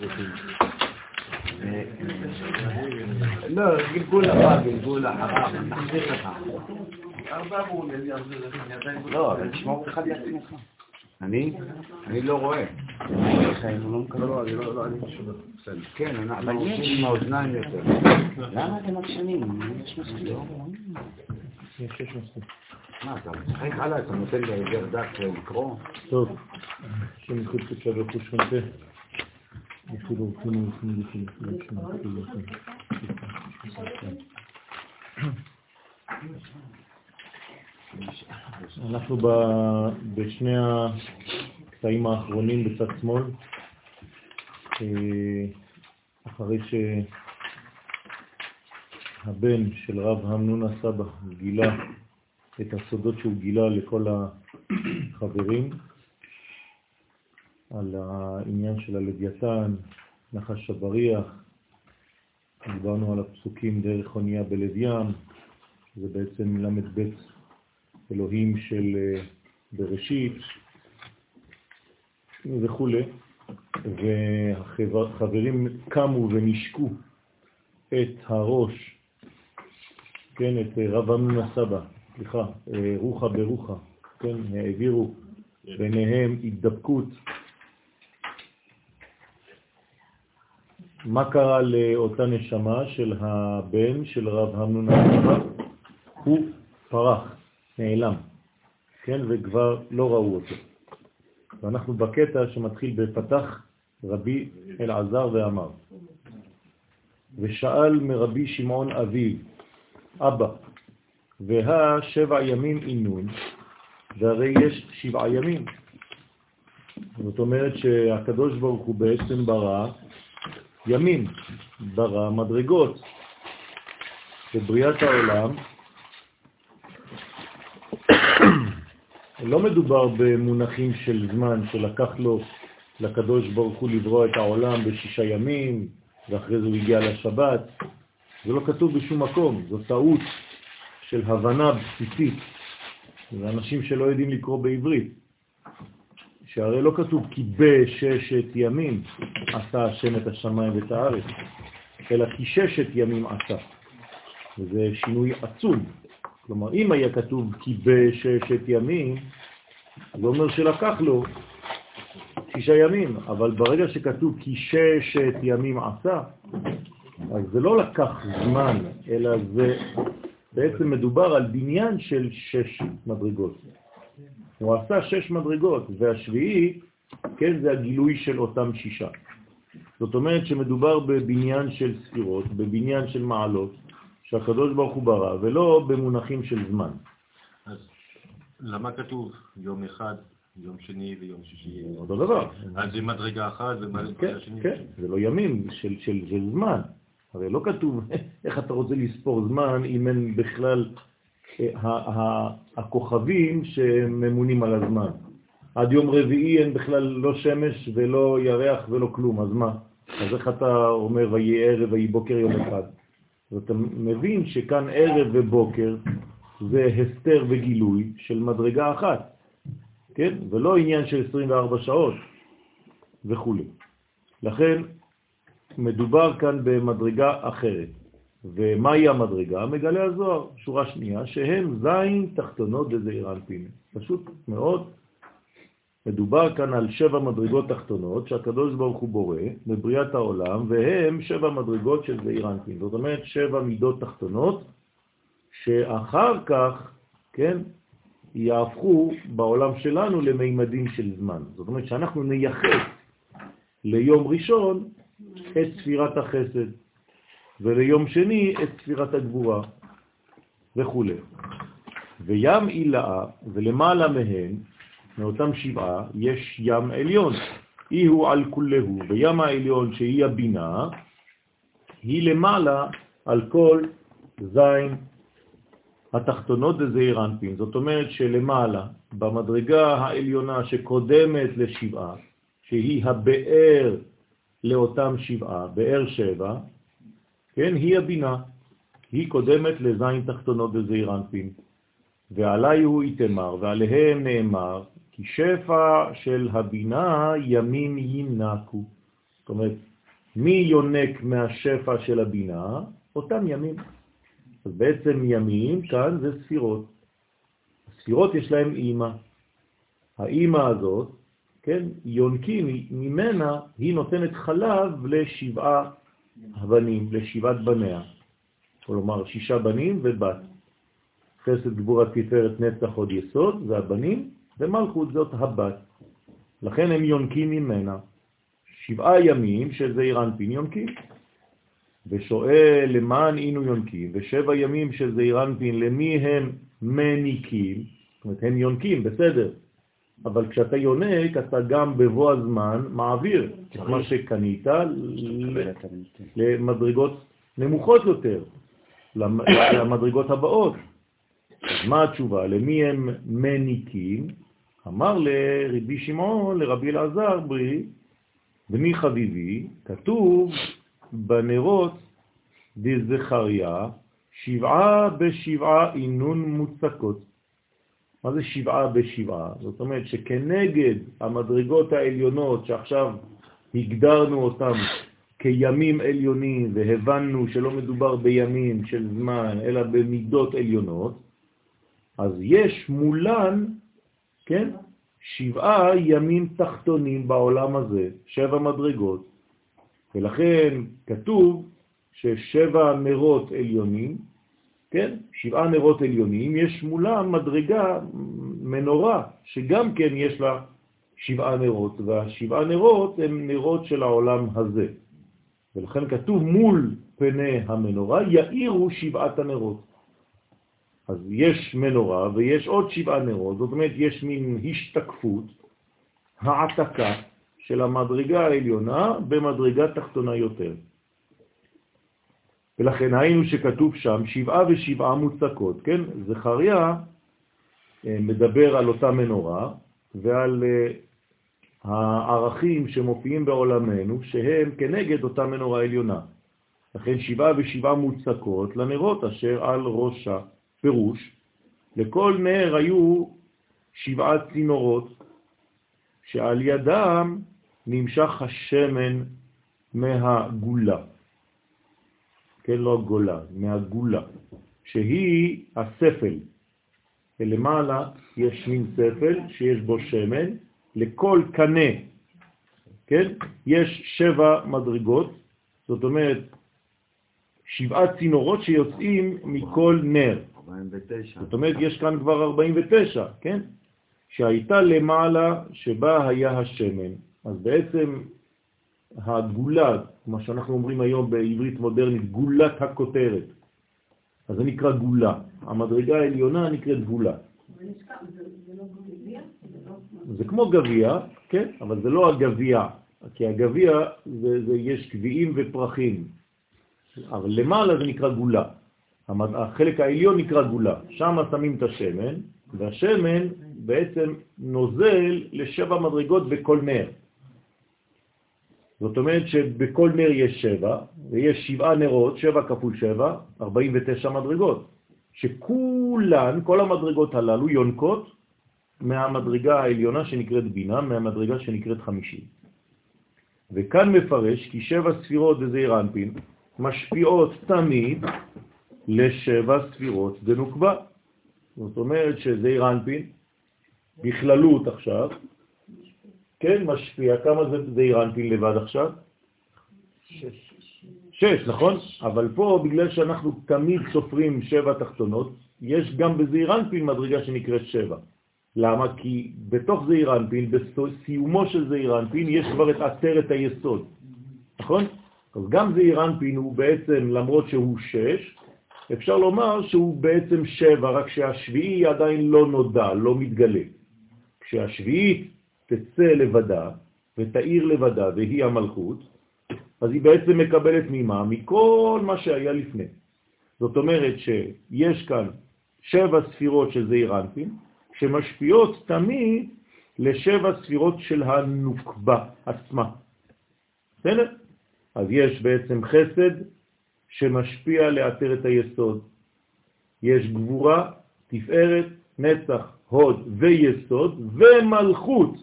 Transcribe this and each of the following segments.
פרטים. לא, גלגול הבא, גלגול אחריו, נחזיר לך. לא, אבל תשמור אחד לעצמך. אני? אני לא רואה. לא, אני לא, לא, אני פשוט... כן, אבל יש עם האוזניים יותר. למה אתם עקשנים? יש מספיק. מה, אתה משחק הלאה, אתה נותן לעבר דק לקרוא? טוב, השם יחוד קדשה ברכו שכנתה. יחוד אורחים ורחמים אנחנו בשני הקטעים האחרונים בצד שמאל, אה, אחרי שהבן של רב המנון הסבא גילה את הסודות שהוא גילה לכל החברים על העניין של הלוויתן, נחש הבריח, דיברנו על הפסוקים דרך אונייה בלב ים, זה בעצם ל"ב אלוהים של אה, בראשית וכו', והחברים קמו ונשקו את הראש, כן, את רב אמנון הסבא, סליחה, אה, רוחה ברוחה, כן, העבירו ביניהם התדבקות. מה קרה לאותה נשמה של הבן של רב המנון הסבא? הוא פרח, נעלם, כן, וכבר לא ראו אותו. ואנחנו בקטע שמתחיל בפתח רבי אלעזר ואמר, ושאל מרבי שמעון אביו, אבא, וה שבע ימים אינון, והרי יש שבעה ימים. זאת אומרת שהקדוש ברוך הוא בעצם ברא ימים, ברא מדרגות. בבריאת העולם לא מדובר במונחים של זמן שלקח לו לקדוש ברוך הוא לברוא את העולם בשישה ימים, ואחרי זה הוא הגיע לשבת. זה לא כתוב בשום מקום, זו טעות של הבנה בסיסית. זה אנשים שלא יודעים לקרוא בעברית. שהרי לא כתוב כי בששת ימים עשה השם את השמיים ואת הארץ, אלא כי ששת ימים עשה. וזה שינוי עצום. כלומר, אם היה כתוב כי בששת ימים, זה אומר שלקח לו שישה ימים, אבל ברגע שכתוב כי ששת ימים עשה, אז זה לא לקח זמן, אלא זה בעצם מדובר על בניין של שש מדרגות. הוא עשה שש מדרגות, והשביעי, כן, זה הגילוי של אותם שישה. זאת אומרת שמדובר בבניין של ספירות, בבניין של מעלות, שהקדוש ברוך הוא ברא, ולא במונחים של זמן. אז למה כתוב יום אחד, יום שני ויום שישי? אותו דבר. אז זה מדרגה אחת ומדרגה כן, שני? כן, זה לא ימים של, של, של זמן. הרי לא כתוב איך אתה רוצה לספור זמן אם אין בכלל אה, הכוכבים שממונים על הזמן. עד יום רביעי אין בכלל לא שמש ולא ירח ולא כלום, אז מה? אז איך אתה אומר ויהי ערב ויהי בוקר יום אחד? ואתה מבין שכאן ערב ובוקר זה הסתר וגילוי של מדרגה אחת, כן? ולא עניין של 24 שעות וכו'. לכן מדובר כאן במדרגה אחרת. ומהי המדרגה? מגלה הזוהר, שורה שנייה, שהם זין תחתונות בזעיר אנפין. פשוט מאוד. מדובר כאן על שבע מדרגות תחתונות שהקדוש ברוך הוא בורא בבריאת העולם, והם שבע מדרגות של זעיר אנפין. זאת אומרת, שבע מידות תחתונות, שאחר כך, כן, יהפכו בעולם שלנו למימדים של זמן. זאת אומרת שאנחנו נייחס ליום ראשון את ספירת החסד, וליום שני את ספירת הגבורה וכו'. וים אילאה, ולמעלה מהם, מאותם שבעה, יש ים עליון. אי הוא על כולהו, וים העליון שהיא הבינה, היא למעלה על כל זין התחתונות דזעיר אנפין. זאת אומרת שלמעלה, במדרגה העליונה שקודמת לשבעה, שהיא הבאר לאותם שבעה, באר שבע, כן, היא הבינה. היא קודמת לזין תחתונות בזעיר אנפין. ועלי הוא איתמר, ועליהם נאמר, כי שפע של הבינה ימים ינקו. זאת אומרת, מי יונק מהשפע של הבינה? אותם ימים. אז בעצם ימים כאן זה ספירות. הספירות יש להם אימא. האימא הזאת, כן, יונקים ממנה, היא נותנת חלב לשבעה הבנים, לשבעת בניה. כלומר, שישה בנים ובת. חסד גבורה תפארת נצח עוד יסוד, זה הבנים, ומלכות זאת הבת. לכן הם יונקים ממנה. שבעה ימים שזה אירנפין יונקים. ושואל למען אינו יונקים, ושבע ימים שזה אירנפין, למי הם מניקים? זאת אומרת, הם יונקים, בסדר. אבל כשאתה יונק, אתה גם בבוא הזמן מעביר את מה שקנית למדרגות נמוכות יותר, למדרגות הבאות. מה התשובה? למי הם מניקים? אמר לרבי שמעון, לרבי אלעזר ברי, בני חביבי, כתוב בנרות דזכריה, שבעה בשבעה אינון מוצקות. מה זה שבעה בשבעה? זאת אומרת שכנגד המדרגות העליונות שעכשיו הגדרנו אותם כימים עליונים והבנו שלא מדובר בימים של זמן אלא במידות עליונות, אז יש מולן, כן, שבעה ימים תחתונים בעולם הזה, שבע מדרגות, ולכן כתוב ששבע נרות עליונים, כן, שבעה נרות עליונים, יש מולם מדרגה, מנורה, שגם כן יש לה שבעה נרות, והשבעה נרות הם נרות של העולם הזה. ולכן כתוב מול פני המנורה, יאירו שבעת הנרות. אז יש מנורה ויש עוד שבעה נרות, זאת אומרת יש מין השתקפות, העתקה של המדרגה העליונה במדרגה תחתונה יותר. ולכן היינו שכתוב שם שבעה ושבעה מוצקות, כן? זכריה אה, מדבר על אותה מנורה ועל אה, הערכים שמופיעים בעולמנו שהם כנגד אותה מנורה עליונה. לכן שבעה ושבעה מוצקות לנרות אשר על ראשה. פירוש, לכל נר היו שבעה צינורות שעל ידם נמשך השמן מהגולה. כן, לא גולה, מהגולה, שהיא הספל. ולמעלה יש מין ספל שיש בו שמן, לכל קנה, כן, יש שבע מדרגות, זאת אומרת, שבעה צינורות שיוצאים מכל נר. 49. זאת אומרת, יש כאן כבר 49, כן? שהייתה למעלה שבה היה השמן. אז בעצם הגולה, מה שאנחנו אומרים היום בעברית מודרנית, גולת הכותרת. אז זה נקרא גולה. המדרגה העליונה נקראת גולה. זה כמו גביע, כן? אבל זה לא הגביע, כי הגביע זה, זה יש גביעים ופרחים, אבל למעלה זה נקרא גולה. החלק העליון נקרא גולה, שם שמים את השמן, והשמן בעצם נוזל לשבע מדרגות בכל נר. זאת אומרת שבכל נר יש שבע, ויש שבעה נרות, שבע כפול שבע, 49 מדרגות, שכולן, כל המדרגות הללו יונקות מהמדרגה העליונה שנקראת בינה, מהמדרגה שנקראת חמישית. וכאן מפרש כי שבע ספירות בזעיר אנפין משפיעות תמיד לשבע ספירות דנוקבה. זאת אומרת שזה אירנפין, בכללות עכשיו, כן, משפיע. כמה זה, זה אירנפין לבד עכשיו? שש. שש, נכון? אבל פה, בגלל שאנחנו תמיד סופרים שבע תחתונות, יש גם בזעירנפין מדרגה שנקראת שבע. למה? כי בתוך זעירנפין, בסיומו של זעירנפין, יש כבר את עשרת היסוד, נכון? אז גם זעירנפין הוא בעצם, למרות שהוא שש, אפשר לומר שהוא בעצם שבע, רק שהשביעי עדיין לא נודע, לא מתגלה. כשהשביעית תצא לבדה ותאיר לבדה והיא המלכות, אז היא בעצם מקבלת ממה? מכל מה שהיה לפני. זאת אומרת שיש כאן שבע ספירות של זעיר אנפין, שמשפיעות תמיד לשבע ספירות של הנוקבה עצמה. בסדר? אז יש בעצם חסד שמשפיע את היסוד. יש גבורה, תפארת, נצח, הוד ויסוד ומלכות,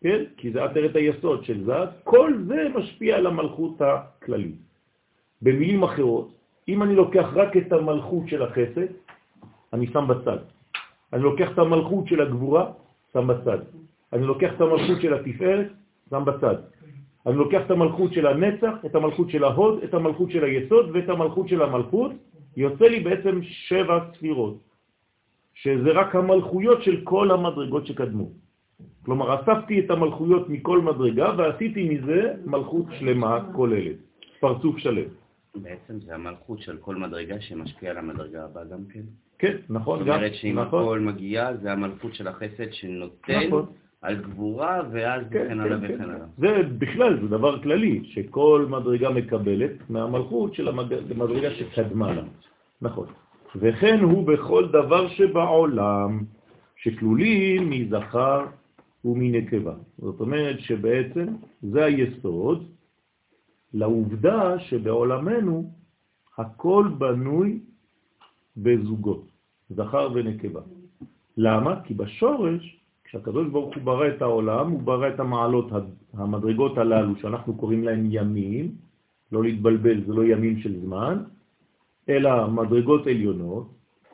כן? כי זה את היסוד של זה, כל זה משפיע על המלכות הכללית. במילים אחרות, אם אני לוקח רק את המלכות של החסד, אני שם בצד. אני לוקח את המלכות של הגבורה, שם בצד. אני לוקח את המלכות של התפארת, שם בצד. אני לוקח את המלכות של הנצח, את המלכות של ההוד, את המלכות של היסוד ואת המלכות של המלכות, יוצא לי בעצם שבע ספירות, שזה רק המלכויות של כל המדרגות שקדמו. כלומר, אספתי את המלכויות מכל מדרגה ועשיתי מזה מלכות שלמה כוללת, פרצוף שלם. בעצם זה המלכות של כל מדרגה שמשפיעה על המדרגה הבאה גם כן? כן, נכון. זאת אומרת שאם נכון. הכל מגיע, זה המלכות של החסד שנותן נכון. על גבורה, ואז כן, וכן הלאה כן, וכן כן. הלאה. זה בכלל, זה דבר כללי, שכל מדרגה מקבלת מהמלכות של המדרגה שקדמה לה. נכון. וכן הוא בכל דבר שבעולם, שכלולים מזכר ומנקבה. זאת אומרת שבעצם זה היסוד לעובדה שבעולמנו הכל בנוי בזוגות, זכר ונקבה. למה? כי בשורש, כשהקדוש ברוך הוא ברא את העולם, הוא ברא את המעלות, המדרגות הללו, שאנחנו קוראים להם ימים, לא להתבלבל, זה לא ימים של זמן, אלא מדרגות עליונות,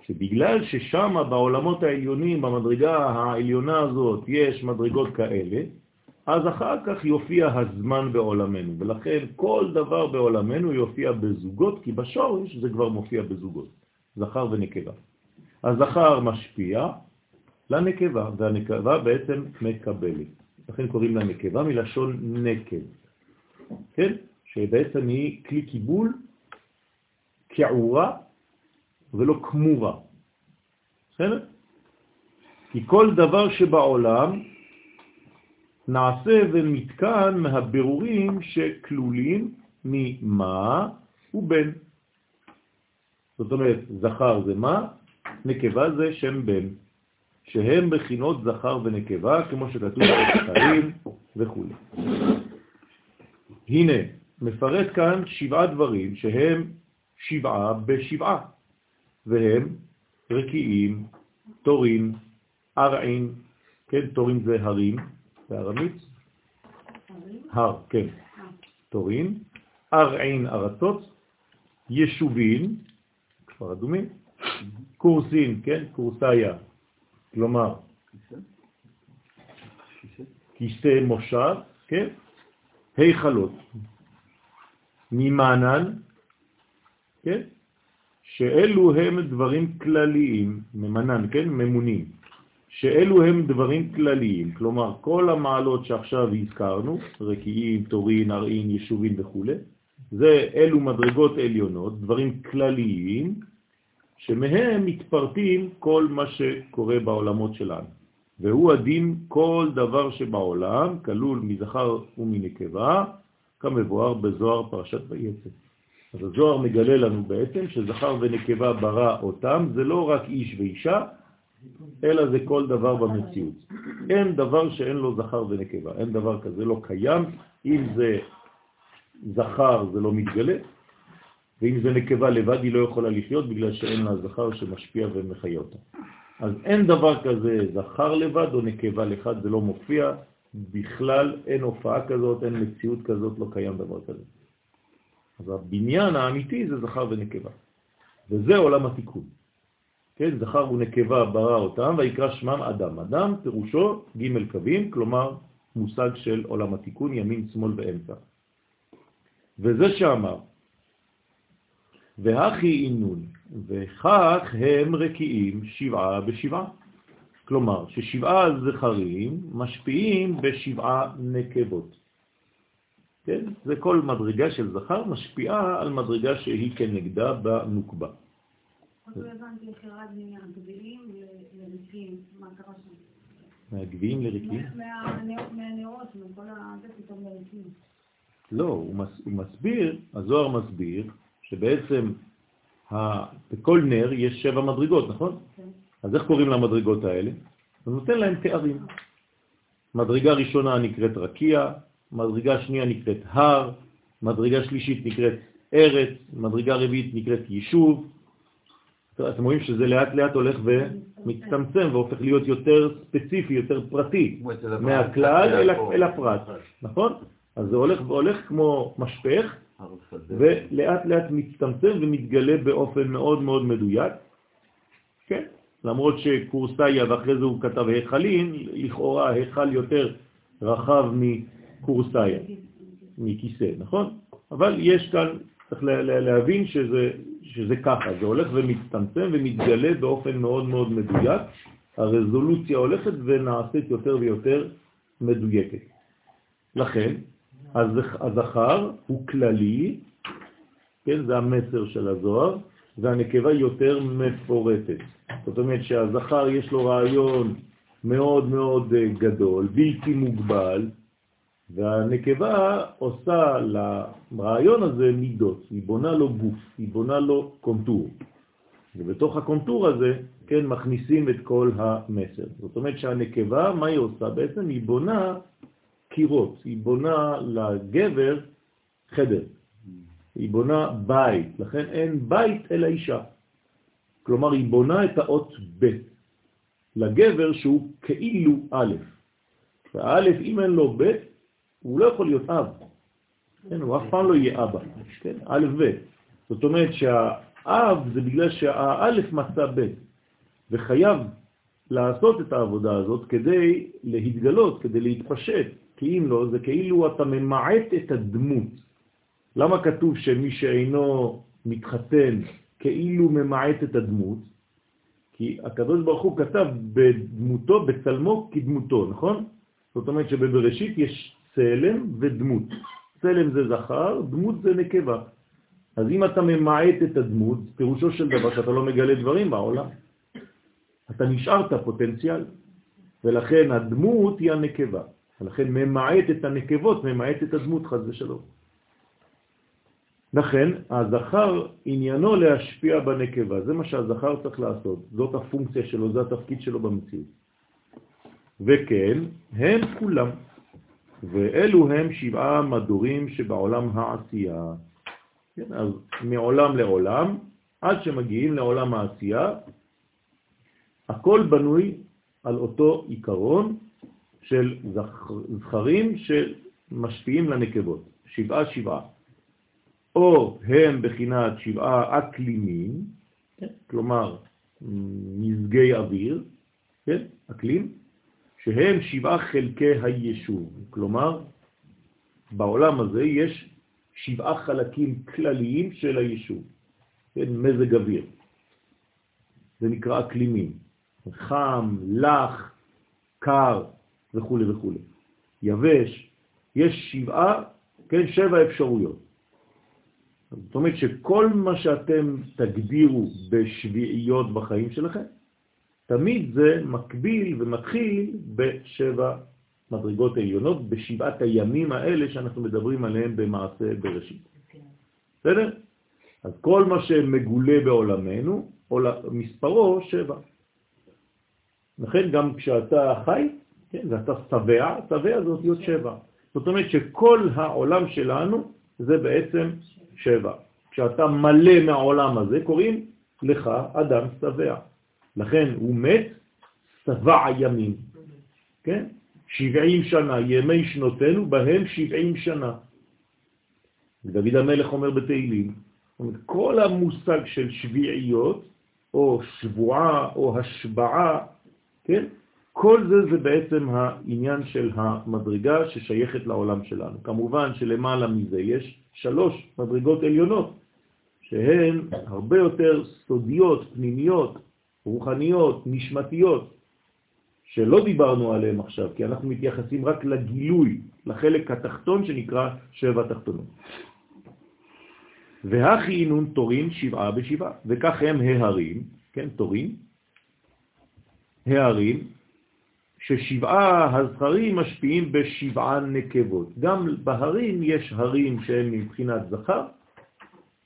שבגלל ששם בעולמות העליונים, במדרגה העליונה הזאת, יש מדרגות כאלה, אז אחר כך יופיע הזמן בעולמנו, ולכן כל דבר בעולמנו יופיע בזוגות, כי בשורש זה כבר מופיע בזוגות, זכר ונקבה. הזכר משפיע לנקבה, והנקבה בעצם מקבלת. לכן קוראים לה נקבה מלשון נקב, כן? שבעצם היא כלי קיבול כעורה ולא כמורה. בסדר? כי כל דבר שבעולם נעשה ומתקן מהבירורים שכלולים ממה ובן. זאת אומרת, זכר זה מה, נקבה זה שם בן, שהם בחינות זכר ונקבה, כמו שכתוב בחיים וכו'. הנה, מפרט כאן שבעה דברים שהם שבעה בשבעה, והם רקיעים, תורים, ארעין, כן, תורים זה הרים, בארמית? הר, כן. תורים, ארעין ארצות, יישובים, כפר אדומים, קורסין, כן, קורסאיה, כלומר, כיסא? מושב, כן, היכלות, ממענן, כן, שאלו הם דברים כלליים, ממנן, כן, ממונים, שאלו הם דברים כלליים, כלומר כל המעלות שעכשיו הזכרנו, רקיעים, תורין, ארעין, יישובים וכו', זה אלו מדרגות עליונות, דברים כלליים, שמהם מתפרטים כל מה שקורה בעולמות שלנו. והוא הדין כל דבר שבעולם, כלול מזכר ומנקבה, כמבואר בזוהר פרשת ויצא. אז הזוהר מגלה לנו בעצם שזכר ונקבה ברא אותם, זה לא רק איש ואישה, אלא זה כל דבר במציאות. אין דבר שאין לו זכר ונקבה, אין דבר כזה, לא קיים. אם זה זכר זה לא מתגלה, ואם זה נקבה לבד היא לא יכולה לחיות בגלל שאין לה זכר שמשפיע ומחיה אותה. אז אין דבר כזה זכר לבד או נקבה לבד, זה לא מופיע בכלל, אין הופעה כזאת, אין מציאות כזאת, לא קיים דבר כזה. אז הבניין האמיתי זה זכר ונקבה, וזה עולם התיקון. כן, זכר ונקבה ברא אותם, ויקרא שמם אדם. אדם פירושו ג' קווים, כלומר מושג של עולם התיקון, ימין, שמאל ואמצע. וזה שאמר, והכי אינון, וכך הם רקיעים שבעה בשבעה. כלומר, ששבעה זכרים משפיעים בשבעה נקבות. כן? זה כל מדרגה של זכר משפיעה על מדרגה שהיא כנגדה בנוקבה. לא לריקים? מהגביעים לריקים? מהנאות, מכל הזה פתאום לריקים. לא, הוא מסביר, הזוהר מסביר, שבעצם בכל נר יש שבע מדרגות, נכון? כן. אז איך קוראים למדרגות האלה? הוא נותן להם תארים. מדרגה ראשונה נקראת רקיע, מדרגה שנייה נקראת הר, מדרגה שלישית נקראת ארץ, מדרגה רביעית נקראת יישוב. אתם רואים שזה לאט לאט הולך ומצטמצם והופך להיות יותר ספציפי, יותר פרטי, מהכלל אל, אל הפרט, נכון? אז זה הולך והולך כמו משפך, ולאט לאט מצטמצם ומתגלה באופן מאוד מאוד מדויק. כן, למרות שקורסאיה ואחרי זה הוא כתב היכלים, לכאורה היכל יותר רחב מקורסאיה, מכיסא, נכון? אבל יש כאן, צריך להבין שזה, שזה ככה, זה הולך ומצטמצם ומתגלה באופן מאוד מאוד מדויק, הרזולוציה הולכת ונעשית יותר ויותר מדויקת. לכן, הזכר הוא כללי, כן, זה המסר של הזוהר, והנקבה יותר מפורטת. זאת אומרת שהזכר יש לו רעיון מאוד מאוד אה, גדול, בלתי מוגבל, והנקבה עושה לרעיון הזה מידות, היא בונה לו גוף, היא בונה לו קונטור. ובתוך הקונטור הזה, כן, מכניסים את כל המסר. זאת אומרת שהנקבה, מה היא עושה? בעצם היא בונה קירות, היא בונה לגבר חדר, היא בונה בית, לכן אין בית אלא אישה. כלומר, היא בונה את האות ב' לגבר שהוא כאילו א'. והאלף, אם אין לו ב', הוא לא יכול להיות אב. כן, הוא אף פעם לא יהיה אבא. כן, א' ב'. זאת אומרת שהאב זה בגלל שהאלף מצא ב', וחייב לעשות את העבודה הזאת כדי להתגלות, כדי להתפשט, כי אם לא, זה כאילו אתה ממעט את הדמות. למה כתוב שמי שאינו מתחתן כאילו ממעט את הדמות? כי הקדוש ברוך הוא כתב בדמותו, בצלמו כדמותו, נכון? זאת אומרת שבבראשית יש צלם ודמות. צלם זה זכר, דמות זה נקבה. אז אם אתה ממעט את הדמות, פירושו של דבר שאתה לא מגלה דברים בעולם. אתה נשארת פוטנציאל, ולכן הדמות היא הנקבה. ולכן ממעט את הנקבות, ממעט את הדמות חז ושלום. לכן הזכר עניינו להשפיע בנקבה, זה מה שהזכר צריך לעשות, זאת הפונקציה שלו, זה התפקיד שלו במציאות. וכן, הם כולם, ואלו הם שבעה מדורים שבעולם העשייה. כן, אז מעולם לעולם, עד שמגיעים לעולם העשייה, הכל בנוי על אותו עיקרון של זכרים שמשפיעים לנקבות, שבעה שבעה. או הם בחינת שבעה אקלימים, כן? כלומר מזגי אוויר, כן? אקלים, שהם שבעה חלקי היישוב, כלומר בעולם הזה יש שבעה חלקים כלליים של היישוב, כן? מזג אוויר. זה נקרא אקלימים, חם, לח, קר, וכו' וכו'. יבש, יש שבעה, כן, שבע אפשרויות. זאת אומרת שכל מה שאתם תגדירו בשביעיות בחיים שלכם, תמיד זה מקביל ומתחיל בשבע מדרגות עליונות, בשבעת הימים האלה שאנחנו מדברים עליהם במעשה בראשית. בסדר? אז כל מה שמגולה בעולמנו, מספרו שבע. לכן גם כשאתה חי, כן, ואתה שבע, שבע זה אותיות שבע. זאת אומרת שכל העולם שלנו זה בעצם שבע. כשאתה מלא מהעולם הזה, קוראים לך אדם שבע. לכן הוא מת שבע ימים. כן? שבעים שנה, ימי שנותינו, בהם שבעים שנה. דוד המלך אומר בתהילים, כל המושג של שביעיות, או שבועה, או השבעה, כן? כל זה זה בעצם העניין של המדרגה ששייכת לעולם שלנו. כמובן שלמעלה מזה יש שלוש מדרגות עליונות, שהן הרבה יותר סודיות, פנימיות, רוחניות, נשמתיות, שלא דיברנו עליהן עכשיו, כי אנחנו מתייחסים רק לגילוי, לחלק התחתון שנקרא שבע תחתונות. והכינון תורים שבעה בשבעה, וכך הם ההרים, כן, תורים, ההרים, ששבעה הזכרים משפיעים בשבעה נקבות. גם בהרים יש הרים שהם מבחינת זכר,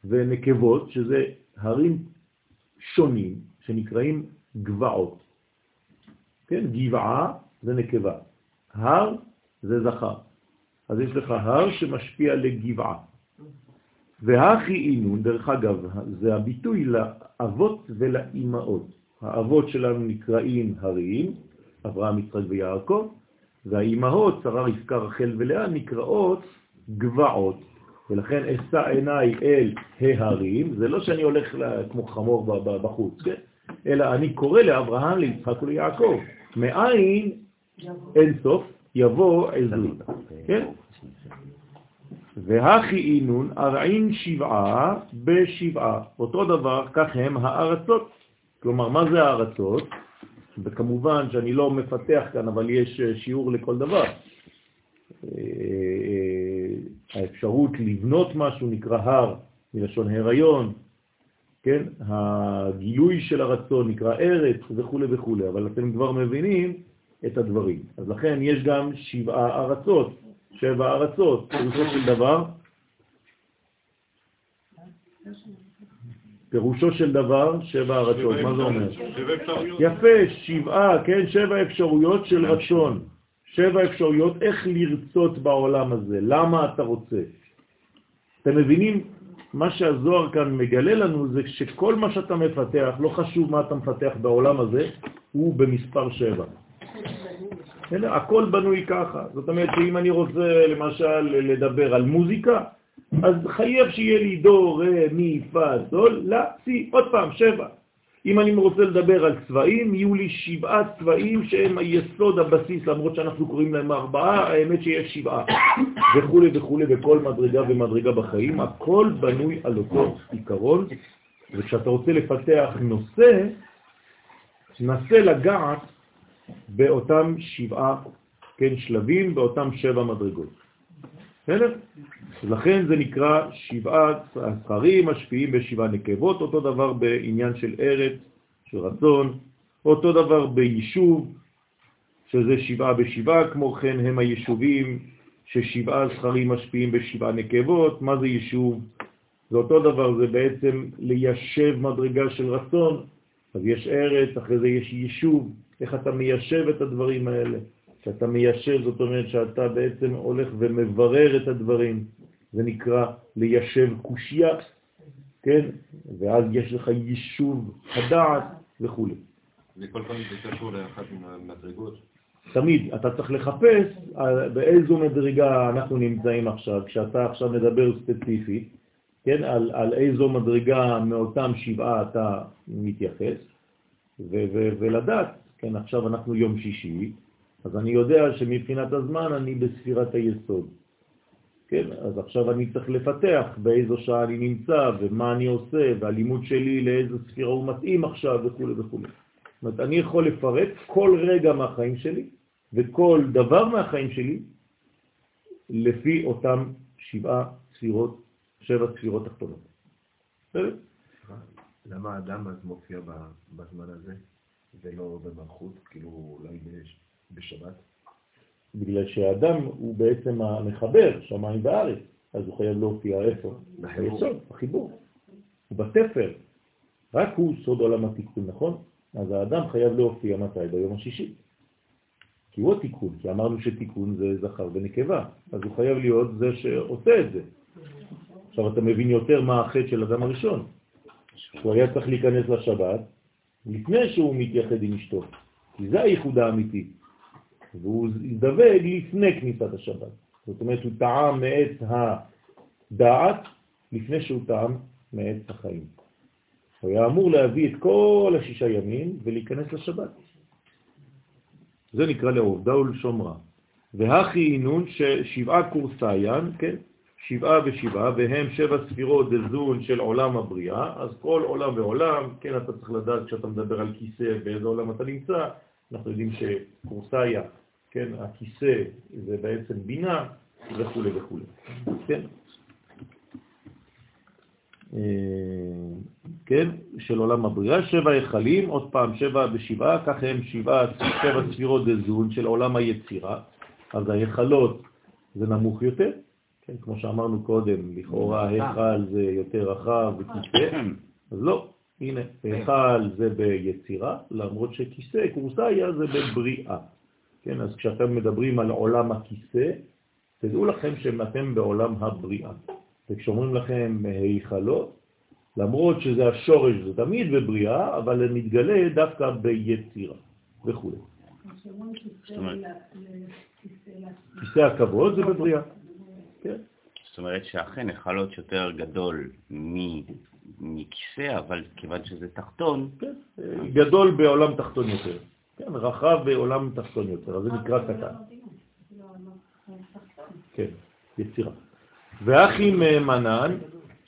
ונקבות, שזה הרים שונים, שנקראים גבעות. כן, גבעה זה נקבה. הר זה זכר. אז יש לך הר שמשפיע לגבעה. והכי אינון, דרך אגב, זה הביטוי לאבות ולאימהות. האבות שלנו נקראים הרים, אברהם, יצחק ויעקב, והאימהות, שרה, רבקה, רחל ולאה, נקראות גבעות. ולכן אשא עיניי אל ההרים, זה לא שאני הולך כמו חמור בחוץ, כן? אלא אני קורא לאברהם, ליצחק וליעקב. מאין אין סוף יבוא עזרי. כן? והכי אינון ארעין שבעה בשבעה. אותו דבר, כך הם הארצות. כלומר, מה זה הארצות? וכמובן שאני לא מפתח כאן, אבל יש שיעור לכל דבר. האפשרות לבנות משהו נקרא הר, מלשון הריון, כן? הגילוי של הרצון נקרא ארץ וכו' וכו', אבל אתם כבר מבינים את הדברים. אז לכן יש גם שבעה ארצות, שבע ארצות, פירושו של דבר, פירושו של דבר, שבע ארצות, מה זה אומר? יפה, שבעה, כן, שבע אפשרויות של רצון. שבע אפשרויות איך לרצות בעולם הזה, למה אתה רוצה. אתם מבינים? מה שהזוהר כאן מגלה לנו זה שכל מה שאתה מפתח, לא חשוב מה אתה מפתח בעולם הזה, הוא במספר שבע. הכל בנוי ככה. זאת אומרת שאם אני רוצה למשל לדבר על מוזיקה, אז חייב שיהיה לי דו, רה, מי, פה, סול, לה, סי, עוד פעם, שבע. אם אני רוצה לדבר על צבעים, יהיו לי שבעה צבעים שהם היסוד, הבסיס, למרות שאנחנו קוראים להם ארבעה, האמת שיש שבעה, וכו' וכו', בכל מדרגה ומדרגה בחיים, הכל בנוי על אותו עיקרון, וכשאתה רוצה לפתח נושא, נסה לגעת באותם שבעה, כן, שלבים, באותם שבע מדרגות. בסדר? לכן זה נקרא שבעה זכרים משפיעים בשבעה נקבות, אותו דבר בעניין של ארץ, של רצון, אותו דבר ביישוב, שזה שבעה בשבעה, כמו כן הם היישובים ששבעה זכרים משפיעים בשבעה נקבות. מה זה יישוב? זה אותו דבר, זה בעצם ליישב מדרגה של רצון. אז יש ארץ, אחרי זה יש יישוב, איך אתה מיישב את הדברים האלה. כשאתה מיישב, זאת אומרת שאתה בעצם הולך ומברר את הדברים. זה נקרא ליישב קושיה, כן? ואז יש לך יישוב הדעת וכו'. וכל פעם זה קשור לאחת מהמדרגות. תמיד, אתה צריך לחפש באיזו מדרגה אנחנו נמצאים עכשיו, כשאתה עכשיו מדבר ספציפית, כן, על, על איזו מדרגה מאותם שבעה אתה מתייחס, ו, ו, ולדעת, כן, עכשיו אנחנו יום שישי, אז אני יודע שמבחינת הזמן אני בספירת היסוד. כן, אז עכשיו אני צריך לפתח באיזו שעה אני נמצא ומה אני עושה והלימוד שלי לאיזו ספירה הוא מתאים עכשיו וכו' וכו'. זאת אומרת, אני יכול לפרט כל רגע מהחיים שלי וכל דבר מהחיים שלי לפי אותם שבעה ספירות, שבע ספירות תחתונות. למה האדם אז מופיע בזמן הזה ולא במלכות, כאילו אולי בשבת? בגלל שהאדם הוא בעצם המחבר, שמיים וארץ, אז הוא חייב להופיע איפה? ביסוד, בחיבור. הוא בתפר. רק הוא סוד עולם התיקון, נכון? אז האדם חייב להופיע מתי? ביום השישי. כי הוא התיקון, כי אמרנו שתיקון זה זכר ונקבה, אז הוא חייב להיות זה שעושה את זה. עכשיו אתה מבין יותר מה החטא של אדם הראשון. הוא היה צריך להיכנס לשבת לפני שהוא מתייחד עם אשתו, כי זה הייחוד האמיתי. והוא הזדווג לפני כניסת השבת. זאת אומרת, הוא טעם מעץ הדעת לפני שהוא טעם מעץ החיים. הוא היה אמור להביא את כל השישה ימים ולהיכנס לשבת. זה נקרא לעובדה ולשומרה. והכי אינון ששבעה קורסאיין, כן? שבעה ושבעה, והם שבע ספירות דזון של עולם הבריאה, אז כל עולם ועולם, כן, אתה צריך לדעת כשאתה מדבר על כיסא באיזה עולם אתה נמצא, אנחנו יודעים שקורסאיה, כן, הכיסא זה בעצם בינה וכו' וכו', כן? אה, כן, של עולם הבריאה, שבע היכלים, עוד פעם שבע בשבעה, כך הם שבעה, שבע ספירות דזון של עולם היצירה, אז היכלות זה נמוך יותר, כן, כמו שאמרנו קודם, לכאורה היכל זה יותר רחב וכיסא, אז לא, הנה, היכל זה ביצירה, למרות שכיסא, קורסאיה זה בבריאה. כן, אז כשאתם מדברים על עולם הכיסא, תדעו לכם שאתם בעולם הבריאה. וכשאומרים לכם היכלות, למרות שזה השורש, זה תמיד בבריאה, אבל זה מתגלה דווקא ביצירה וכו'. כיסא הכבוד זה בבריאה. כן. זאת אומרת שאכן החלות יותר גדול מכיסא, אבל כיוון שזה תחתון... כן, גדול בעולם תחתון יותר. כן, רחב בעולם תחתון יותר, אז זה נקרא קטן. כן, יצירה. ואחים מנן,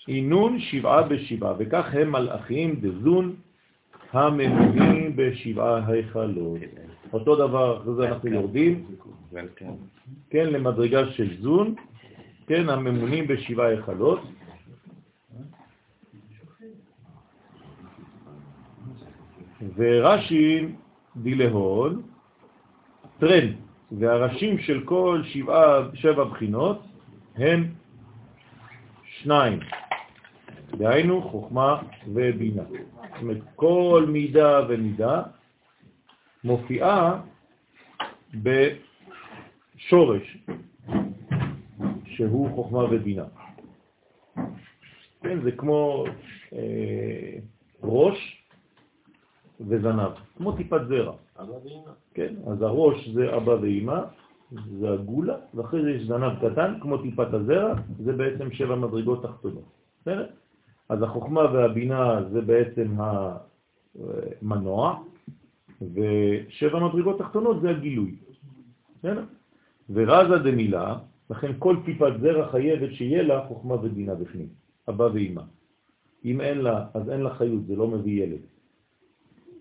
עינון שבעה בשבעה, וכך הם מלאכים דזון הממונים בשבעה היכלות. אותו דבר, אחרי זה אנחנו יורדים, כן, למדרגה של זון, כן, הממונים בשבעה היכלות. ורישי דילהון תרין, והראשים של כל שבעה, שבע בחינות הם שניים, דהיינו חוכמה ובינה. זאת אומרת, כל מידה ומידה מופיעה בשורש, שהוא חוכמה ובינה. כן, זה כמו אה, ראש וזנב, כמו טיפת זרע. אבא ואמא. כן, אז הראש זה אבא ואמא, זה הגולה, ואחרי זה יש זנב קטן, כמו טיפת הזרע, זה בעצם שבע מדרגות תחתונות. בסדר? אז החוכמה והבינה זה בעצם המנוע, ושבע מדרגות תחתונות זה הגילוי. בסדר? ורזה דמילה, לכן כל טיפת זרע חייבת שיהיה לה חוכמה ובינה בפנים, אבא ואמא. אם אין לה, אז אין לה חיות, זה לא מביא ילד.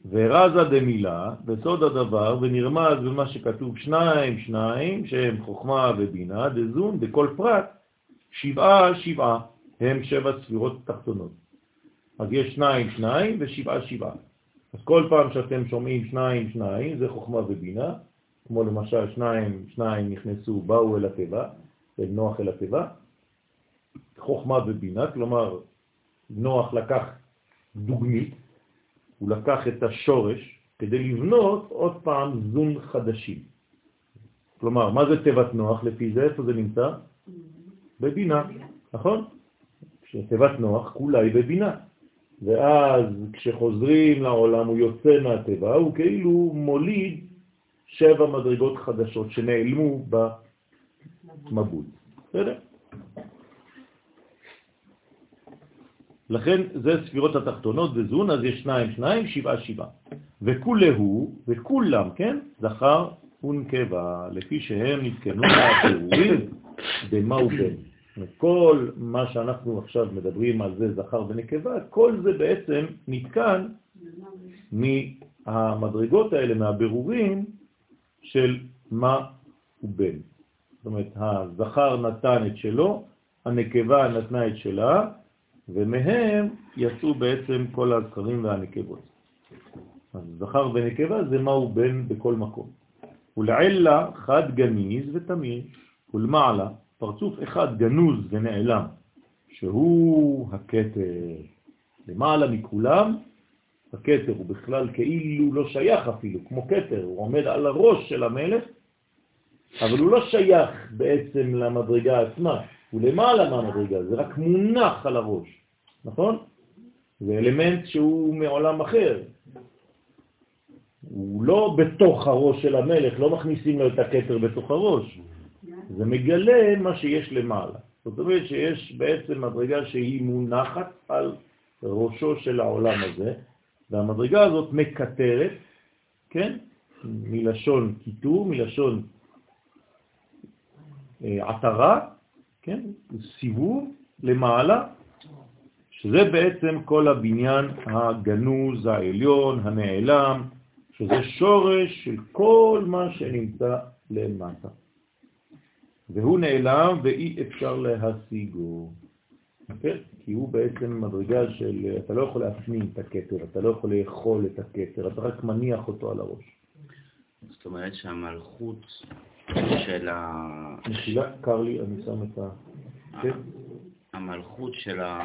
ורזה דמילה, בסוד הדבר, ונרמז במה שכתוב שניים, שניים, שהם חוכמה ובינה, דזון, בכל פרט, שבעה, שבעה, הם שבע ספירות תחתונות. אז יש שניים, שניים ושבעה, שבעה. אז כל פעם שאתם שומעים שניים, שניים, זה חוכמה ובינה, כמו למשל שניים, שניים נכנסו, באו אל הטבע, אל נוח אל הטבע, חוכמה ובינה, כלומר נוח לקח דוגמית, הוא לקח את השורש כדי לבנות עוד פעם זון חדשים. כלומר, מה זה תיבת נוח לפי זה? איפה זה נמצא? בבינה, נכון? כשתיבת נוח כולה היא בבינה. ואז כשחוזרים לעולם הוא יוצא מהטבע, הוא כאילו מוליד שבע מדרגות חדשות שנעלמו במבול. בסדר? לכן זה ספירות התחתונות וזון, אז יש שניים, שניים, שבעה, שבעה. וכולהו, וכולם, כן, זכר ונקבה, לפי שהם נתקנו מהפירורים במה ובן. כל מה שאנחנו עכשיו מדברים על זה, זכר ונקבה, כל זה בעצם נתקן מהמדרגות האלה, מהבירורים של מה ובן. זאת אומרת, הזכר נתן את שלו, הנקבה נתנה את שלה, ומהם יצאו בעצם כל הזכרים והנקבות. אז זכר ונקבה זה מהו בן בכל מקום. ולעילה חד גניז ותמיר, ולמעלה פרצוף אחד גנוז ונעלם, שהוא הכתר. למעלה מכולם, הכתר הוא בכלל כאילו לא שייך אפילו, כמו כתר, הוא עומד על הראש של המלך, אבל הוא לא שייך בעצם למדרגה עצמה, הוא למעלה מהמדרגה, זה רק מונח על הראש. נכון? זה אלמנט שהוא מעולם אחר. הוא לא בתוך הראש של המלך, לא מכניסים לו את הכתר בתוך הראש. זה מגלה מה שיש למעלה. זאת אומרת שיש בעצם מדרגה שהיא מונחת על ראשו של העולם הזה, והמדרגה הזאת מקטרת, כן? מלשון קיטור, מלשון אה, עטרה, כן? סיבוב למעלה, שזה בעצם כל הבניין הגנוז, העליון, הנעלם, שזה שורש של כל מה שנמצא למטה. והוא נעלם ואי אפשר להשיגו. כן? כי הוא בעצם מדרגה של, אתה לא יכול להפנים את הכתר, אתה לא יכול לאכול את הכתר, אתה רק מניח אותו על הראש. זאת אומרת שהמלכות של ה... מחילה, קר לי, אני שם את ה... כן? המלכות של, ה...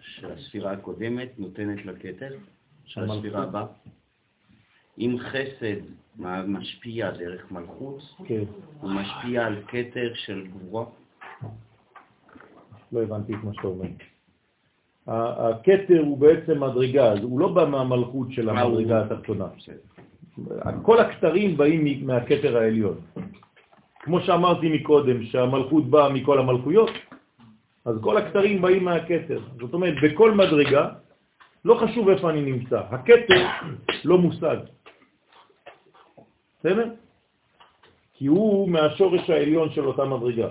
של הספירה הקודמת נותנת לכתר של הספירה הבאה? אם חסד משפיע דרך מלכות, כן. הוא משפיע על כתר של גבורה? לא הבנתי את מה שאתה אומר. הכתר הוא בעצם מדרגה, הוא לא בא מהמלכות של המדרגה התחתונה. כל הכתרים באים מהכתר העליון. כמו שאמרתי מקודם, שהמלכות באה מכל המלכויות, אז כל הכתרים באים מהכתר. זאת אומרת, בכל מדרגה, לא חשוב איפה אני נמצא, הכתר לא מושג. בסדר? כי הוא מהשורש העליון של אותה מדרגה,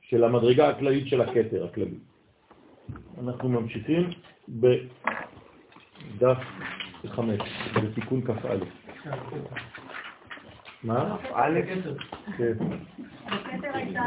של המדרגה הכללית של הכתר הכללי. אנחנו ממשיכים בדף 5, בתיקון כ"א. מה? א', כן. בכתר הייתה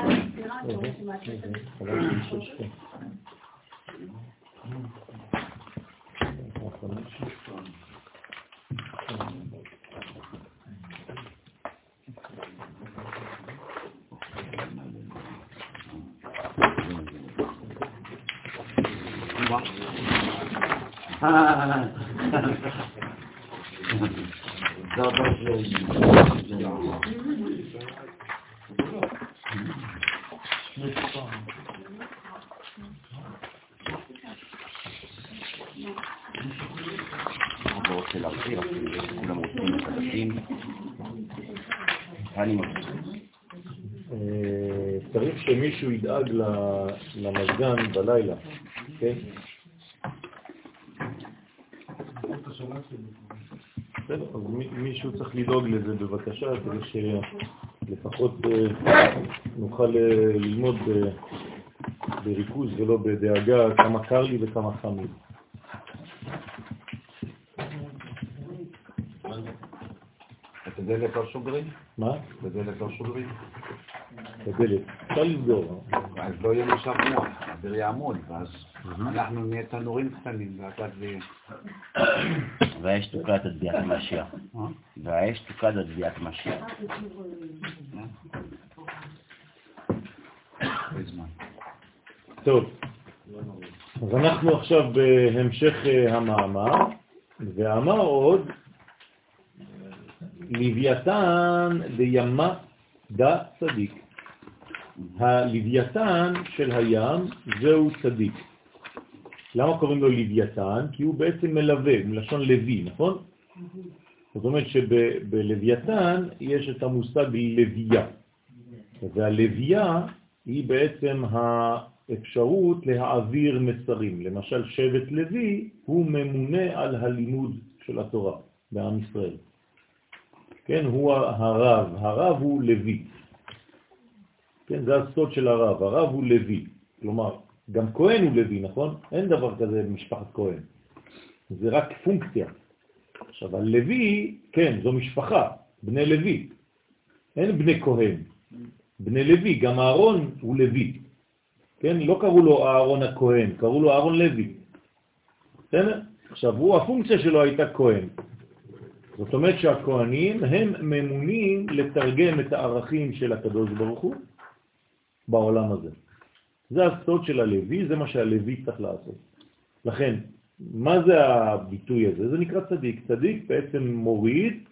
ספירה רוצה להרחיב, כולם רוצים הדפים. אני צריך שמישהו ידאג למזגן בלילה, כן? בסדר, אז מישהו צריך לדאוג לזה בבקשה, כדי שלפחות אה, נוכל אה, ללמוד בריכוז ולא בדאגה כמה קר לי וכמה חם לי. את הדלת לא סוגרים? מה? את הדלת לא סוגרים? את הדלת. אפשר לסגור. אז לא יהיה משב מוח, האוויר יעמוד, ואז אנחנו נהיה תנורים קטנים, ואתה זה... והאש תוקעת את ביאת המשיח. והאש תוקעת את ביאת המשיח. טוב, אז אנחנו עכשיו בהמשך אה, המאמר, ואמר עוד, לוויתן דימה דה צדיק. הלוויתן של הים זהו צדיק. למה קוראים לו לוויתן? כי הוא בעצם מלווה, מלשון לוי, נכון? זאת אומרת שבלוויתן יש את המושג לוויה, והלוויה היא בעצם האפשרות להעביר מסרים. למשל, שבט לוי הוא ממונה על הלימוד של התורה בעם ישראל. כן, הוא הרב, הרב הוא לוי. כן, זה הסוד של הרב, הרב הוא לוי. כלומר, גם כהן הוא לוי, נכון? אין דבר כזה במשפחת כהן. זה רק פונקציה. עכשיו, הלוי, כן, זו משפחה, בני לוי. אין בני כהן, בני לוי, גם אהרון הוא לוי. כן, לא קראו לו אהרון הכהן, קראו לו אהרון לוי. בסדר? עכשיו, הוא, הפונקציה שלו הייתה כהן. זאת אומרת שהכהנים הם ממונים לתרגם את הערכים של הקדוש ברוך הוא בעולם הזה. זה הסוד של הלוי, זה מה שהלוי צריך לעשות. לכן, מה זה הביטוי הזה? זה נקרא צדיק. צדיק בעצם מוריד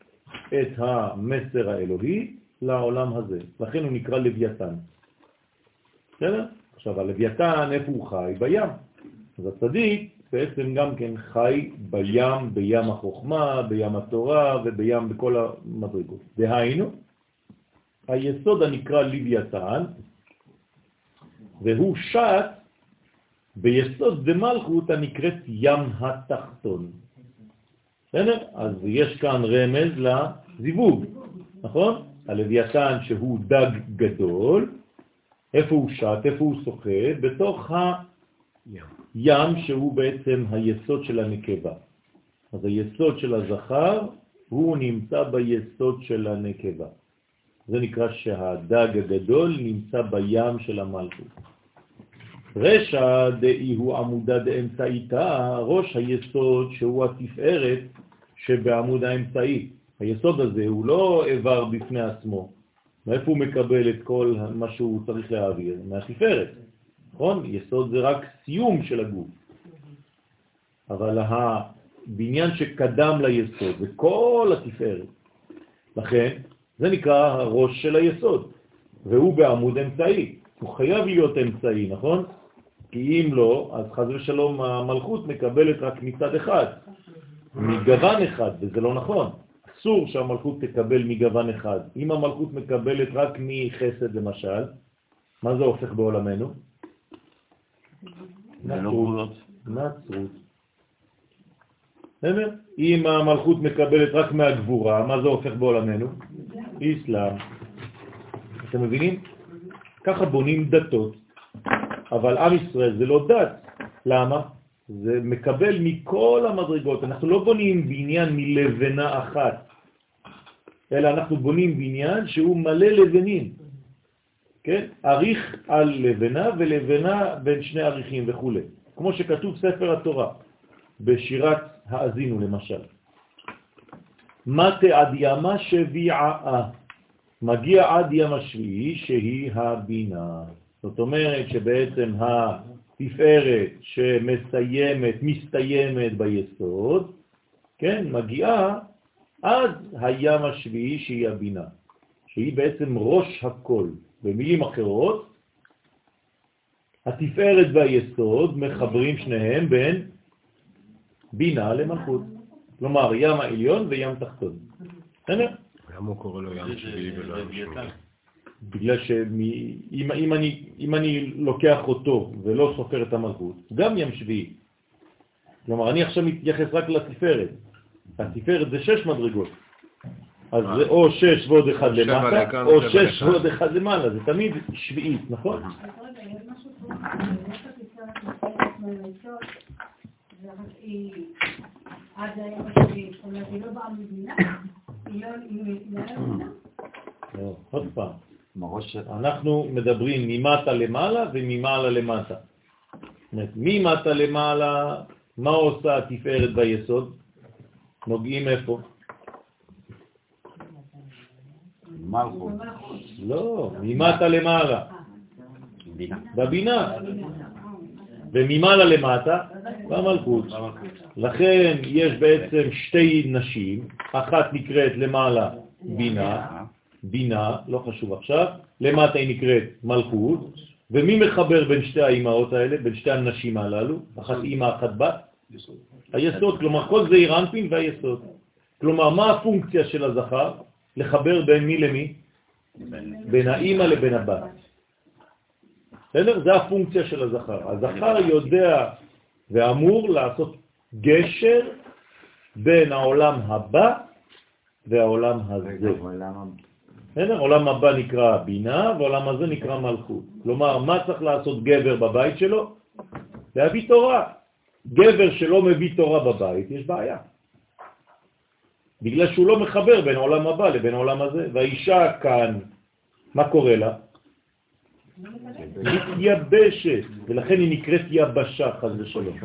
את המסר האלוהי לעולם הזה. לכן הוא נקרא לוויתן. בסדר? עכשיו, הלוויתן, איפה הוא חי? בים. אז הצדיק בעצם גם כן חי בים, בים החוכמה, בים התורה ובים בכל המדרגות. דהיינו, היסוד הנקרא לוויתן, והוא שט ביסוד דמלכות הנקראת ים התחתון. בסדר? אז יש כאן רמז לזיווג, נכון? הלוויתן שהוא דג גדול, איפה הוא שט, איפה הוא שוחה? בתוך הים שהוא בעצם היסוד של הנקבה. אז היסוד של הזכר הוא נמצא ביסוד של הנקבה. זה נקרא שהדג הגדול נמצא בים של המלכות. רשע דאי הוא עמודה דאמצעיתה, ראש היסוד שהוא התפארת שבעמוד האמצעי. היסוד הזה הוא לא איבר בפני עצמו. מאיפה הוא מקבל את כל מה שהוא צריך להעביר? מהתפארת, נכון? יסוד זה רק סיום של הגוף. אבל בניין שקדם ליסוד, זה כל התפארת. לכן, זה נקרא הראש של היסוד, והוא בעמוד אמצעי. הוא חייב להיות אמצעי, נכון? כי אם לא, אז חז ושלום המלכות מקבלת רק מצד אחד, מגוון אחד, וזה לא נכון. אסור שהמלכות תקבל מגוון אחד. אם המלכות מקבלת רק מחסד למשל, מה זה הופך בעולמנו? לא נצרות. נצרות. בסדר? אם המלכות מקבלת רק מהגבורה, מה זה הופך בעולמנו? איסלאם. אתם מבינים? ככה בונים דתות, אבל עם ישראל זה לא דת. למה? זה מקבל מכל המדרגות. אנחנו לא בונים בניין מלבנה אחת, אלא אנחנו בונים בניין שהוא מלא לבנים. כן? אריך על לבנה ולבנה בין שני אריכים וכו'. כמו שכתוב ספר התורה, בשירת האזינו למשל. מטה עד ימה שביעה, מגיע עד ים השביעי שהיא הבינה. זאת אומרת שבעצם התפארת שמסיימת, מסתיימת ביסוד, כן, מגיעה עד הים השביעי שהיא הבינה, שהיא בעצם ראש הכל. במילים אחרות, התפארת והיסוד מחברים שניהם בין בינה למלכות. כלומר, ים העליון וים תחתון. בסדר? למה הוא קורא לו ים שביעי ולא ים שמונה? בגלל שאם אם אני, אם אני לוקח אותו ולא סופר את המלכות, גם ים שביעי. כלומר, אני עכשיו מתייחס רק לתפארת. התפארת זה שש מדרגות. אז זה או שש ועוד אחד למטה, או שש. ועוד אחד למעלה, זה תמיד שביעית, נכון? לא לא. לא, עוד פעם. אנחנו מדברים ממטה למעלה וממעלה למטה. זאת אומרת, ממטה למעלה, מה עושה התפארת ביסוד? נוגעים איפה? מלכות. לא, ממטה למעלה, בינה. בבינה, וממעלה למטה, במלכות. לכן יש בעצם שתי נשים, אחת נקראת למעלה בינה, בינה, לא חשוב עכשיו, למטה היא נקראת מלכות, ומי מחבר בין שתי האימהות האלה, בין שתי הנשים הללו, אחת אימא, אחת בת? היסוד, כלומר כל זה אירנפין והיסוד. כלומר, מה הפונקציה של הזכר? לחבר בין מי למי? בין האימא לבין הבת. בסדר? זה הפונקציה של הזכר. הזכר יודע ואמור לעשות גשר בין העולם הבא והעולם הזה. בסדר? עולם הבא נקרא בינה ועולם הזה נקרא מלכות. כלומר, מה צריך לעשות גבר בבית שלו? להביא תורה. גבר שלא מביא תורה בבית, יש בעיה. בגלל שהוא לא מחבר בין העולם הבא לבין העולם הזה. והאישה כאן, מה קורה לה? מתייבשת, ולכן היא נקראת יבשה, חז ושלום.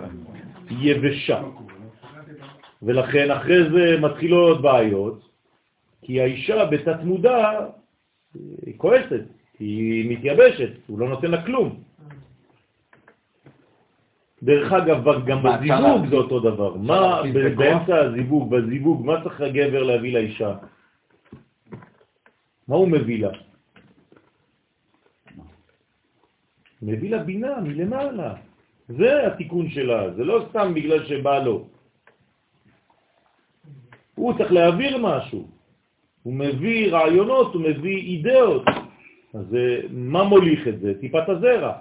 יבשה. ולכן אחרי זה מתחילות בעיות, כי האישה בתת מודע היא כועסת, היא מתייבשת, הוא לא נותן לה כלום. דרך אגב, גם בזיווג זה אותו דבר. מה? באמצע הזיווג, בזיווג, מה צריך הגבר להביא לאישה? מה הוא מביא לה? מביא לה בינה מלמעלה. זה התיקון שלה, זה לא סתם בגלל שבא לו. הוא צריך להעביר משהו. הוא מביא רעיונות, הוא מביא אידאות. אז אה, מה מוליך את זה? טיפת הזרע.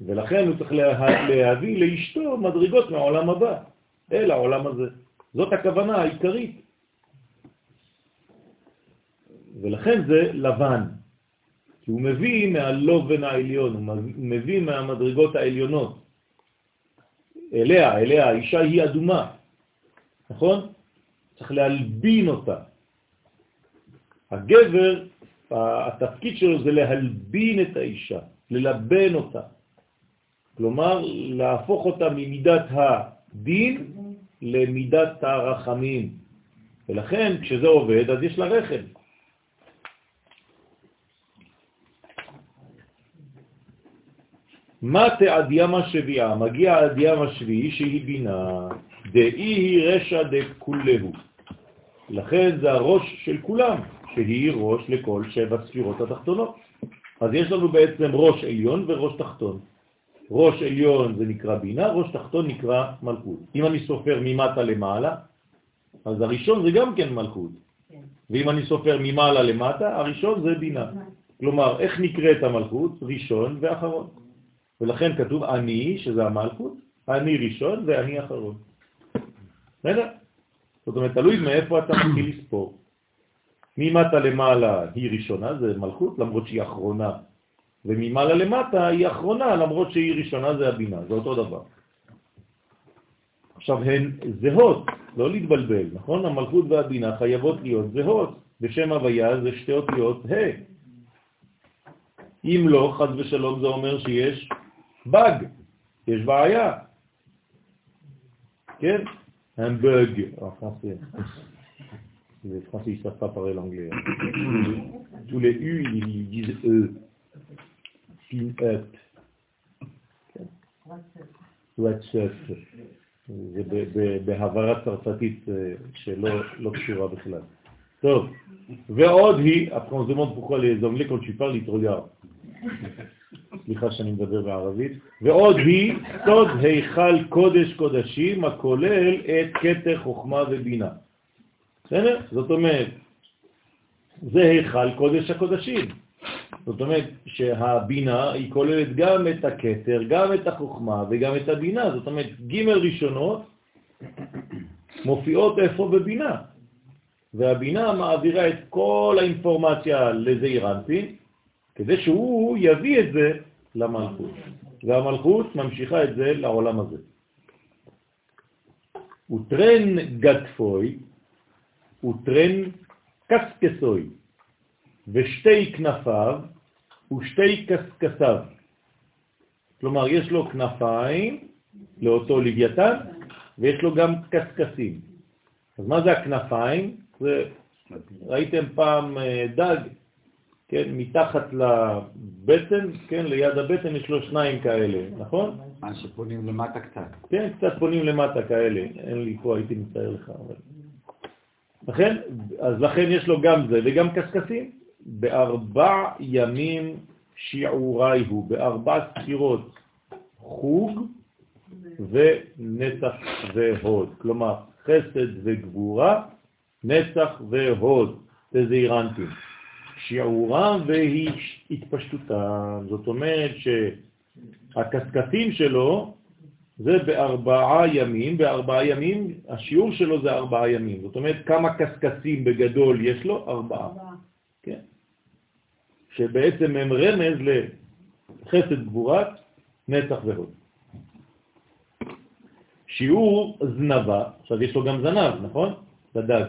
ולכן הוא צריך לה- להביא לאשתו מדרגות מהעולם הבא, אל העולם הזה. זאת הכוונה העיקרית. ולכן זה לבן, כי הוא מביא מהלובן העליון, הוא מביא- מהמדרגות העליונות. אליה, אליה, האישה היא אדומה, נכון? צריך להלבין אותה. הגבר, התפקיד שלו זה להלבין את האישה, ללבן אותה. כלומר, להפוך אותה ממידת הדין למידת הרחמים. ולכן, כשזה עובד, אז יש לה רחם. מה תעד ים השביעה? מגיע עד ים השביעי שהיא בינה. דאי היא רשע דכולהו. לכן זה הראש של כולם, שהיא ראש לכל שבע ספירות התחתונות. אז יש לנו בעצם ראש עליון וראש תחתון. ראש עליון זה נקרא בינה, ראש תחתון נקרא מלכות. אם אני סופר ממטה למעלה, אז הראשון זה גם כן מלכות. כן. ואם אני סופר ממעלה למטה, הראשון זה בינה. כלומר, איך נקראת המלכות? ראשון ואחרון. ולכן כתוב אני, שזה המלכות, אני ראשון ואני אחרון. בסדר? זאת אומרת, תלוי מאיפה אתה מתחיל לספור. ממטה למעלה היא ראשונה, זה מלכות, למרות שהיא אחרונה, וממעלה למטה היא אחרונה, למרות שהיא ראשונה, זה הבינה, זה אותו דבר. עכשיו, הן זהות, לא להתבלבל, נכון? המלכות והבינה חייבות להיות זהות. בשם הוויה זה שתי אותיות ה'. אם לא, חז ושלום זה אומר שיש באג, יש בעיה. כן? un bug en français. Les Français, ils ne savent pas parler l'anglais. Tous les U, ils disent E. Pin up. What's up. זה בהעברה צרפתית שלא קשורה בכלל. טוב, ועוד היא, après on se demande pourquoi סליחה שאני מדבר בערבית, ועוד היא סוד היכל קודש קודשים הכולל את קטר חוכמה ובינה. בסדר? זאת אומרת, זה היכל קודש הקודשים. זאת אומרת שהבינה היא כוללת גם את הקטר, גם את החוכמה וגם את הבינה. זאת אומרת, ג' ראשונות מופיעות איפה בבינה. והבינה מעבירה את כל האינפורמציה לזעירנטין, כדי שהוא יביא את זה למלכות. והמלכות ממשיכה את זה לעולם הזה. וטרן גדפוי, וטרן קסקסוי, ושתי כנפיו ושתי קסקסיו. כלומר, יש לו כנפיים לאותו לוויתן, ויש לו גם קסקסים. אז מה זה הכנפיים? זה, ראיתם פעם אה, דג כן, מתחת לבטן, כן, ליד הבטן יש לו שניים כאלה, נכון? מה שפונים למטה קצת. כן, קצת פונים למטה כאלה, אין לי פה, הייתי מצטער לך. אבל... לכן, אז לכן יש לו גם זה וגם קסקסים. בארבע ימים שיעורי הוא, בארבע ספירות חוג ונצח והוד. כלומר, חסד וגבורה, נצח והוד, זה זעירנטים. שיעורם והתפשטותם. זאת אומרת שהקסקסים שלו זה בארבעה ימים, בארבעה ימים, השיעור שלו זה ארבעה ימים. זאת אומרת, כמה קסקסים בגדול יש לו? ארבעה. כן. שבעצם הם רמז לחסד גבורת נצח והוד. שיעור זנבה, עכשיו יש לו גם זנב, נכון? לדג,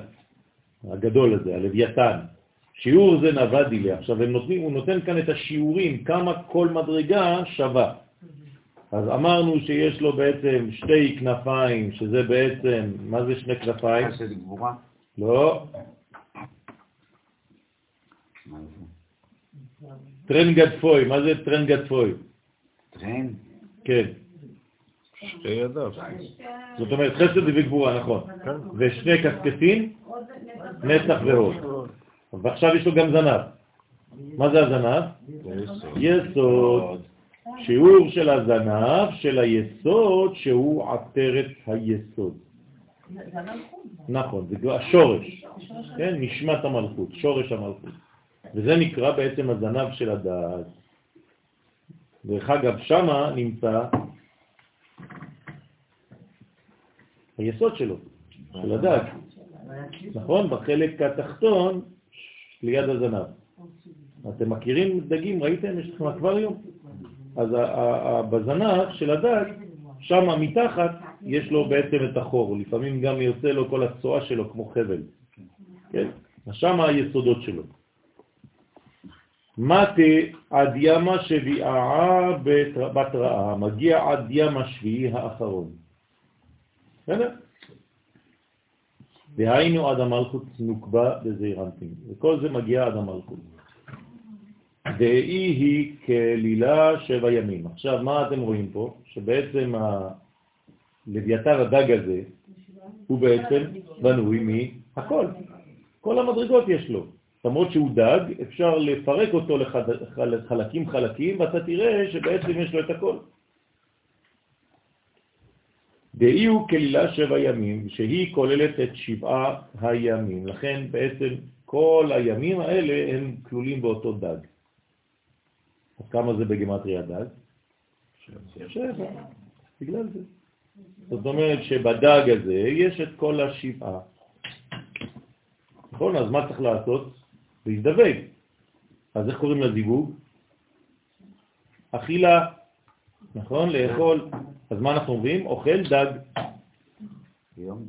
הגדול הזה, הלוויתן. שיעור זה נבדי לי. עכשיו נותנים, הוא נותן כאן את השיעורים, כמה כל מדרגה שווה. אז אמרנו שיש לו בעצם שתי כנפיים, שזה בעצם, מה זה שני כנפיים? חסד גבורה? לא. טרן גדפוי, מה זה טרן גדפוי? טרן? כן. שתי ידיו. זאת אומרת חסד וגבורה, נכון. כן. ושני קסקסים, נצח והוד. ועכשיו יש לו גם זנב. מה זה הזנב? יסוד. שיעור של הזנב של היסוד שהוא עטרת היסוד. נכון, זה השורש, כן, נשמת המלכות, שורש המלכות. וזה נקרא בעצם הזנב של הדעת. דרך אגב, שמה נמצא היסוד שלו, של הדעת. נכון? בחלק התחתון ליד הזנב. אתם מכירים דגים? ראיתם? יש לכם אקווריום? אז בזנב של הדג, שם מתחת יש לו בעצם את החור, לפעמים גם יוצא לו כל הצועה שלו כמו חבל. כן? שם היסודות שלו. מתי עד ימה שביעה בתראה, מגיע עד ים השביעי האחרון. בסדר? והיינו עד המלכות נוקבה בזעירנטים, וכל זה מגיע עד המלכות. דאי היא כלילה שבע ימים. עכשיו, מה אתם רואים פה? שבעצם לוויתר הדג הזה, הוא בעצם בנוי מהכל. כל המדרגות יש לו. למרות שהוא דג, אפשר לפרק אותו לחלקים חלקים, ואתה תראה שבעצם יש לו את הכל. דאי הוא כלילה שבע ימים, שהיא כוללת את שבעה הימים. לכן בעצם כל הימים האלה הם כלולים באותו דג. אז כמה זה בגמטריה דג? שבע. בגלל זה. זאת אומרת שבדג הזה יש את כל השבעה. נכון? אז מה צריך לעשות? להזדווג. אז איך קוראים לזיווג? אכילה, נכון? לאכול. אז מה אנחנו אומרים? אוכל דג.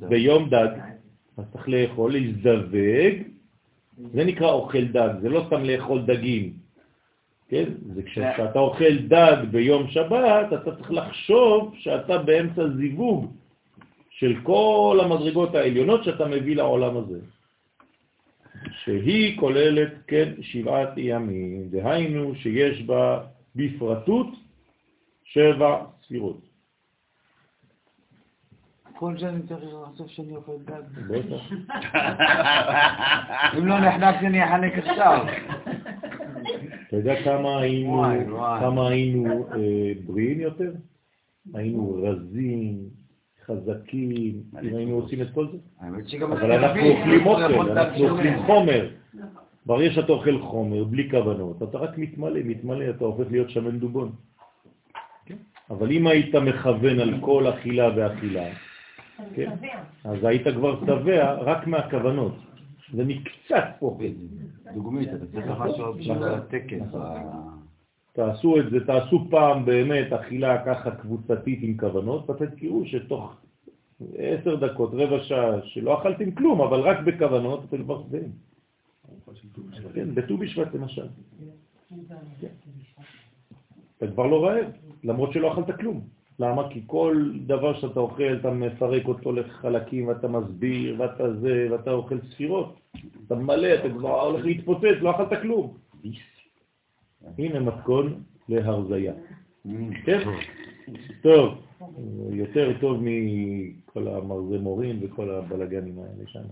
ביום דג. אז צריך לאכול, להזדווג. זה נקרא אוכל דג, זה לא סתם לאכול דגים. כן? זה כשאתה אוכל דג ביום שבת, אתה צריך לחשוב שאתה באמצע זיווג של כל המדרגות העליונות שאתה מביא לעולם הזה. שהיא כוללת, כן, שבעת ימים, דהיינו שיש בה בפרטות שבע ספירות. כל זה אני צריך לחשוב שאני אוכל דג. בטח. אם לא נחנקתי אני אחנק עכשיו. אתה יודע כמה היינו, כמה היינו אה, בריאים יותר? היינו רזים, חזקים, אם היינו עושים את כל זה. אבל אנחנו אוכלים אוכל, אנחנו אוכלים חומר. ברגע שאתה אוכל חומר בלי כוונות, אתה רק מתמלא, מתמלא, אתה הופך להיות שמן דובון. כן? אבל אם היית מכוון על כל אכילה ואכילה, כן? אז היית כבר שבע רק מהכוונות. זה מקצת פה. דוגמית, אתה צריך משהו בשביל הטקס. תעשו את זה, תעשו פעם באמת אכילה ככה קבוצתית עם כוונות, ואתם תראו שתוך עשר דקות, רבע שעה, שלא אכלתם כלום, אבל רק בכוונות, אתם כבר שבעים. כן, בט"ו בשבט למשל. אתה כבר לא רעב, למרות שלא אכלת כלום. למה? כי כל דבר שאתה אוכל, אתה מפרק אותו לחלקים, ואתה מסביר, ואתה זה, ואתה אוכל ספירות. אתה מלא, אתה כבר הולך להתפוצץ, לא אכלת כלום. הנה מתכון להרזייה. כן? טוב, יותר טוב מכל המרזמורים וכל הבלגנים האלה שם.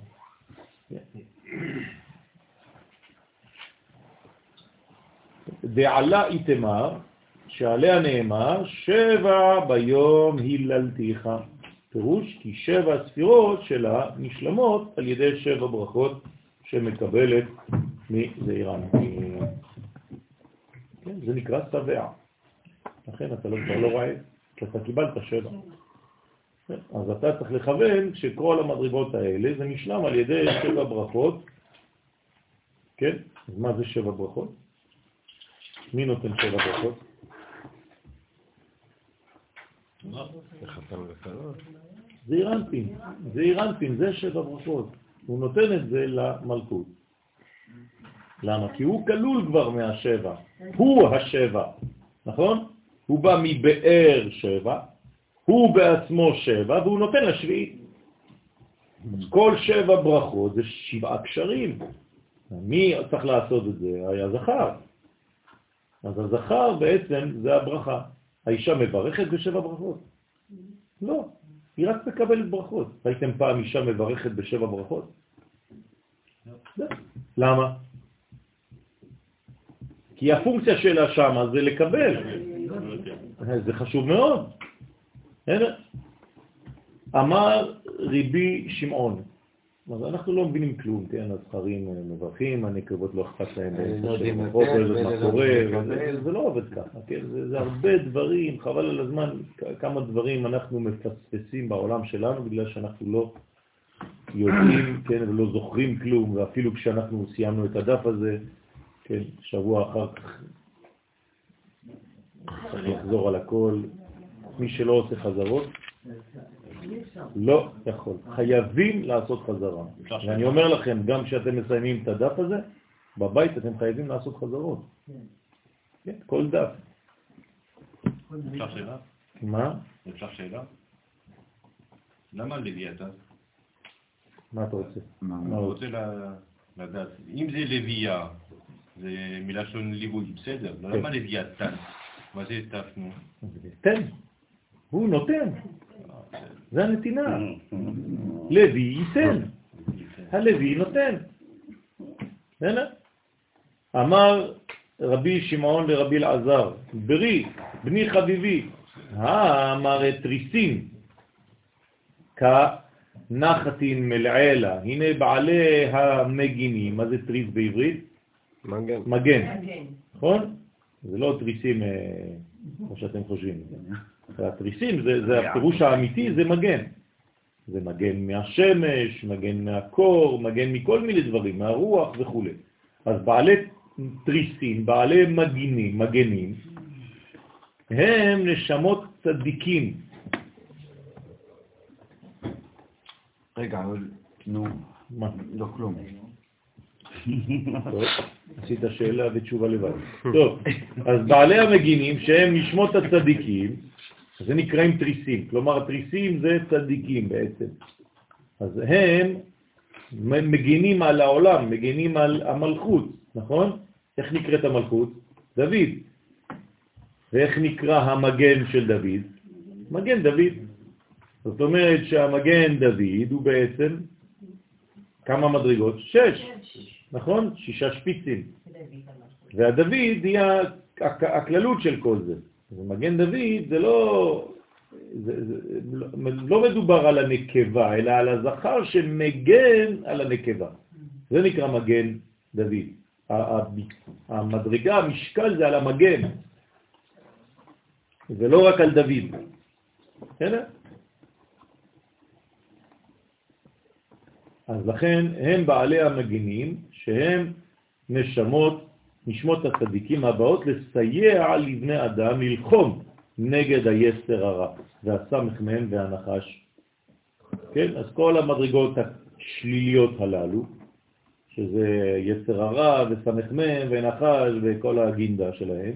דעלה איתמר, שעליה נאמר, שבע ביום היללתיך. פירוש כי שבע ספירות שלה נשלמות על ידי שבע ברכות שמקבלת מזעירן. כן, זה נקרא שבע. לכן אתה לא, כבר לא רואה, כי אתה קיבלת שבע. אז אתה צריך לכוון שכל המדרגות האלה זה נשלם על ידי שבע ברכות. כן? אז מה זה שבע ברכות? מי נותן שבע ברכות? זה אירנפין, זה אירנפין, זה שבע ברכות. הוא נותן את זה למלכות. למה? כי הוא כלול כבר מהשבע. הוא השבע, נכון? הוא בא מבאר שבע, הוא בעצמו שבע, והוא נותן לשביעית. אז כל שבע ברכות זה שבעה קשרים. מי צריך לעשות את זה? היה זכר. אז הזכר בעצם זה הברכה. האישה מברכת בשבע ברכות? לא, היא רק מקבלת ברכות. ראיתם פעם אישה מברכת בשבע ברכות? לא. למה? כי הפונקציה שלה שמה זה לקבל. זה חשוב מאוד. אמר ריבי שמעון, אז אנחנו לא מבינים כלום, כן? הזכרים מברכים, הנקבות לא אכפת להם לא מה קורה, זה לא עובד ככה, כן? זה הרבה דברים, חבל על הזמן, כמה דברים אנחנו מפספסים בעולם שלנו בגלל שאנחנו לא יודעים, כן, ולא זוכרים כלום, ואפילו כשאנחנו סיימנו את הדף הזה, כן, שבוע אחר כך צריך לחזור על הכל. מי שלא עושה חזרות, לא יכול. חייבים לעשות חזרה. ואני אומר לכם, גם כשאתם מסיימים את הדף הזה, בבית אתם חייבים לעשות חזרות. כן, כל דף. אפשר שאלה? מה? אפשר שאלה? למה לוויתן? מה אתה רוצה? אני רוצה לדעת, אם זה לוויה, זה מלשון ליווי, בסדר, כן. למה לוויתן? מה זה תפנו? תן. הוא נותן. זה הנתינה. לוי ייתן, הלוי נותן. אמר רבי שמעון לרבי אלעזר, ברי, בני חביבי, האמר תריסים, כנחתין מלעלה, הנה בעלי המגינים, מה זה תריס בעברית? מגן. מגן, נכון? זה לא תריסים אה, כמו שאתם חושבים. התריסים, זה, זה הפירוש האמיתי, זה מגן. זה מגן מהשמש, מגן מהקור, מגן מכל מיני דברים, מהרוח וכו'. אז בעלי תריסים, בעלי מגינים, מגנים, הם נשמות צדיקים. רגע, אבל, נו, מה? לא כלום. טוב, עשית שאלה ותשובה לבד. טוב, אז בעלי המגינים שהם נשמות הצדיקים, זה נקראים תריסים, כלומר התריסים זה צדיקים בעצם. אז הם מגינים על העולם, מגינים על המלכות, נכון? איך נקראת המלכות? דוד. ואיך נקרא המגן של דוד? מגן דוד. זאת אומרת שהמגן דוד הוא בעצם כמה מדרגות? שש, נכון? שישה שפיצים. והדוד היא הכללות של כל זה. ומגן דוד זה לא, זה, זה, לא מדובר על הנקבה, אלא על הזכר שמגן על הנקבה. זה נקרא מגן דוד. המדרגה, המשקל זה על המגן, ולא רק על דוד. בסדר? אז לכן הם בעלי המגינים, שהם נשמות, נשמות הצדיקים הבאות לסייע לבני אדם ללחום נגד היסר הרע, והסמך מהם והנחש. כן, אז כל המדרגות השליליות הללו, שזה יסר הרע וסמך מהם ונחש וכל הגינדה שלהם,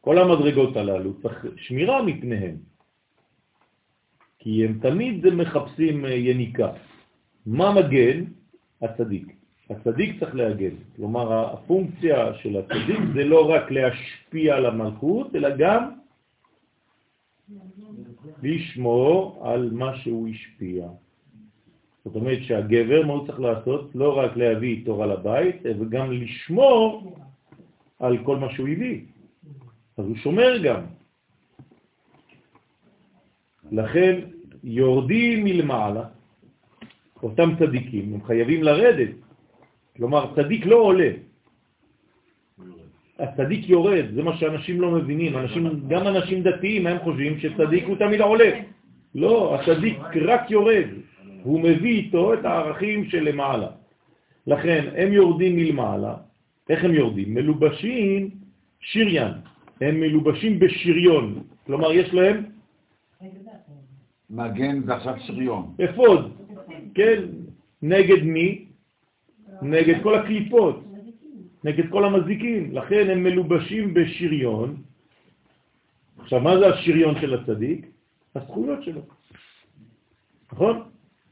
כל המדרגות הללו צריך שמירה מפניהם, כי הם תמיד מחפשים יניקה. מה מגן? הצדיק. הצדיק צריך להגן. כלומר, הפונקציה של הצדיק זה לא רק להשפיע על המלכות, אלא גם לשמור על מה שהוא השפיע. זאת אומרת שהגבר, מה הוא צריך לעשות? לא רק להביא תורה לבית, אלא גם לשמור על כל מה שהוא הביא. אז הוא שומר גם. לכן יורדים מלמעלה, אותם צדיקים, הם חייבים לרדת. כלומר, צדיק לא עולה. הצדיק יורד, זה מה שאנשים לא מבינים. אנשים, גם אנשים דתיים, הם חושבים שצדיק הוא תמיד עולה. לא, הצדיק רק יורד. הוא מביא איתו את הערכים של למעלה. לכן, הם יורדים מלמעלה. איך הם יורדים? מלובשים שריין. הם מלובשים בשריון. כלומר, יש להם... מגן זה עכשיו שריון. אפוד. כן, נגד מי? נגד כל הקליפות, נגד כל המזיקים. לכן הם מלובשים בשריון. עכשיו, מה זה השריון של הצדיק? הזכויות שלו. נכון?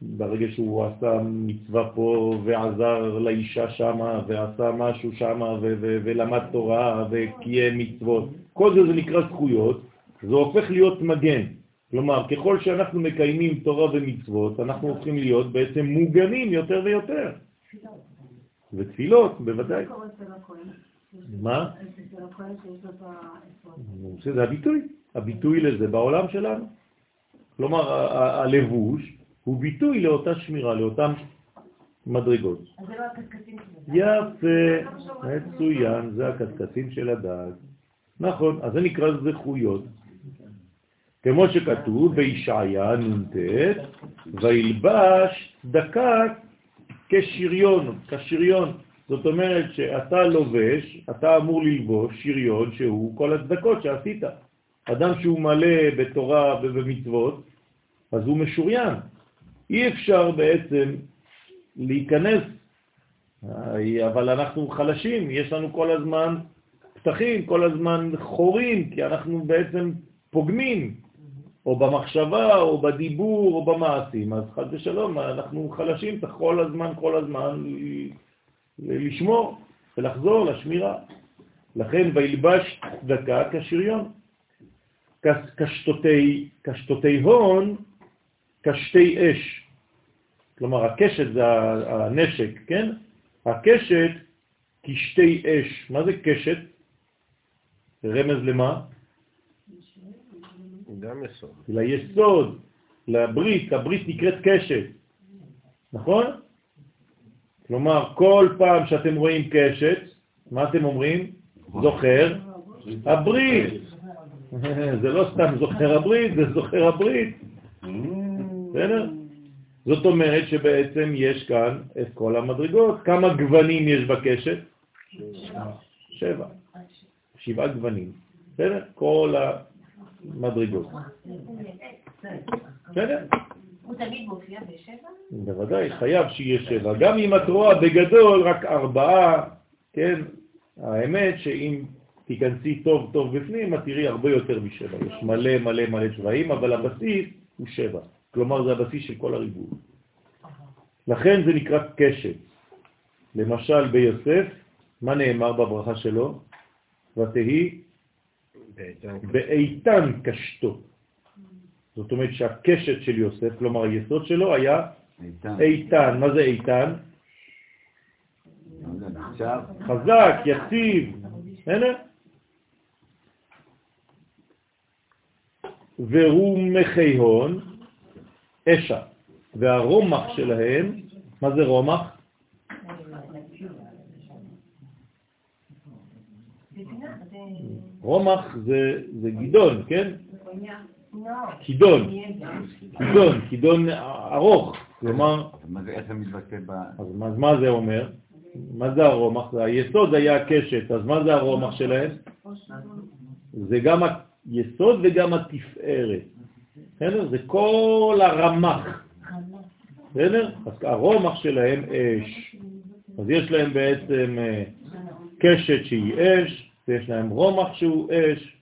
ברגע שהוא עשה מצווה פה ועזר לאישה שמה ועשה משהו שמה ולמד תורה וקיים מצוות, כל זה זה נקרא זכויות, זה הופך להיות מגן. כלומר, ככל שאנחנו מקיימים תורה ומצוות, אנחנו הופכים להיות בעצם מוגנים יותר ויותר. ותפילות, בוודאי. מה? זה הביטוי, הביטוי לזה בעולם שלנו. כלומר, הלבוש הוא ביטוי לאותה שמירה, לאותם מדרגות. אז זה לא הקשקשים של. יפה, מצוין, זה הקשקשים של הדעת. נכון, אז זה נקרא זכויות. כמו שכתוב בישעיה נ"ט, וילבש דקה כשריון, כשריון. זאת אומרת שאתה לובש, אתה אמור ללבוש שריון שהוא כל הצדקות שעשית. אדם שהוא מלא בתורה ובמצוות, אז הוא משוריין. אי אפשר בעצם להיכנס, אבל אנחנו חלשים, יש לנו כל הזמן פתחים, כל הזמן חורים, כי אנחנו בעצם פוגמים, או במחשבה, או בדיבור, או במעשים, אז חד ושלום, אנחנו חלשים, צריך כל הזמן, כל הזמן לשמור ולחזור לשמירה. לכן וילבש צדקה כשריון. קשתותי, קשתותי הון כשתי אש. כלומר, הקשת זה הנשק, כן? הקשת כשתי אש. מה זה קשת? רמז למה? גם יסוד. ליסוד, לברית, הברית נקראת קשת, נכון? כלומר, כל פעם שאתם רואים קשת, מה אתם אומרים? זוכר הברית. זה לא סתם זוכר הברית, זה זוכר הברית. בסדר? זאת אומרת שבעצם יש כאן את כל המדרגות. כמה גוונים יש בקשת? שבע. שבעה גוונים. בסדר? כל המדרגות. בסדר? הוא תמיד מופיע בשבע? בוודאי, חייב שיהיה שבע. גם אם את רואה בגדול רק ארבעה, כן? האמת שאם תיכנסי טוב טוב בפנים, את תראי הרבה יותר משבע. יש מלא מלא מלא צבעים, אבל הבסיס הוא שבע. כלומר, זה הבסיס של כל הריבוע. לכן זה נקרא קשת. למשל ביוסף, מה נאמר בברכה שלו? ותהי באיתן קשתו. זאת אומרת שהקשת של יוסף, כלומר היסוד שלו היה איתן. איתן. מה זה איתן? עכשיו, חזק, יציב, בסדר? ורומחי הון, אשה, והרומח שלהם, מה זה רומח? רומח זה, זה גידון, כן? קידון, קידון, קידון ארוך, כלומר, איך זה מתבטא ב... אז מה, זה אומר? מה זה הרומח? היסוד היה הקשת, אז מה זה הרומח שלהם? זה גם היסוד וגם התפארת. בסדר? זה כל הרמח. בסדר? אז הרומח שלהם אש. אז יש להם בעצם אה, קשת שהיא אש, ויש להם רומח שהוא אש.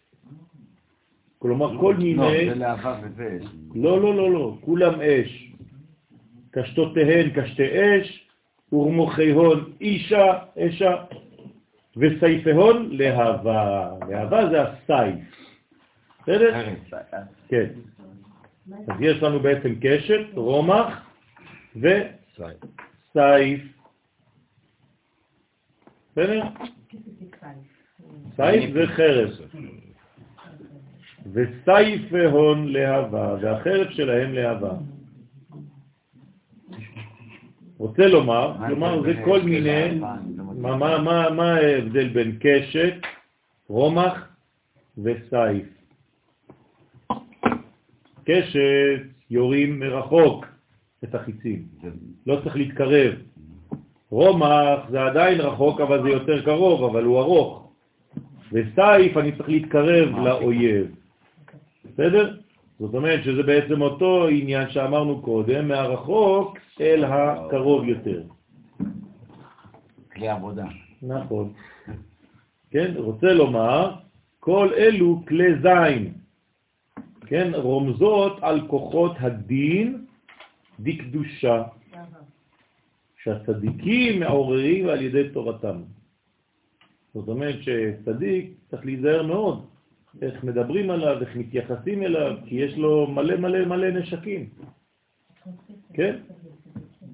כלומר, כל לא, מיני... זה להבה וזה. לא, לא, לא, לא, כולם אש. קשתותיהן קשתי אש, ורמוחיהון אישה, אשה, וסייפיהון להבה. להבה זה הסייף. בסדר? כן. אז יש לנו בעצם קשת, רומח וסייף. בסדר? סייף וחרס. וסייף והון להבה, והחרב שלהם להבה. רוצה לומר, כלומר זה כל מיני. מה, ההבדל בין קשת, רומח וסייף? קשת יורים מרחוק את החיצים, זה- לא צריך להתקרב. רומח זה עדיין רחוק, אבל זה יותר קרוב, אבל הוא ארוך. וסייף אני צריך להתקרב לאויב. בסדר? זאת אומרת שזה בעצם אותו עניין שאמרנו קודם, מהרחוק אל הקרוב יותר. כלי עבודה. נכון. כן, רוצה לומר, כל אלו כלי זין, כן, רומזות על כוחות הדין דקדושה, שהצדיקים מעוררים על ידי תורתם. זאת אומרת שצדיק צריך להיזהר מאוד איך מדברים עליו, איך מתייחסים אליו, כי יש לו מלא מלא מלא נשקים. כן?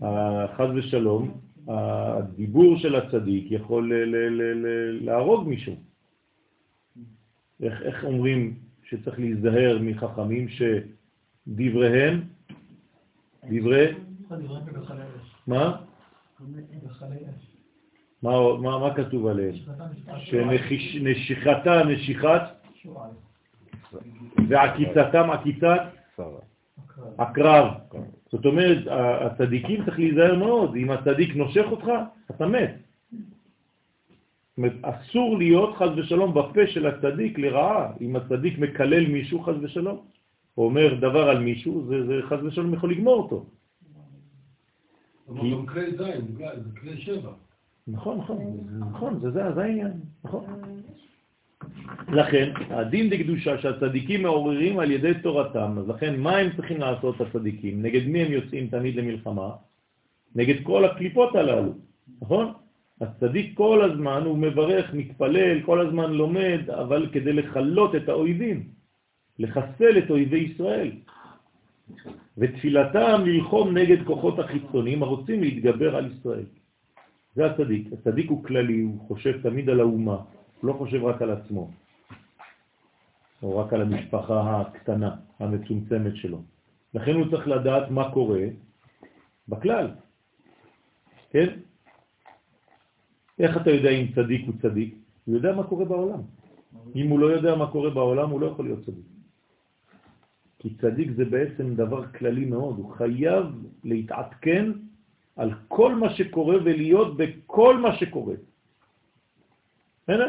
ה- חז ושלום, הדיבור של הצדיק יכול להרוג מישהו. איך, איך אומרים שצריך להיזהר מחכמים שדבריהם, דברי, מה? מה, מה, מה כתוב עליהם? שנשיכתה נשיכת ועקיצתם עקיצת הקרב. זאת אומרת, הצדיקים צריך להיזהר מאוד, אם הצדיק נושך אותך, אתה מת. זאת אומרת, אסור להיות חז ושלום בפה של הצדיק לרעה, אם הצדיק מקלל מישהו חז ושלום, או אומר דבר על מישהו, זה, זה חז ושלום יכול לגמור אותו. אבל גם כלי זין, זה כלי שבע. נכון, נכון, נכון, זה, זה, זה העניין, נכון. לכן, הדין דקדושה שהצדיקים מעוררים על ידי תורתם, אז לכן מה הם צריכים לעשות הצדיקים? נגד מי הם יוצאים תמיד למלחמה? נגד כל הקליפות הללו, נכון? הצדיק כל הזמן הוא מברך, מתפלל, כל הזמן לומד, אבל כדי לחלות את האויבים, לחסל את אויבי ישראל. ותפילתם ללחום נגד כוחות החיצוניים הרוצים להתגבר על ישראל. זה הצדיק. הצדיק הוא כללי, הוא חושב תמיד על האומה, הוא לא חושב רק על עצמו, או רק על המשפחה הקטנה, המצומצמת שלו. לכן הוא צריך לדעת מה קורה בכלל. כן? איך אתה יודע אם צדיק הוא צדיק? הוא יודע מה קורה בעולם. אם הוא לא יודע מה קורה בעולם, הוא לא יכול להיות צדיק. כי צדיק זה בעצם דבר כללי מאוד, הוא חייב להתעדכן על כל מה שקורה ולהיות בכל מה שקורה. בסדר?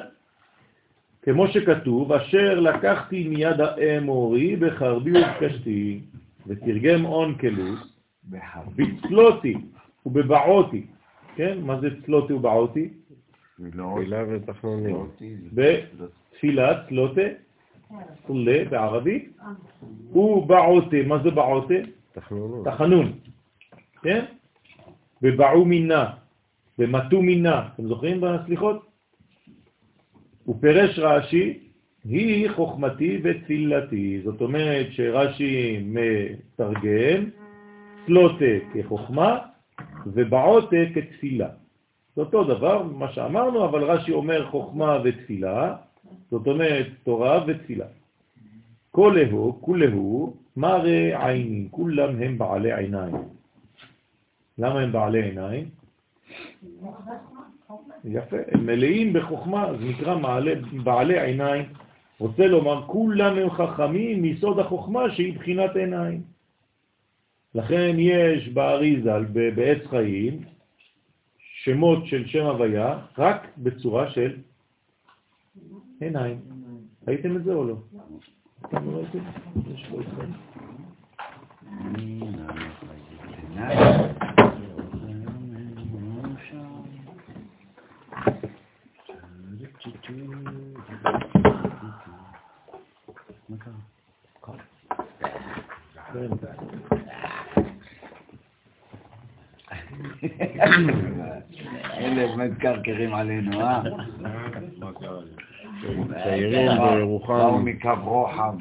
כמו שכתוב, אשר לקחתי מיד האמורי בחרבי ובקשתי, ותרגם און כלוס, בצלותי ובבעותי. כן? מה זה צלותי ובעותי? תפילה ותחנונים. בתפילה, צלותה, צלה בערבית, ובעותה, מה זה בעותה? תחנון, כן? ובעו מינה, ומתו מינה, אתם זוכרים בסליחות? הוא פירש רש"י, היא חוכמתי ותפילתי. זאת אומרת שרש"י מתרגם צלוטה כחוכמה ובעוטה כתפילה. זה אותו דבר, מה שאמרנו, אבל רש"י אומר חוכמה ותפילה, זאת אומרת תורה ותפילה. כולהו, כולהו, מראה עינים, כולם הם בעלי עיניים. למה הם בעלי עיניים? יפה, הם מלאים בחוכמה, זה נקרא מעלה, בעלי עיניים. רוצה לומר, כולם הם חכמים מסוד החוכמה שהיא בחינת עיניים. לכן יש באריזל, בעץ חיים, שמות של שם הוויה רק בצורה של עיניים. ראיתם את זה או לא? אתם לא ראיתם? יש פה אתכם. אלה מתקרקרים עלינו, אה? צעירים בירוחם. באו מקו רוחב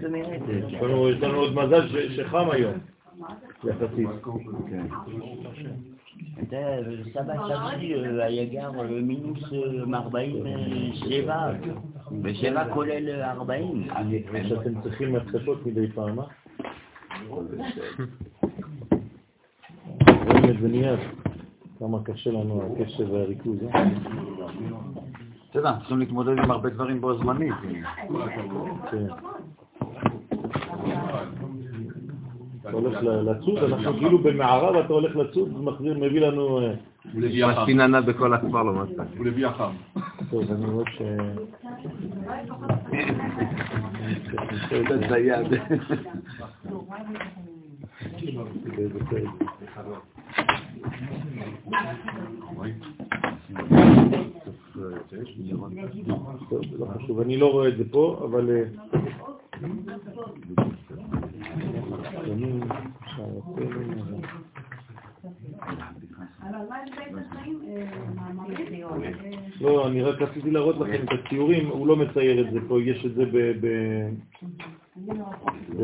זה נראה? יש לנו- עוד מזל ש- שחם היום, יחסית. סבא סבתי היה גר מינוס 47, ושבע כולל 40. שאתם צריכים מצפות מדי פעם, אה? רואים את זה מיד, כמה קשה לנו הקשב והריכוז, אה? אתה יודע, צריכים להתמודד עם הרבה דברים בו זמנית. כן. אתה הולך לצוד, אנחנו כאילו במערה ואתה הולך לצוד, זה מחזיר, מביא לנו... אה, מסטיננה בכל הכפר לא מצא. הוא לוי החם. טוב, אני רואה ש... טוב, לא חשוב, אני לא רואה את זה פה, אבל... אה, ימים, שערתנו, אבל מה עם בית החיים? אה, מאמרים? אה, לא, אני רק רציתי להראות לכם את הציורים, הוא לא מצייר את זה פה, יש את זה ב... ב... ב...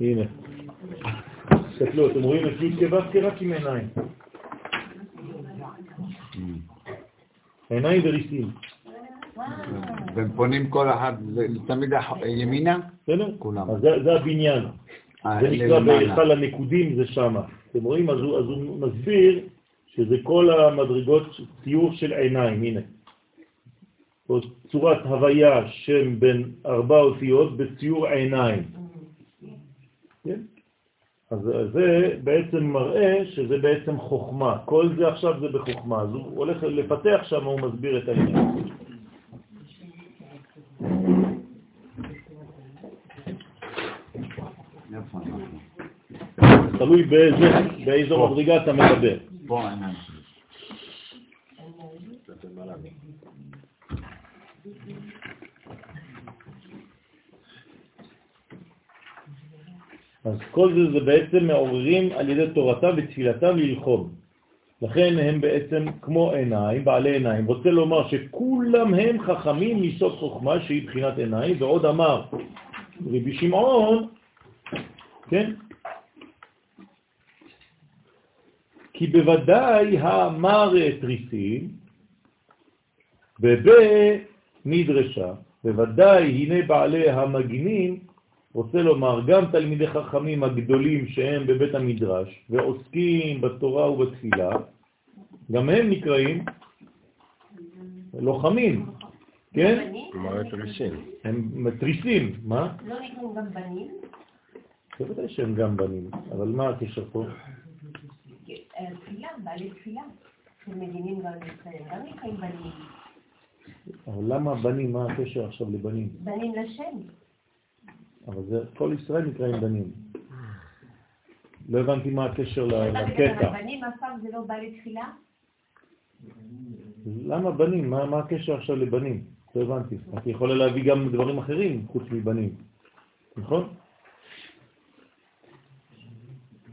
הנה. תסתכלו, אתם רואים את י' כו' רק עם עיניים. עיניים וריסים. והם פונים כל אחד, תמיד ימינה? בסדר? כולם. אז זה, זה הבניין. אה, זה נקרא. בהיכל הנקודים, זה שמה. אתם רואים? אז הוא, אז הוא מסביר שזה כל המדרגות ציור של עיניים, הנה. או צורת הוויה שם בין ארבע אותיות בציור עיניים. כן? אז זה בעצם מראה שזה בעצם חוכמה. כל זה עכשיו זה בחוכמה. אז הוא הולך לפתח שם, הוא מסביר את העניין. תלוי באיזו מדרגה אתה מדבר. אז כל זה זה בעצם מעוררים על ידי תורתה ותפילתה ללחוב. לכן הם בעצם כמו עיניים, בעלי עיניים. רוצה לומר שכולם הם חכמים מסוד חוכמה שהיא בחינת עיניים, ועוד אמר רבי שמעון, כן? כי בוודאי האמר תריסים, ובנדרשה, בוודאי הנה בעלי המגינים, רוצה לומר גם תלמידי חכמים הגדולים שהם בבית המדרש ועוסקים בתורה ובתפילה, גם הם נקראים לוחמים, כן? מה מתריסים? הם מתריסים, מה? לא נקראים גם בנים? בוודאי שהם גם בנים, אבל מה הקשר פה? אה, תפילה, בעלי תפילה. שמגינים גם לישראל, גם נקראים בנים. אבל למה בנים? מה הקשר עכשיו לבנים? בנים לשם. אבל זה, כל ישראל נקראים בנים. לא הבנתי מה הקשר לקטע. בנים אף פעם זה לא בעלי תפילה? למה בנים? מה, מה הקשר עכשיו לבנים? לא הבנתי. את יכולה להביא גם דברים אחרים חוץ מבנים, נכון?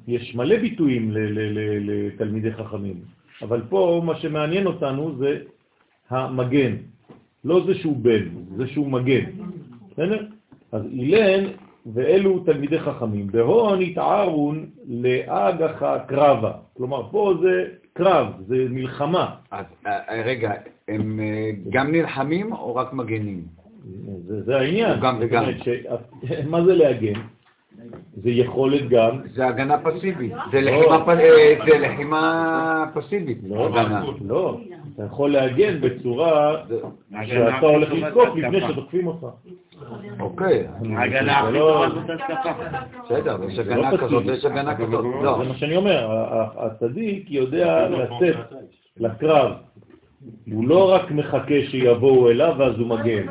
יש מלא ביטויים ל- ל- ל- לתלמידי חכמים, אבל פה מה שמעניין אותנו זה המגן, לא זה שהוא בן, זה שהוא מגן. בסדר? אז אילן ואלו תלמידי חכמים, בהון התערון לאגחה קרבה. כלומר, פה זה קרב, זה מלחמה. אז אה, רגע, הם אה, גם נלחמים או רק מגנים? זה, זה העניין. גם וגם. ש- מה זה להגן? זה יכולת גם, זה הגנה פסיבית, זה לחימה פ- אה, זה לחימה פסיבית, לא, הגנה. לא, אתה יכול להגן בצורה שאתה הולך לתקוף לפני שתוקפים אותך. אוקיי, הגנה הכי לא- טובה זאת התקפה. בסדר, יש הגנה לא כזאת. ויש הגנה כזאת. לא, זה מה שאני אומר, הצדיק יודע לצאת לקרב. הוא לא רק מחכה שיבואו אליו ואז הוא מגן.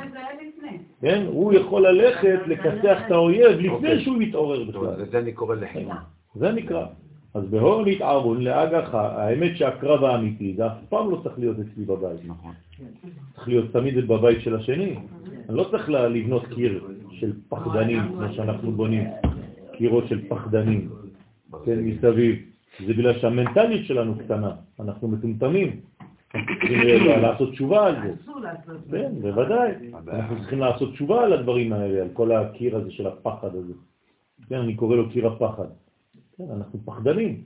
כן? הוא יכול ללכת לכסח את האויב לפני שהוא מתעורר בכלל. לזה אני קורא לחימה. זה נקרא. אז בהור נתערון לאגחה, האמת שהקרב האמיתי, זה אף פעם לא צריך להיות אצלי בבית. נכון. צריך להיות תמיד בבית של השני. אני לא צריך לבנות קיר של פחדנים, כמו שאנחנו בונים, קירות של פחדנים, כן, מסביב. זה בגלל שהמנטליות שלנו קטנה, אנחנו מטומטמים. אנחנו צריכים לעשות תשובה על זה. כן, בוודאי. אנחנו צריכים לעשות תשובה על הדברים האלה, על כל הקיר הזה של הפחד הזה. כן, אני קורא לו קיר הפחד. כן, אנחנו פחדנים.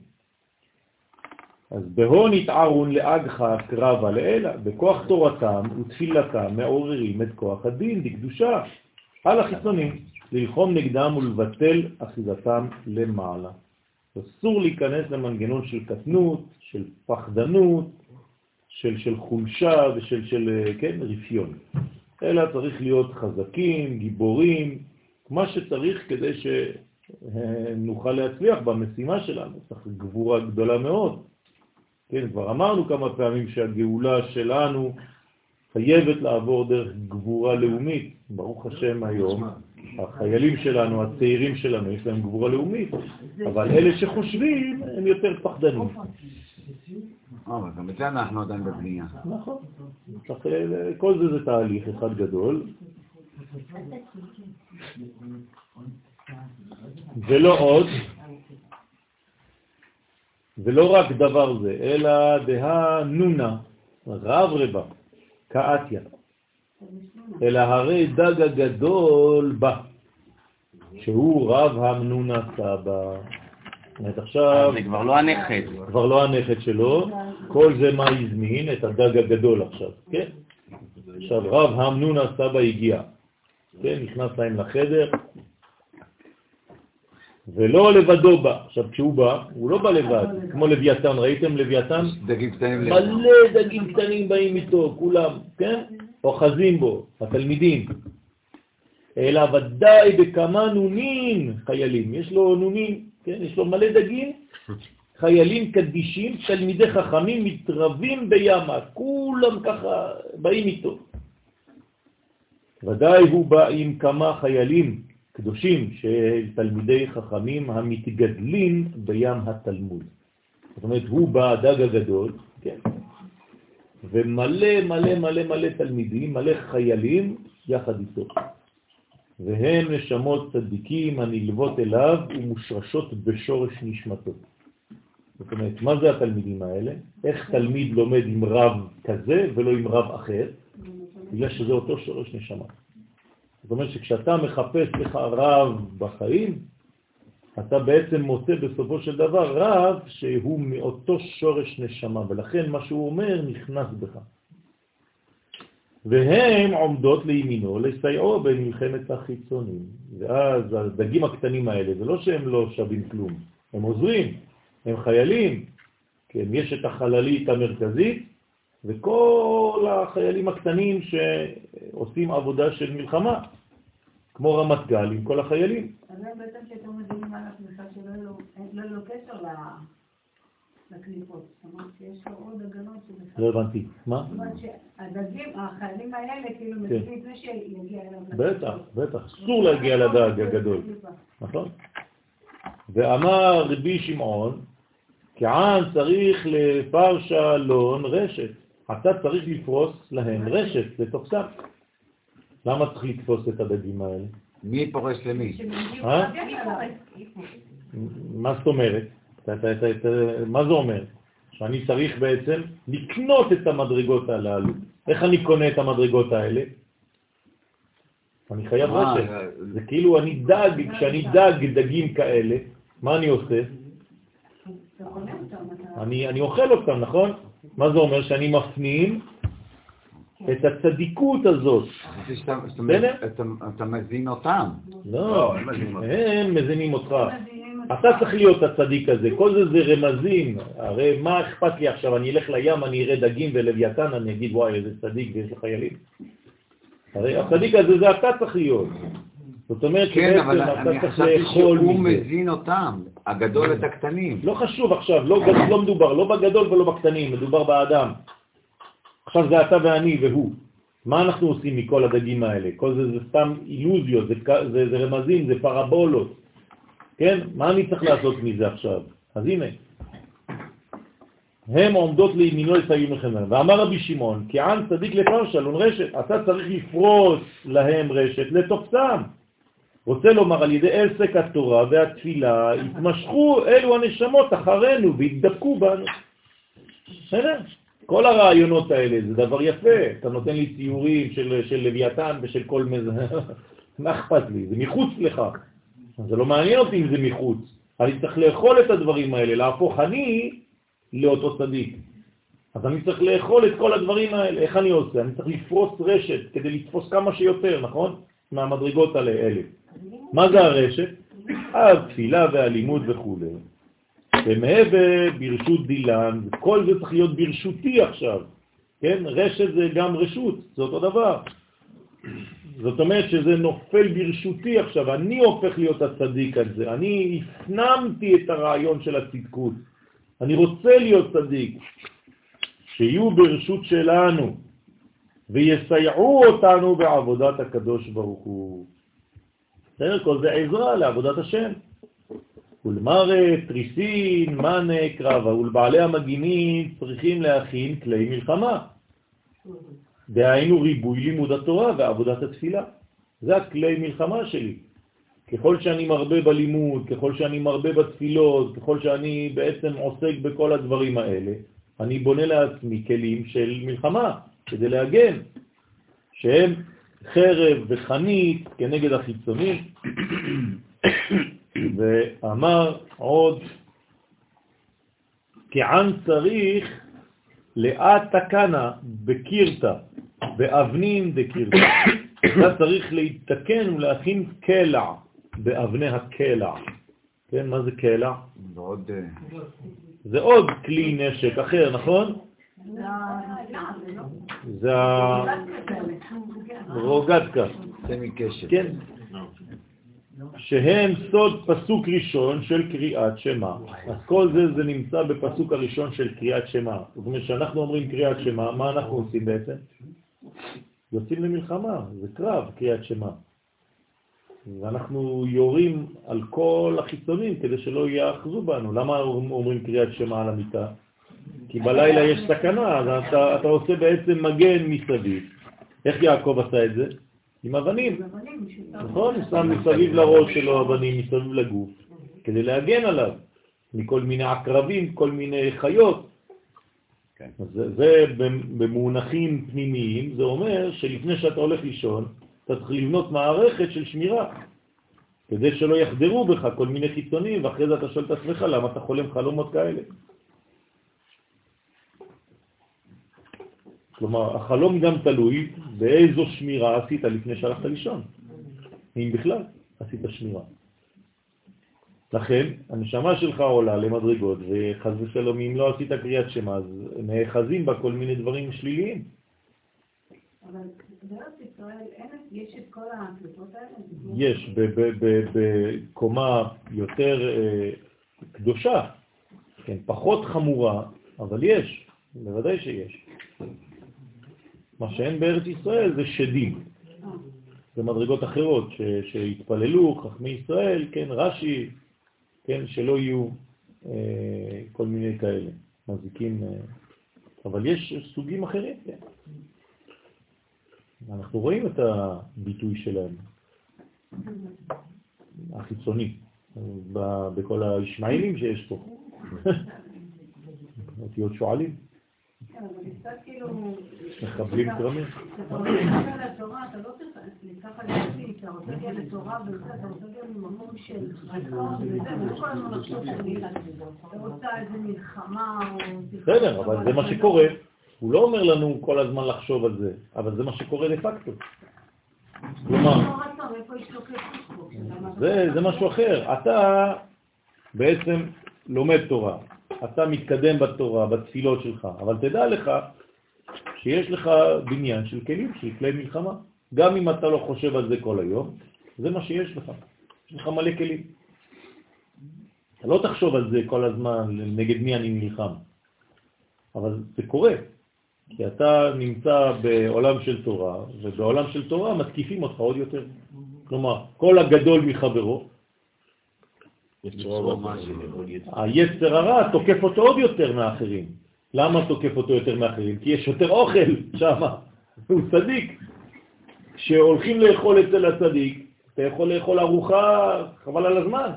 אז בהון התערון לאגחה קרבה לאלה, בכוח תורתם ותפילתם מעוררים את כוח הדין בקדושה על החיצונים, ללחום נגדם ולבטל אחיזתם למעלה. אסור להיכנס למנגנון של קטנות, של פחדנות, של, של חולשה ושל של, אה, כן, רפיון. אלא צריך להיות חזקים, גיבורים, מה שצריך כדי שנוכל להצליח במשימה שלנו. צריך גבורה גדולה מאוד. כן, כבר אמרנו כמה פעמים שהגאולה שלנו חייבת לעבור דרך גבורה לאומית. ברוך השם היום, החיילים שלנו, הצעירים שלנו, יש להם גבורה לאומית, אבל אלה שחושבים הם יותר פחדנים. אבל גם זה אנחנו עדיין בבנייה. נכון. אה, כל זה זה תהליך אחד גדול. ולא עוד, ולא רק דבר זה, אלא דה נונה, רב רבה, כאתיה, אלא הרי דג הגדול בא, שהוא רב המנונה סבא. אומרת, עכשיו זה כבר לא הנכד. כבר לא הנכד שלו, כל זה מה הזמין, את הדג הגדול עכשיו, כן? עכשיו רב המנונה סבא הגיע, כן? נכנס להם לחדר, ולא לבדו בא. עכשיו כשהוא בא, הוא לא בא לבד, כמו לוויתן, ראיתם לוויתן? דגים קטנים. מלא דגים קטנים באים איתו, כולם, כן? אוחזים בו, התלמידים. אלא ודאי בכמה נונים חיילים, יש לו נונים, כן? יש לו מלא דגים, חיילים קדישים, תלמידי חכמים מתרבים בימה, כולם ככה באים איתו. ודאי הוא בא עם כמה חיילים קדושים של תלמידי חכמים המתגדלים בים התלמוד. זאת אומרת, הוא בא הדג הגדול, כן? ומלא מלא מלא מלא תלמידים, מלא חיילים יחד איתו. והן נשמות צדיקים הנלוות אליו ומושרשות בשורש נשמתו. זאת אומרת, מה זה התלמידים האלה? איך תלמיד לומד עם רב כזה ולא עם רב אחר? בגלל שזה אותו שורש נשמה. זאת אומרת שכשאתה מחפש לך רב בחיים, אתה בעצם מוצא בסופו של דבר רב שהוא מאותו שורש נשמה, ולכן מה שהוא אומר נכנס בך. והן עומדות לימינו לסייעו במלחמת החיצונים. ואז הדגים הקטנים האלה, זה לא שהם לא שווים כלום, הם עוזרים, הם חיילים, כן, יש את החללית המרכזית וכל החיילים הקטנים שעושים עבודה של מלחמה, כמו רמת גל עם כל החיילים. אז זה בעצם שאתם מבינים על התמיכה שלא יהיה לו קשר לקליפות. זאת אומרת שיש לו עוד הגנות לא הבנתי. מה? שהדגים, החיילים האלה, כאילו, כן. מבינים לפני שיגיע אליו. בטח, בטח, אסור להגיע לדג הגדול, נכון? ואמר רבי שמעון, כען צריך לפרשה לון רשת. אתה צריך לפרוס להם רשת לתוך שק. למה צריך לתפוס את הדגים האלה? מי פורס למי? אה? מה זאת אומרת? אתה- אתה- אתה- אתה- מה זה אומר? שאני צריך בעצם לקנות את המדרגות הללו. איך אני קונה את המדרגות האלה? אני חייב אה, רשת. זה- זה כאילו אני דג, כשאני דג דגים כאלה, מה אני עושה? אני, אני אוכל אותם, נכון? מה זה אומר? שאני מפנים את הצדיקות הזאת. אתה- אתה מזין אותם. לא, הם מזינים אותך. אתה צריך להיות הצדיק הזה, כל זה זה רמזים, הרי מה אכפת לי עכשיו, אני אלך לים, אני אראה דגים ולוויתן, אני אגיד וואי איזה צדיק ויש לו חיילים. הרי הצדיק הזה זה אתה צריך להיות. זאת אומרת כן, אבל שבעצם אני אתה צריך חשבתי שהוא. מזין אותם, הגדול את הקטנים. לא חשוב עכשיו, לא, לא מדובר, לא בגדול ולא בקטנים, מדובר באדם. עכשיו זה אתה ואני והוא. מה אנחנו עושים מכל הדגים האלה? כל זה זה סתם אילוזיות, זה, ק- זה, זה רמזים, זה פרבולות. כן? מה אני צריך לעשות מזה עכשיו? אז הנה. הם עומדות לימינו לסיים לכם. ואמר רבי שמעון, כי עם צדיק לפרשה, לון רשת, אתה צריך לפרוס להם רשת לתופסם. רוצה לומר, על ידי עסק התורה והתפילה, התמשכו אלו הנשמות אחרינו והתדבקו בנו. בסדר? כל הרעיונות האלה זה דבר יפה. אתה נותן לי ציורים של, של לוויתן ושל כל מזה. מה אכפת לי? זה מחוץ לך. זה לא מעניין אותי אם זה מחוץ. אני צריך לאכול את הדברים האלה, להפוך אני לאותו צדיק. אז אני צריך לאכול את כל הדברים האלה. איך אני עושה? אני צריך לפרוס רשת כדי לתפוס כמה שיותר, נכון? מהמדרגות האלה. מה זה הרשת? התפילה והלימוד וכו'. ומהווה ברשות דילן, כל זה צריך להיות ברשותי עכשיו, כן? רשת זה גם רשות, זה אותו דבר. זאת אומרת שזה נופל ברשותי עכשיו, אני הופך להיות הצדיק הזה, אני הפנמתי את הרעיון של הצדקות, אני רוצה להיות צדיק, שיהיו ברשות שלנו ויסייעו אותנו בעבודת הקדוש ברוך הוא. בסדר? כל זה עזרה לעבודת השם. ולמראה, תריסין, מנה, קרבה, ולבעלי המגינים צריכים להכין כלי מלחמה. דהיינו ריבוי לימוד התורה ועבודת התפילה. זה הכלי מלחמה שלי. ככל שאני מרבה בלימוד, ככל שאני מרבה בתפילות, ככל שאני בעצם עוסק בכל הדברים האלה, אני בונה לעצמי כלים של מלחמה כדי להגן, שהם חרב וחנית כנגד החיצונים. ואמר עוד, כען צריך לאט תקנה בקירתה, באבנים דקירתה. אתה צריך להתתקן ולהכין קלע באבני הקלע. כן, מה זה קלע? אה, זה עוד כלי נשק אחר, נכון? זה הרוגדקה. סמי קשת. כן. שהם סוד פסוק ראשון של קריאת שמה. אז כל זה זה נמצא בפסוק הראשון של קריאת שמה. זאת אומרת, כשאנחנו אומרים קריאת שמה, מה אנחנו עושים בעצם? יוצאים למלחמה, זה קרב, קריאת שמה. ואנחנו יורים על כל החיצונים כדי שלא יאחזו בנו. למה אומרים קריאת שמה על המיטה? כי בלילה יש סכנה, אז אתה, אתה עושה בעצם מגן מסביב. איך יעקב עשה את זה? עם אבנים. נכון? הוא שם מסביב לראש שלו אבנים, מסביב לגוף, כדי להגן עליו מכל מיני עקרבים, כל מיני חיות. כן. אז זה, זה במונחים פנימיים, זה אומר שלפני שאתה הולך לישון, אתה צריך לבנות מערכת של שמירה, כדי שלא יחדרו בך כל מיני חיצונים, ואחרי זה אתה שואל את עצמך למה אתה חולם חלומות כאלה. כלומר, החלום גם תלוי באיזו שמירה עשית לפני שהלכת לישון, אם בכלל עשית שמירה. לכן, הנשמה שלך עולה למדרגות, וחז ושלום, אם לא עשית קריאת שמה, אז נאחזים בה כל מיני דברים שליליים. אבל בארץ ישראל יש את כל הקליפות האלה? יש בקומה יותר אה, קדושה, כן, פחות חמורה, אבל יש, בוודאי שיש. מה שאין בארץ ישראל זה שדים. זה מדרגות אחרות ש, שהתפללו, חכמי ישראל, כן, רש"י, כן, שלא יהיו אה, כל מיני כאלה, מזיקים, אה, אבל יש סוגים אחרים, כן. אנחנו רואים את הביטוי שלהם, החיצוני, בכל הישמעאלים שיש פה. אותיות שועלים, מחבלים כרמים. לא או... בסדר, אבל זה מה שקורה. הוא לא אומר לנו כל הזמן לחשוב על זה, אבל זה מה שקורה דה פקטו. כלומר, לא זה משהו אחר. אתה בעצם לומד תורה, אתה מתקדם בתורה, בתפילות שלך, אבל תדע לך שיש לך בניין של כלים, של כלי מלחמה. גם אם אתה לא חושב על זה כל היום, זה מה שיש לך. יש לך מלא כלים. אתה לא תחשוב על זה כל הזמן, נגד מי אני נלחם. אבל זה קורה, כי אתה נמצא בעולם של תורה, ובעולם של תורה מתקיפים אותך עוד יותר. כלומר, כל הגדול מחברו, היצר הרע תוקף אותו עוד יותר מאחרים. למה תוקף אותו יותר מאחרים? כי יש יותר אוכל שם, הוא צדיק. כשהולכים לאכול אצל הצדיק, אתה יכול לאכול ארוחה חבל על הזמן.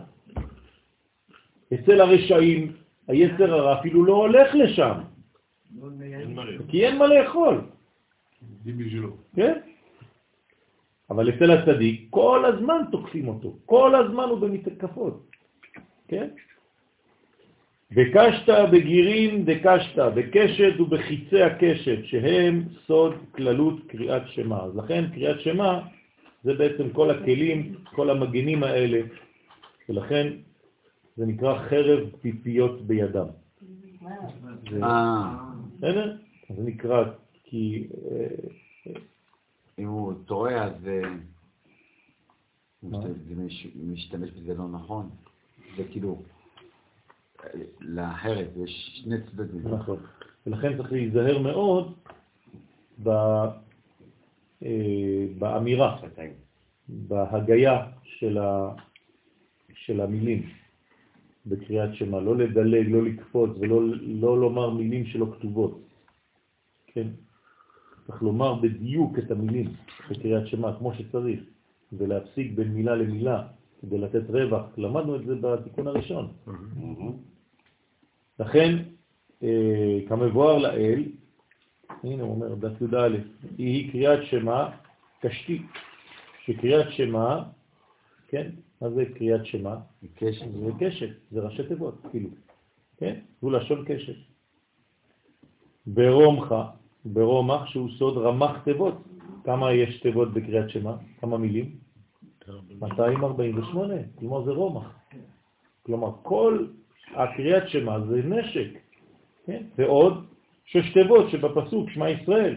אצל הרשעים, היצר הרע אפילו לא הולך לשם, כי אין מה לאכול. כן? אבל אצל הצדיק כל הזמן תוקפים אותו, כל הזמן הוא במתקפות, כן? בקשת בגירים דקשת, בקשת ובחיצי הקשת, שהם סוד כללות קריאת שמה. אז לכן קריאת שמה זה בעצם כל הכלים, כל המגנים האלה, ולכן זה נקרא חרב פיפיות בידם. זה- אה, בסדר? זה נקרא כי... אה, אם הוא טועה, אז אה, הוא זה מש- משתמש בזה לא נכון. זה כאילו, לאחרת, יש שני צדדים. נכון. ולכן צריך להיזהר מאוד ב, אה, באמירה, בהגיה של, ה, של המילים בקריאת שמה, לא לדלג, לא לקפוץ ולא לא לומר מילים שלא כתובות. כן? צריך לומר בדיוק את המילים בקריאת שמה כמו שצריך, ולהפסיק בין מילה למילה כדי לתת רווח. למדנו את זה בתיקון הראשון. לכן, אה, כמבואר לאל, הנה הוא אומר, דת י"א, היא קריאת שמה קשתי, שקריאת שמה, כן, מה זה קריאת שמה? קשת. זה קשת, זה ראשי תיבות, כאילו, כן? הוא לשון קשת. ברומך, ברומח, שהוא סוד רמח תיבות. כמה יש תיבות בקריאת שמה? כמה מילים? 248, כלומר זה רומח. כלומר, כל הקריאת שמה זה נשק, כן? ועוד שש תיבות שבפסוק, שמע ישראל.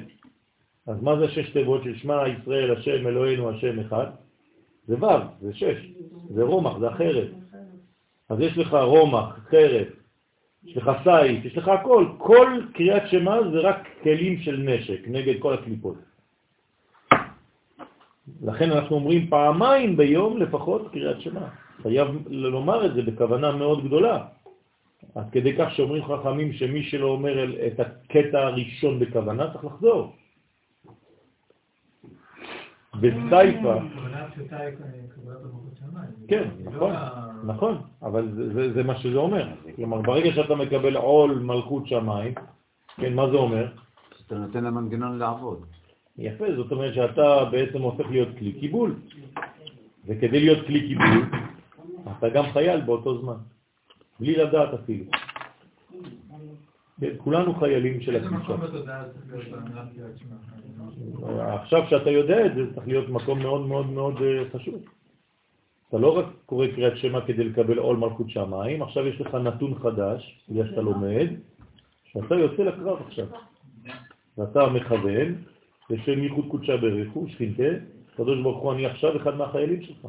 אז מה זה שש תיבות של שמע ישראל, השם אלוהינו, השם אחד? זה ו', זה שש, זה רומח, זה אחרת. אז יש לך רומח, חרב, יש לך סייף, יש לך הכל. כל קריאת שמה זה רק כלים של נשק נגד כל הקליפות. לכן אנחנו אומרים פעמיים ביום לפחות קריאת שמה. חייב לומר את זה בכוונה מאוד גדולה. עד כדי כך שאומרים חכמים שמי שלא אומר את הקטע הראשון בכוונה צריך לחזור. בסייפה. כן, נכון, נכון, אבל זה- מה שזה אומר. כלומר, ברגע שאתה מקבל עול מלכות שמיים, כן, מה זה אומר? אתה נותן למנגנון לעבוד. יפה, זאת אומרת שאתה בעצם הופך להיות כלי קיבול. וכדי להיות כלי קיבול, אתה גם חייל באותו זמן, בלי לדעת אפילו. כן, כולנו חיילים של הקדושה. עכשיו שאתה יודע את זה, זה צריך להיות מקום מאוד מאוד מאוד אה, חשוב. אתה לא רק קורא קריאת שמע כדי לקבל עול מלכות שמיים, עכשיו יש לך נתון חדש, בגלל שאתה לומד, שאתה יוצא לקרב עכשיו. ואתה מכוון, לשם ייחוד קודשה ברכו, שכינתה, קדוש ברוך הוא, אני עכשיו אחד מהחיילים שלך.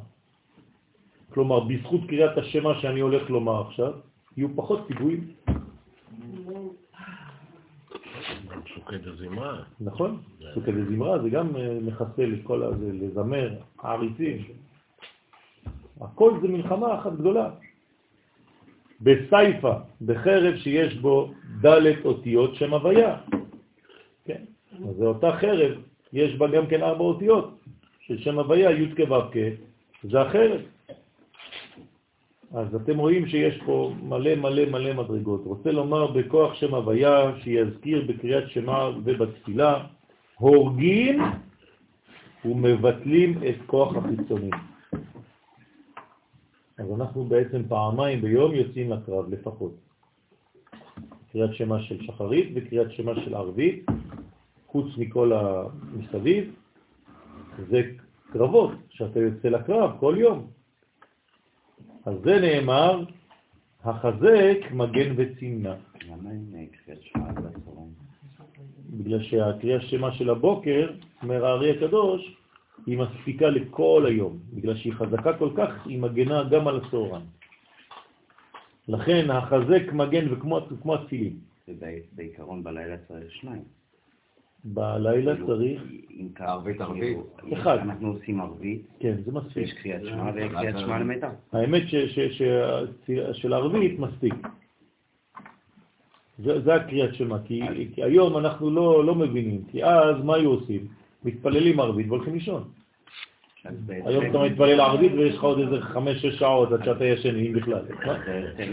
כלומר, בזכות קריאת השמע שאני הולך לומר עכשיו, יהיו פחות פיגועים. שוקד הזמרה. נכון? סוכת הזמרה זה גם אה, מחסל את כל הזה, לזמר, העריצים. הכל זה מלחמה אחת גדולה. בסייפה, בחרב שיש בו ד' אותיות שם הוויה. אז זה אותה חרב, יש בה גם כן ארבע אותיות של שם הוויה, י' כו' זה החרב. אז אתם רואים שיש פה מלא מלא מלא מדרגות. רוצה לומר בכוח שם הוויה שיזכיר בקריאת שמע ובתפילה, הורגים ומבטלים את כוח החיצונים. אז אנחנו בעצם פעמיים ביום יוצאים לקרב לפחות. קריאת שמע של שחרית וקריאת שמע של ערבית, חוץ מכל המסביב, זה קרבות שאתה יוצא לקרב כל יום. אז זה נאמר, החזק מגן וצמנה. למה אין קריאת שמע בצהריים? בגלל שהקריאה שמה של הבוקר, אומר הארי הקדוש, היא מספיקה לכל היום, בגלל שהיא חזקה כל כך, היא מגנה גם על הצהריים. לכן החזק מגן וכמו כמו התפילין. ובעיקרון בלילה צריך שניים. בלילה צריך, אם ככה, ערבית, ערבית. כאילו, אחד. אנחנו עושים ערבית, כן, זה יש מספיק. קריאת שמע וקריאת שמע למיתר. האמת של ערבית מספיק. זה, זה הקריאת שמה, כי, כי היום אנחנו לא, לא מבינים, כי אז מה היו עושים? מתפללים ערבית והולכים לישון. היום אתה מתפלל ערבית ויש לך עוד איזה חמש-שש שעות עד שאתה ישן, אם בכלל.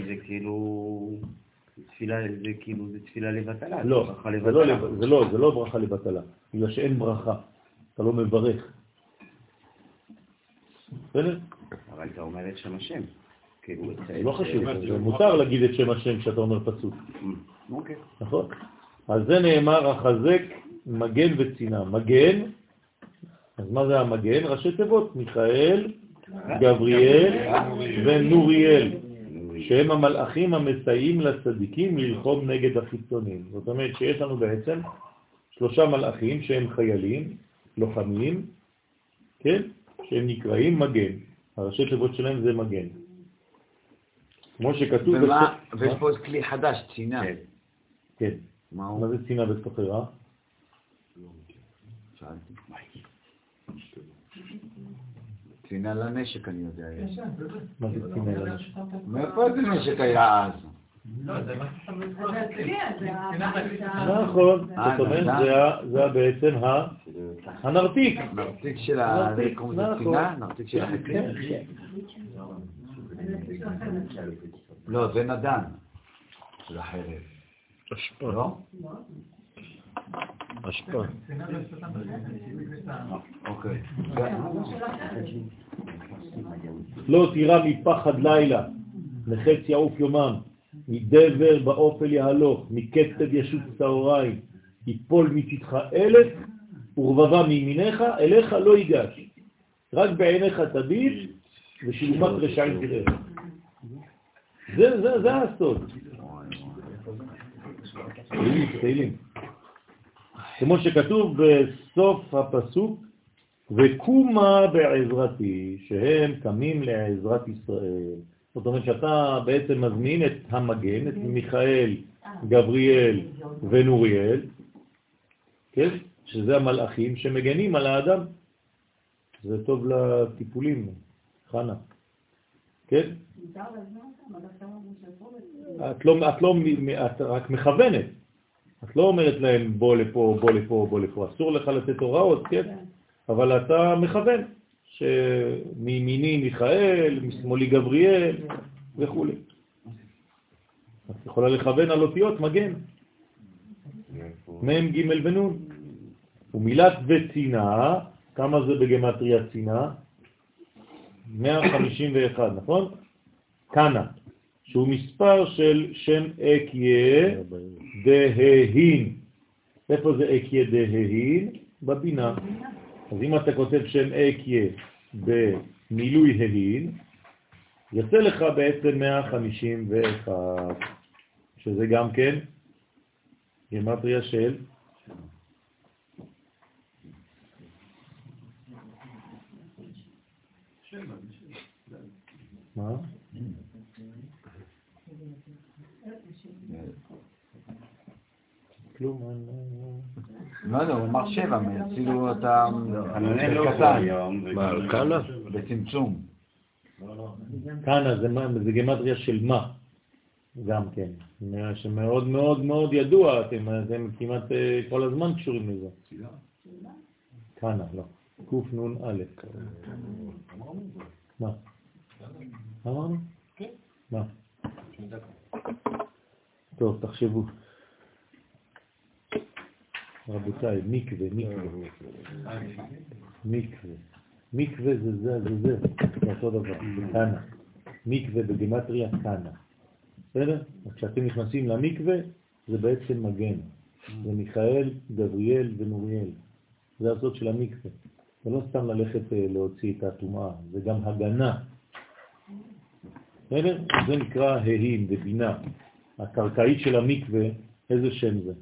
זה כאילו... תפילה, זה כאילו, זה תפילה לבטלה. לא, זה לא, זה לא, זה לא ברכה לבטלה, בגלל שאין ברכה, אתה לא מברך. בסדר? אבל אתה אומר את שם השם. כאילו, לא חשוב, זה מותר להגיד את שם השם כשאתה אומר פסוק, אוקיי. נכון? אז זה נאמר החזק מגן וצינה. מגן, אז מה זה המגן? ראשי תיבות, מיכאל, גבריאל ונוריאל, שהם המלאכים המסייעים לצדיקים ללחום נגד החיצונים. זאת אומרת שיש לנו בעצם שלושה מלאכים שהם חיילים, לוחמים, כן? שהם נקראים מגן. הראשי תיבות שלהם זה מגן. כמו שכתוב... ומה- בסוף- ויש מה? פה כלי חדש, צינה. כן. מה מה הוא? זה צינה בסוחרה? שאלתי. צינה לנשק, אני יודע. יש. מה זה צינה לנשק? מאיפה זה נשק היה אז? לא, נכון, אה, זאת אומרת, נדע. זה ה- זה בעצם הנרתיק. נרתיק של ה... נרתיק, איך קוראים לזה? נכון. של? כן, כן. לא, זה נדן. של החרב. לא? אשפה. אוקיי. לא תירא מפחד לילה, מחץ יעוף יומם, מדבר באופל יהלוך, מקצב ישות צהריים, יפול מצדך אלף ורבבה מימיניך, אליך לא ייגש. רק בעיניך תביט ושילומת רשעים תראה. זה הסוד. תהילים, תהילים. כמו שכתוב בסוף הפסוק, וקומה בעזרתי, שהם קמים לעזרת ישראל. זאת אומרת שאתה בעצם מזמין את המגן, את מיכאל, גבריאל ונוריאל, כן? שזה המלאכים שמגנים על האדם. זה טוב לטיפולים, חנה. כן? את לא, את לא, את רק מכוונת. את לא אומרת להם בוא לפה, בוא לפה, בוא לפה. אסור לך לתת הוראות, כן? אבל אתה מכוון, שמימיני מיכאל, משמאלי גבריאל וכו'. את יכולה לכוון על אותיות מגן. מ' ג' ונ'. ומילת וצינה, כמה זה בגמטריה צינה? 151, נכון? קנה, שהוא מספר של שם אקיה דההין. איפה זה אקיה דההין? בבינה. אז אם אתה כותב שם אקיה במילוי ההין, יוצא לך בעצם 151, שזה גם כן גמטריה של מה? כלום, לא יודע, הוא אמר שבע, כאילו אתה... לא קטן. מה, על קאנה? בצמצום. קאנה זה גמטריה של מה, גם כן, שמאוד מאוד מאוד ידוע, אתם כמעט אה, כל הזמן קשורים לזה. קאנה, לא. קנ"א. מה? אמרנו? כן. מה? טוב, תחשבו. רבותיי, מקווה, מקווה. מקווה. מקווה זה זה, זה זה, זה אותו דבר, זה קאנה. מקווה בגמטריה קאנה. בסדר? אז כשאתם נכנסים למקווה, זה בעצם מגן. זה מיכאל, גבריאל ונוריאל. זה הסוד של המקווה. זה לא סתם ללכת אה, להוציא את הטומאה, זה גם הגנה. בסדר? זה נקרא ההים ובינה. הקרקעית של המקווה, איזה שם זה?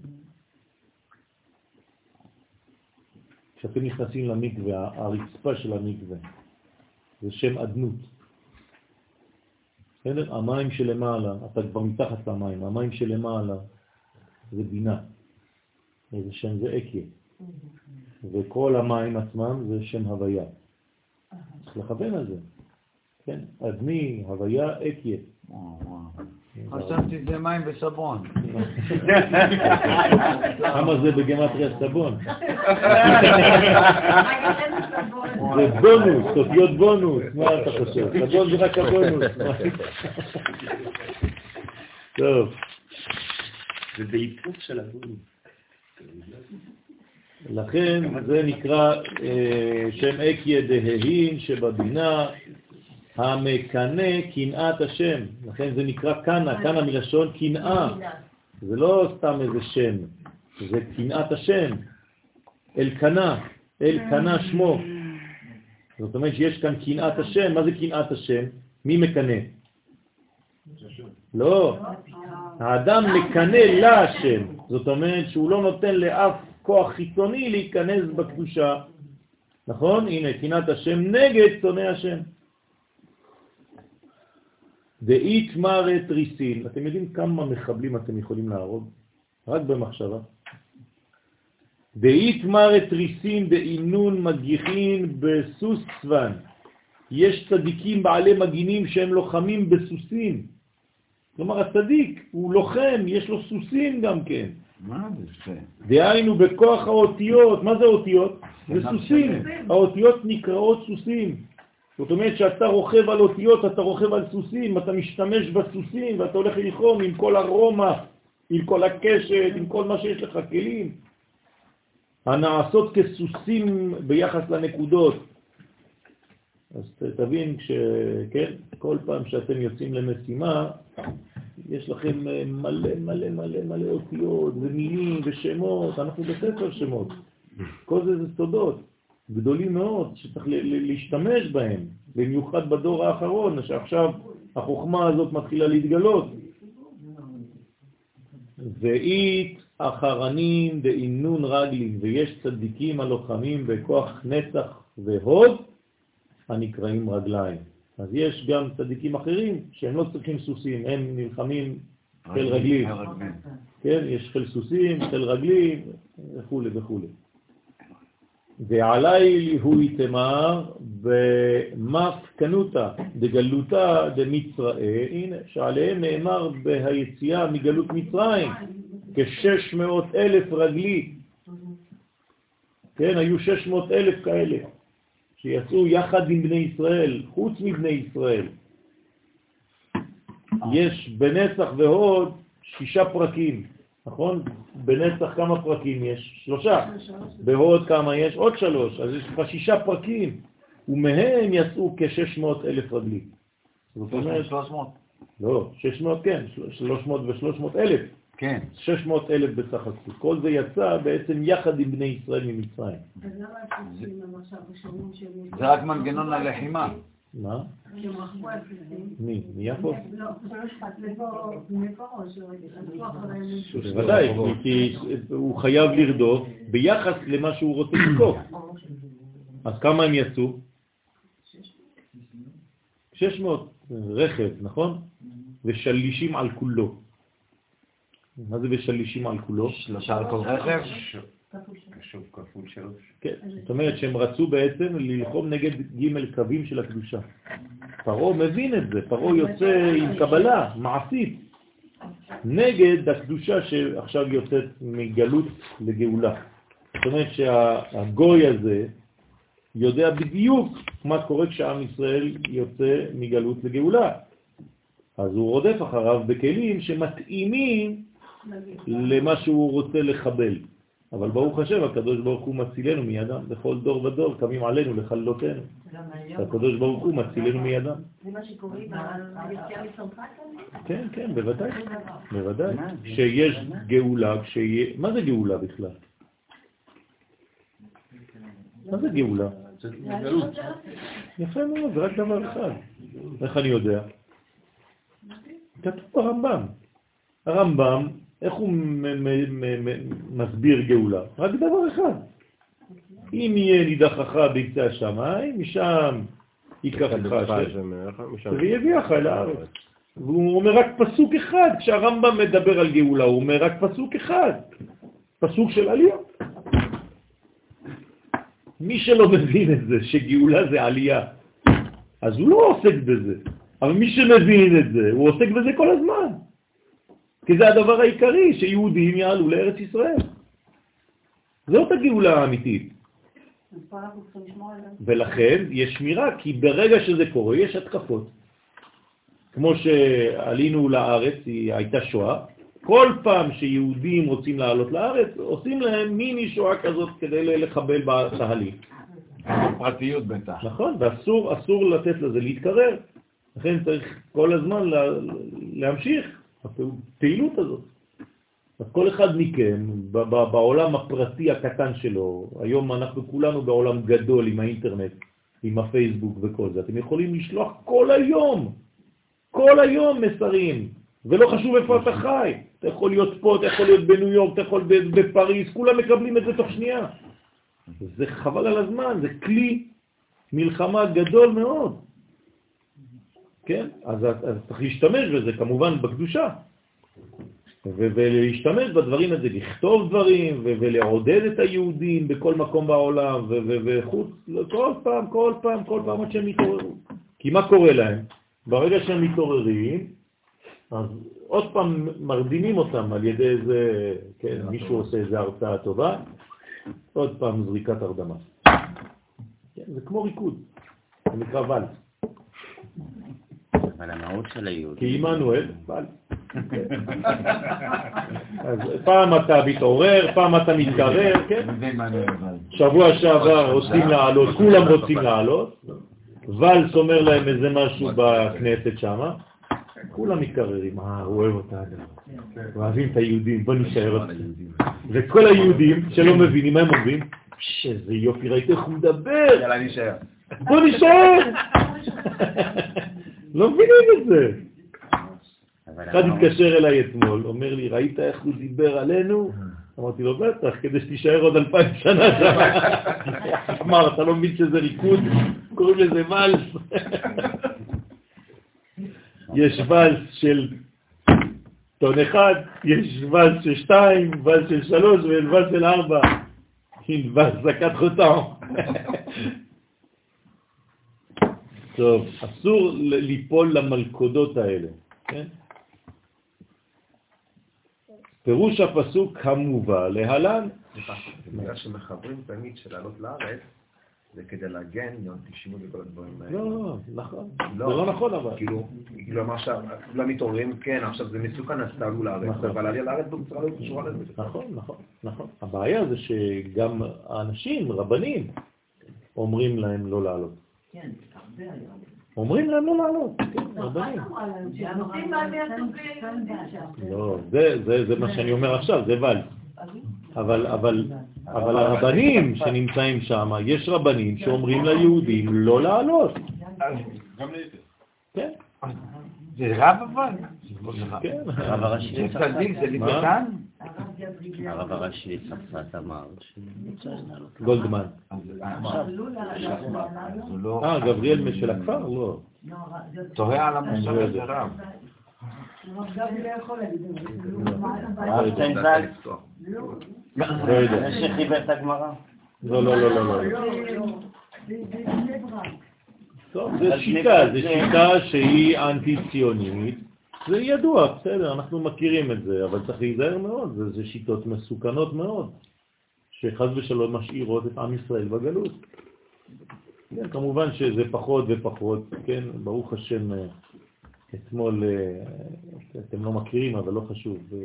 כשאתם נכנסים למקווה, הרצפה של המקווה, זה שם עדנות. בסדר? המים שלמעלה, אתה כבר מתחת למים, המים שלמעלה זה בינה. איזה שם זה אקיה. וכל המים עצמם זה שם הוויה. צריך לכוון על זה. כן, אדמי, הוויה, אקיה. חשבתי זה מים וסבון. כמה זה בגמטריה סבון? זה בונוס, אותיות בונוס, מה אתה חושב? סבון זה רק הבונוס. טוב. זה בהיפוך של הבונוס. לכן זה נקרא אה, שם אקיה דההין שבבינה המקנה קנאת השם, לכן זה נקרא קנה, קנה מלשון קנאה, זה לא סתם איזה שם, זה קנאת השם, אלקנה, אלקנה שמו. זאת אומרת שיש כאן קנאת השם, מה זה קנאת השם? מי מקנה? לא, האדם מקנה להשם, זאת אומרת שהוא לא נותן לאף כוח חיצוני להיכנס בקדושה, נכון? הנה, קנאת השם נגד שונא השם. דאית מרת ריסין, אתם יודעים כמה מחבלים אתם יכולים להרוג? רק במחשבה. דאית מרת ריסין דאינון מגיחין בסוס צוון. יש צדיקים בעלי מגינים שהם לוחמים בסוסים. כלומר, הצדיק הוא לוחם, יש לו סוסים גם כן. מה זה? דהיינו בכוח האותיות, מה זה אותיות? זה סוסים. האותיות נקראות סוסים. זאת אומרת שאתה רוכב על אותיות, אתה רוכב על סוסים, אתה משתמש בסוסים ואתה הולך ללחום עם כל הרומא, עם כל הקשת, עם כל מה שיש לך, כלים, הנעשות כסוסים ביחס לנקודות. אז תבין שכן, כל פעם שאתם יוצאים למשימה, יש לכם מלא מלא מלא מלא אותיות ומילים ושמות, אנחנו בספר שמות. כל זה זה סודות. גדולים מאוד שצריך להשתמש בהם, במיוחד בדור האחרון, שעכשיו החוכמה הזאת מתחילה להתגלות. ואית אחרנים דאינון רגלים, ויש צדיקים הלוחמים בכוח נצח והוד הנקראים רגליים. אז יש גם צדיקים אחרים שהם לא צריכים סוסים, הם נלחמים חיל רגלים. כן, יש חיל סוסים, חיל רגלים וכו' וכו'. ועלי הוא יתמר במפקנותה דגלותה דמצראי, הנה, שעליהם נאמר בהיציאה מגלות מצרים, כשש מאות אלף רגלי. כן, היו 600 אלף כאלה, שיצאו יחד עם בני ישראל, חוץ מבני ישראל. יש בנצח והוד שישה פרקים, נכון? בנצח כמה פרקים יש? שלושה. בהוד כמה יש? עוד שלוש. אז יש לך שישה פרקים, ומהם יצאו כ-600 אלף רגלים. זאת אומרת... 300. לא, 600 כן, 300 ו-300 אלף. כן. 600 אלף בסך הכל. כל זה יצא בעצם יחד עם בני ישראל ממצרים. זה רק מנגנון הלחימה. מה? בסיסים. מי? מיפו? בוודאי, כי הוא חייב לרדוף ביחס למה שהוא רוצה לתקוף. אז כמה הם יצאו? 600 רכב, נכון? ושלישים על כולו. מה זה ושלישים על כולו? שלושה על כל רכב? קשוב כפול שלוש. כן, זאת אומרת שהם רצו בעצם ללחום נגד ג' קווים של הקדושה. פרעה מבין את זה, פרעה יוצא עם קבלה מעשית נגד הקדושה שעכשיו יוצאת מגלות לגאולה. זאת אומרת שהגוי הזה יודע בדיוק מה קורה כשעם ישראל יוצא מגלות לגאולה. אז הוא רודף אחריו בכלים שמתאימים למה שהוא רוצה לחבל. אבל ברוך השם, הקדוש ברוך הוא מצילנו מידם, בכל דור ודור קמים עלינו לכלותנו. הקדוש ברוך הוא מצילנו מידם. זה מה שקורה ביציאה מצרפת? כן, כן, בוודאי, בוודאי. כשיש גאולה, כשיהיה... מה זה גאולה בכלל? מה זה גאולה? יפה מאוד, זה רק דבר אחד. איך אני יודע? כתוב ברמב"ם. הרמב"ם איך הוא מסביר גאולה? רק דבר אחד. אם יהיה נידחך בקצה השמיים, משם ייקח לך ויביאך אל הארץ. והוא אומר רק פסוק אחד, כשהרמב"ם מדבר על גאולה, הוא אומר רק פסוק אחד, פסוק של עליות. מי שלא מבין את זה, שגאולה זה עלייה, אז הוא לא עוסק בזה. אבל מי שמבין את זה, הוא עוסק בזה כל הזמן. כי זה הדבר העיקרי, שיהודים יעלו לארץ ישראל. זאת הגאולה האמיתית. ולכן יש שמירה, כי ברגע שזה קורה יש התקפות. כמו שעלינו לארץ, היא הייתה שואה, כל פעם שיהודים רוצים לעלות לארץ, עושים להם מיני שואה כזאת כדי לחבל בתהליך. פרטיות בטח. נכון, ואסור אסור לתת לזה להתקרר. לכן צריך כל הזמן להמשיך הפעילות הזאת. אז כל אחד מכם, בעולם הפרטי הקטן שלו, היום אנחנו כולנו בעולם גדול עם האינטרנט, עם הפייסבוק וכל זה, אתם יכולים לשלוח כל היום, כל היום מסרים, ולא חשוב איפה אתה חי. אתה יכול להיות פה, אתה יכול להיות בניו יורק, אתה יכול בפריז, כולם מקבלים את זה תוך שנייה. זה חבל על הזמן, זה כלי מלחמה גדול מאוד. כן? אז, אז צריך להשתמש בזה כמובן בקדושה. ולהשתמש בדברים הזה, לכתוב דברים ולעודד את היהודים בכל מקום בעולם וחוץ, כל פעם, כל פעם, כל פעם עד שהם מתעוררו. כי מה קורה להם? ברגע שהם מתעוררים, אז עוד פעם מרדימים אותם על ידי איזה, כן, מישהו עושה איזה הרצאה טובה, עוד פעם זריקת הרדמה. כן, זה כמו ריקוד, זה נקרא ולס. אבל המהות של היהודים... כי עמנואל, ולס. אז פעם אתה מתעורר, פעם אתה מתקרר, כן? שבוע שעבר רוצים לעלות, כולם רוצים לעלות, ולס אומר להם איזה משהו בכנסת שם, כולם מתקררים, אה, הוא אוהב אותה, אוהבים את היהודים, בוא נשאר אותם. וכל היהודים שלא מבינים מה הם אומרים, שזה יופי, ראית איך הוא מדבר. יאללה, נשאר. בוא נשאר. לא מבינים את זה. אחד התקשר אליי אתמול, אומר לי, ראית איך הוא דיבר עלינו? אמרתי לו, בטח, כדי שתישאר עוד אלפיים שנה שם. אמר, אתה לא מבין שזה ריקוד? קוראים לזה ולס. יש ולס של טון אחד, יש ולס של שתיים, ולס של שלוש וולס של ארבע. עם ולס זקת חותם. טוב, אסור ליפול למלכודות האלה, כן? פירוש הפסוק המובא להלן, סליחה, בגלל שמחברים תמיד של לעלות לארץ, זה כדי להגן מאנטישמיות וכל הדברים האלה. לא, נכון. זה לא נכון אבל. כאילו, כאילו אמר כולם מתעוררים, כן, עכשיו זה מסוכן, אז תעלו לארץ, נכון. אבל עלייה לארץ בצורה לא קשורה לזה. נכון, נכון, נכון. הבעיה זה שגם האנשים, רבנים, אומרים להם לא לעלות. כן. אומרים להם לא לעלות, כן, רבנים. שנותנים מענה טוב ליהודים שם. לא, זה, זה, זה מה שאני אומר עכשיו, זה ואל. אבל, אבל, אבל הרבנים שנמצאים שם, יש רבנים שאומרים ליהודים לא לעלות. גם להפך. כן, זה רב אבל? כן. הרב הראשי זה. צדיק, זה? ליברטן? הרב הראשי לצרפת אמר. גולדמן. לא... אה, גבריאל של הכפר? לא. תוהה על המושג לא הזה. רב. לא ז"ל, לא יודע. זה שחיבר את הגמרא. לא, לא, לא, לא, לא. טוב, זה שיטה, זה שיטה שהיא אנטי-ציונית. זה ידוע, בסדר, אנחנו מכירים את זה, אבל צריך להיזהר מאוד, זה, זה שיטות מסוכנות מאוד, שחז ושלום משאירות את עם ישראל בגלות. כן, כמובן שזה פחות ופחות, כן, ברוך השם, אה, אתמול, אה, אתם לא מכירים, אבל לא חשוב, אה,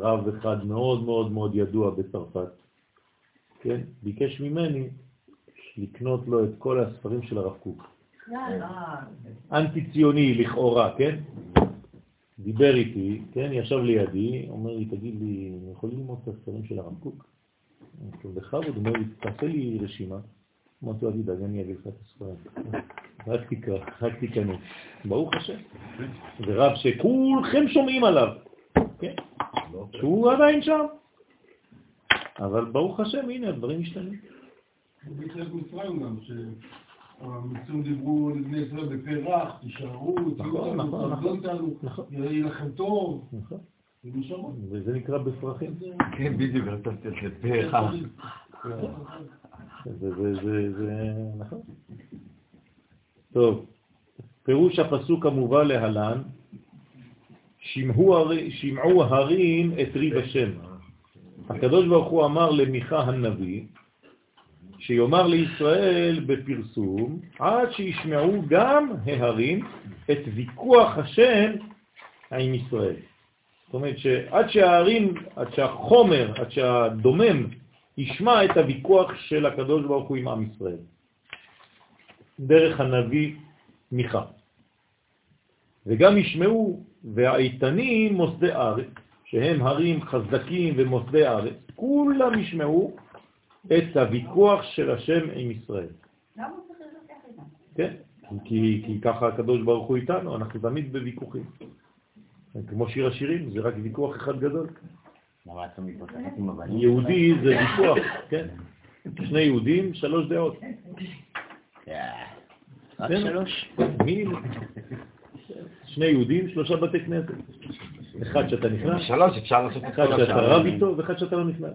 רב אחד מאוד מאוד מאוד ידוע בצרפת, כן, ביקש ממני לקנות לו את כל הספרים של הרב קוק. אנטי-ציוני לכאורה, כן? דיבר איתי, כן? ישב לידי, אומר לי, תגיד לי, אני יכול ללמוד את הספרים של הרב קוק? בכבוד, הוא אומר לי, תעשה לי רשימה. אמרתי לו, אל תדאג, אני אביא לך את הספרים. רק תקרא, רק תיכנס. ברוך השם. זה רב שכולכם שומעים עליו, כן? שהוא עדיין שם. אבל ברוך השם, הנה, הדברים משתנים. בחלק מצרים גם, שהמצרים דיברו לבני ישראל בפרח, תישארו, תהיו נכון, איתנו, נכון, נכון. נכון. יהיה לכם טוב, נכון. וזה נקרא בפרחים. כן, בדיוק, אתה פה אחד. זה, זה, זה, זה, נכון. טוב, פירוש הפסוק המובא להלן, שמעו, הר- שמעו הרים את ריב השם. הקדוש ברוך הוא אמר למיכה הנביא, שיאמר לישראל בפרסום, עד שישמעו גם ההרים את ויכוח השם עם ישראל. זאת אומרת שעד שההרים, עד שהחומר, עד שהדומם ישמע את הוויכוח של הקדוש ברוך הוא עם עם ישראל. דרך הנביא מיכה. וגם ישמעו והאיתנים מוסדי ארץ, שהם הרים חזקים ומוסדי ארץ, כולם ישמעו את הוויכוח של השם עם ישראל. למה הוא צריך להתווכח איתם? כן, כי, כי ככה הקדוש ברוך הוא איתנו, אנחנו תמיד בוויכוחים. כמו שיר השירים, זה רק ויכוח אחד גדול. הבנים? יהודי זה ויכוח, כן. שני יהודים, שלוש דעות. רק כן. שלוש? מי? שני יהודים, שלושה בתי כנסת. אחד שאתה נכנס, שלוש, אפשר לעשות את אחד שאתה. רב איתו ואחד שאתה לא נכנס.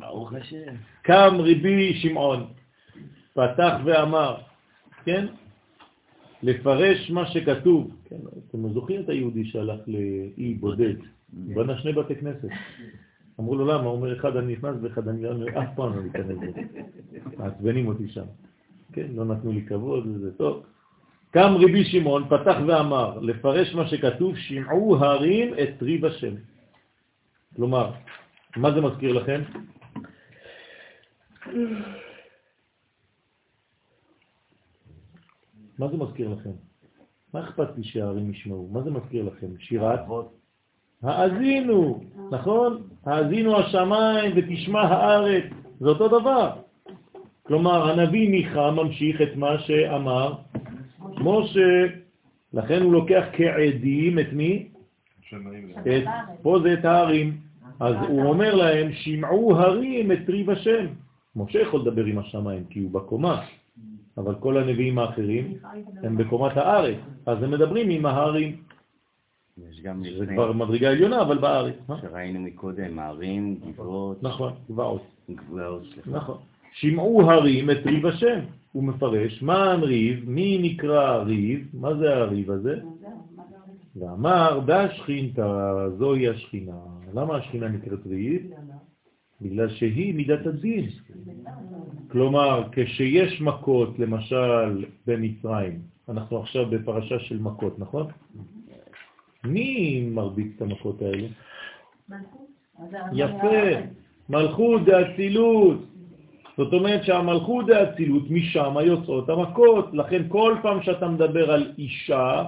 ברוך השם. קם רבי שמעון, פתח ואמר, כן? לפרש מה שכתוב. כן, אתם זוכרים את היהודי שהלך לאי בודד, בנה שני בתי כנסת. אמרו לו למה? הוא אומר, אחד אני נכנס ואחד אני לא, אף פעם לא ניכנס לזה. מעצבנים אותי שם. כן, לא נתנו לי כבוד וזה טוב. קם רבי שמעון, פתח ואמר, לפרש מה שכתוב, שמעו הרים את ריב השם. כלומר, מה זה מזכיר לכם? מה זה מזכיר לכם? מה אכפת לי שהערים ישמעו? מה זה מזכיר לכם? שירת? האזינו, נכון? האזינו השמיים ותשמע הארץ, זה אותו דבר. כלומר, הנביא מיכה ממשיך את מה שאמר משה, לכן הוא לוקח כעדים את מי? את, פה זה את הערים. אז הוא אומר להם, שמעו הרים את ריב השם. משה יכול לדבר עם השמיים כי הוא בקומה, אבל כל הנביאים האחרים הם בקומת הארץ, אז הם מדברים עם ההרים. יש גם זה כבר מדרגה עליונה, אבל בארץ. אה? שראינו מקודם, הערים, גבעות, נכון, גבעות. גבעות, סליחה. נכון. שמעו הרים את ריב השם. הוא מפרש, מה ריב, מי נקרא ריב, מה זה הריב הזה? ואמר, דה שכינתה, זוהי השכינה. למה השכינה נקראת ריב? בגלל שהיא מידת הדין. כלומר, כשיש מכות, למשל במצרים, אנחנו עכשיו בפרשה של מכות, נכון? מי מרביץ את המכות האלה? יפה, מלכות דאצילות. זאת אומרת שהמלכות דאצילות, משם יוצאות המכות. לכן כל פעם שאתה מדבר על אישה,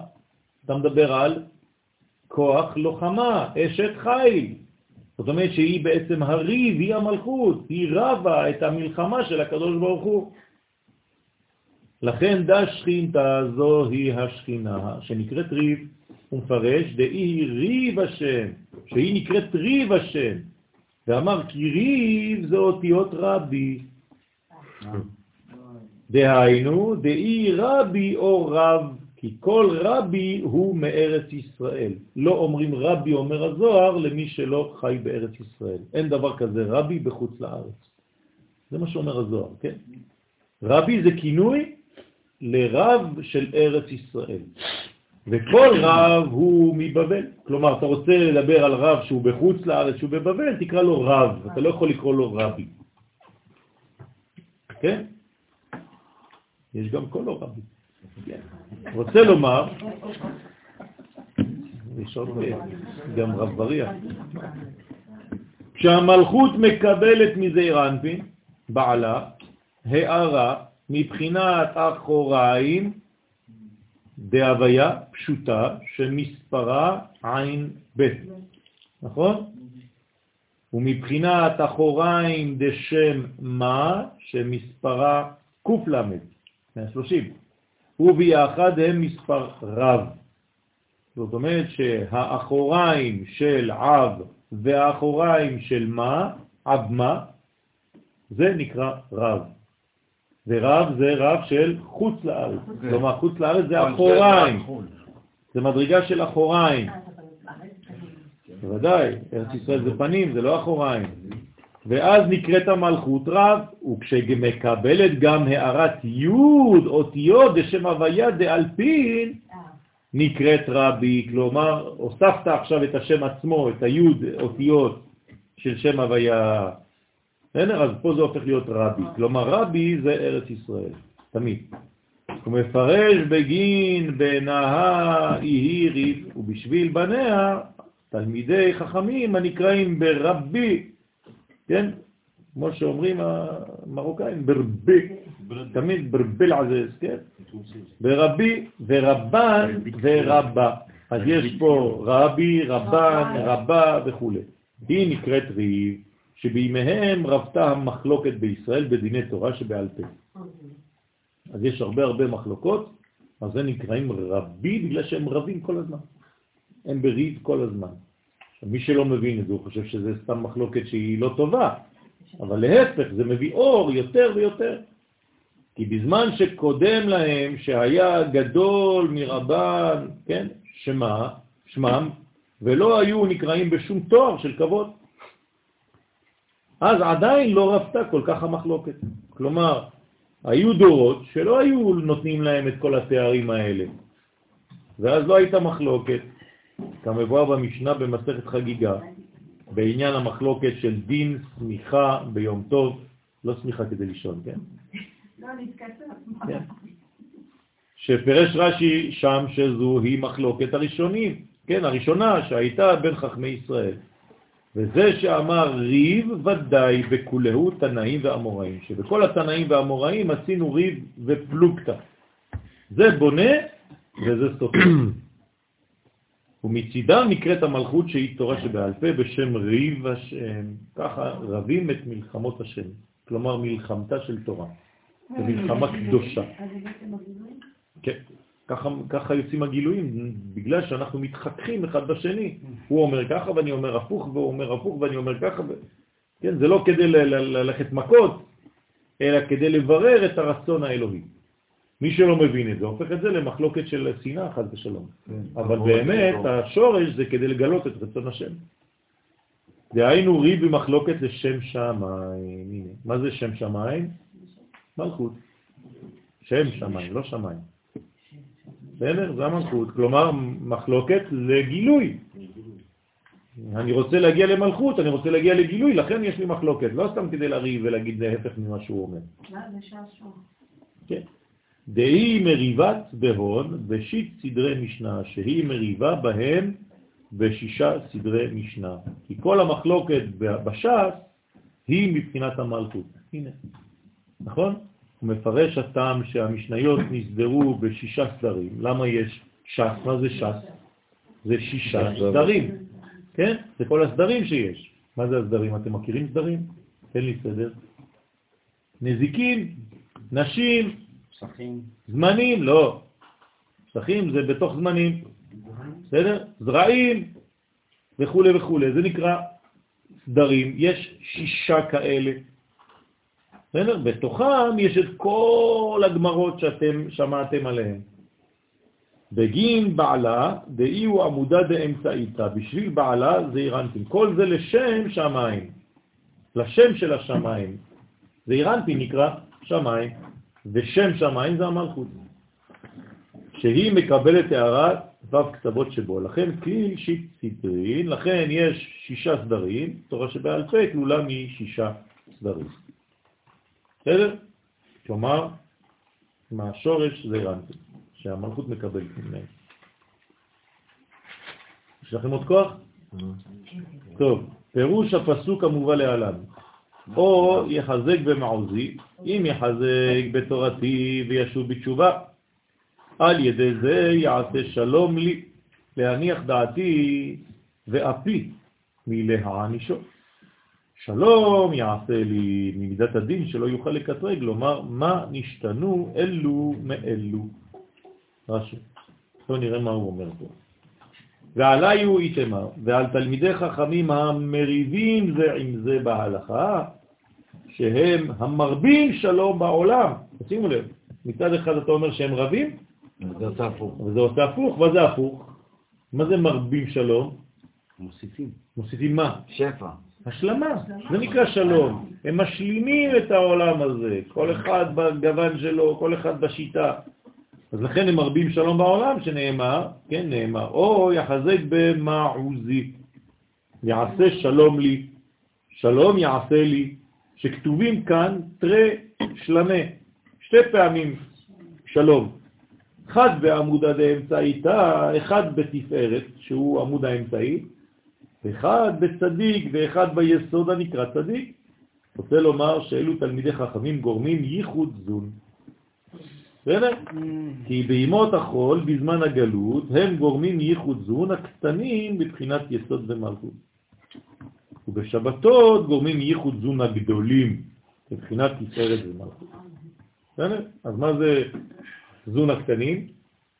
אתה מדבר על כוח לוחמה, אשת חיל. זאת אומרת שהיא בעצם הריב, היא המלכות, היא רבה את המלחמה של הקדוש ברוך הוא. לכן דה שכינתה זו היא השכינה, שנקראת ריב, הוא מפרש, דאי ריב השם, שהיא נקראת ריב השם, ואמר כי ריב זה אותיות רבי. דהיינו, דאי רבי או רב, כי כל רבי הוא מארץ ישראל. לא אומרים רבי, אומר הזוהר, למי שלא חי בארץ ישראל. אין דבר כזה רבי בחוץ לארץ. זה מה שאומר הזוהר, כן? רבי זה כינוי לרב של ארץ ישראל. וכל רב הוא מבבל. כלומר, אתה רוצה לדבר על רב שהוא בחוץ לארץ, שהוא בבבל, תקרא לו רב, אתה לא יכול לקרוא לו רבי. כן? יש גם לא רבי. כן. רוצה לומר, יש עוד גם רב בריח, כשהמלכות מקבלת מזעיר אנפין, בעלה, הערה מבחינת אחוריים בהוויה פשוטה שמספרה עין ב', נכון? ומבחינת אחוריים דשם מה שמספרה למד, 130, וביחד הם מספר רב. זאת אומרת שהאחוריים של עב והאחוריים של מה, עב מה, זה נקרא רב. ורב זה רב של חוץ לארץ. כן. כלומר, חוץ לארץ זה אחוריים. זה מדרגה של אחוריים. בוודאי, ארץ ישראל זה פנים, זה לא אחוריים. ואז נקראת המלכות רב, וכשמקבלת גם הערת י' אותיות דשם הוויה דאלפין, נקראת רבי, כלומר, הוספת עכשיו את השם עצמו, את היוד אותיות של שם הוויה. בסדר? אז פה זה הופך להיות רבי. כלומר, רבי זה ארץ ישראל, תמיד. הוא מפרש בגין בנאה יהי ריב, ובשביל בניה תלמידי חכמים הנקראים ברבי, כן? כמו שאומרים המרוקאים, ברבי, תמיד ברבי עזז, כן? ברבי ורבן ורבה. אז יש פה רבי, רבן, רבה וכו'. היא נקראת ריב. שבימיהם רבתה המחלוקת בישראל בדיני תורה שבעל פה. אז יש הרבה הרבה מחלוקות, אז זה נקראים רבי בגלל שהם רבים כל הזמן. הם בריב כל הזמן. מי שלא מבין את זה, הוא חושב שזה סתם מחלוקת שהיא לא טובה, אבל להפך, זה מביא אור יותר ויותר. כי בזמן שקודם להם, שהיה גדול מרבן, כן, שמה, שמם, ולא היו נקראים בשום תואר של כבוד, אז עדיין לא רבתה כל כך המחלוקת. כלומר, היו דורות שלא היו נותנים להם את כל התארים האלה, ואז לא הייתה מחלוקת, כמבואר במשנה במסכת חגיגה, בעניין המחלוקת של דין סמיכה ביום טוב, לא סמיכה כדי לישון, כן? לא. כן. שפרש רש"י שם שזו היא מחלוקת הראשונים, כן, הראשונה שהייתה בין חכמי ישראל. וזה שאמר ריב ודאי בכולהו תנאים ואמוראים, שבכל התנאים והאמוראים עשינו ריב ופלוגתא. זה בונה וזה סופר. ומצידם נקראת המלכות שהיא תורה שבעל פה בשם ריב השם. ככה רבים את מלחמות השם, כלומר מלחמתה של תורה. זה מלחמה קדושה. כן. ככה, יוצאים הגילויים, בגלל שאנחנו מתחככים אחד בשני. הוא אומר ככה ואני אומר הפוך, והוא אומר הפוך ואני אומר ככה. כן, זה לא כדי ללכת מכות, אלא כדי לברר את הרצון האלוהי. מי שלא מבין את זה, הופך את זה למחלוקת של שנאה, חד ושלום. כן, אבל באמת, השורש זה כדי לגלות את רצון השם. דהיינו רי במחלוקת לשם שמיים. מה זה שם שמיים? מלכות. שם שמיים, לא שמיים. בסדר? זה המלכות. כלומר, מחלוקת לגילוי. אני רוצה להגיע למלכות, אני רוצה להגיע לגילוי, לכן יש לי מחלוקת, לא סתם כדי לריב ולהגיד להפך ממה שהוא אומר. כן. דהי מריבת בהון בשיט סדרי משנה, שהיא מריבה בהם בשישה סדרי משנה. כי כל המחלוקת בש"ס היא מבחינת המלכות. הנה, נכון? הוא מפרש הטעם שהמשניות נסדרו בשישה סדרים. למה יש ש"ס? מה זה ש"ס? זה שישה סדרים. כן? זה כל הסדרים שיש. מה זה הסדרים? אתם מכירים סדרים? תן לי סדר. נזיקים, נשים, פסחים. זמנים, לא. פסחים זה בתוך זמנים. בסדר? זרעים וכו' וכו'. זה נקרא סדרים. יש שישה כאלה. בסדר? בתוכם יש את כל הגמרות שאתם שמעתם עליהן. בגין בעלה, דאי הוא עמודה דאמצעיתא, בשביל בעלה זה אירנטין. כל זה לשם שמיים, לשם של השמיים. זה אירנטין נקרא שמיים, ושם שמיים זה המלכות, שהיא מקבלת הערת ו' קצוות שבו. לכן כליל שיט סדרין, לכן יש שישה סדרים, תורה שבעל פה כלולה משישה סדרים. בסדר? כלומר, מהשורש זה אירנטין. שהמלכות מקבלת ממנו. יש לכם עוד כוח? טוב, פירוש הפסוק המובא להלן. או יחזק במעוזי, אם יחזק בתורתי וישוב בתשובה, על ידי זה יעשה שלום לי, להניח דעתי ואפי מלהענישו. שלום יעשה לי ממידת הדין שלא יוכל לקטרג, לומר מה נשתנו אלו מאלו. רש"י. בואו נראה מה הוא אומר פה. ועלי הוא איתמר, ועל תלמידי חכמים המריבים זה עם זה בהלכה, שהם המרבים שלום בעולם. שימו לב, מצד אחד אתה אומר שהם רבים, וזה עושה הפוך. וזה עושה הפוך, וזה הפוך. מה זה מרבים שלום? מוסיפים. מוסיפים מה? שפע. השלמה, זה נקרא שלום. הם משלימים את העולם הזה, כל אחד בגוון שלו, כל אחד בשיטה. אז לכן הם מרבים שלום בעולם, שנאמר, כן, נאמר, או יחזק במעוזי, יעשה שלום לי, שלום יעשה לי, שכתובים כאן תרי שלמה, שתי פעמים שלום. אחד בעמוד דאמצעיתא, אחד בתפארת, שהוא עמוד האמצעי, אחד בצדיק ואחד ביסוד הנקרא צדיק. רוצה לומר שאלו תלמידי חכמים גורמים ייחוד זון. בסדר? Mm. כי בימות החול, בזמן הגלות, הם גורמים ייחוד זון הקטנים מבחינת יסוד ומלכות. ובשבתות גורמים ייחוד זון הגדולים מבחינת תפארת ומלכות. בסדר? אז מה זה זון הקטנים?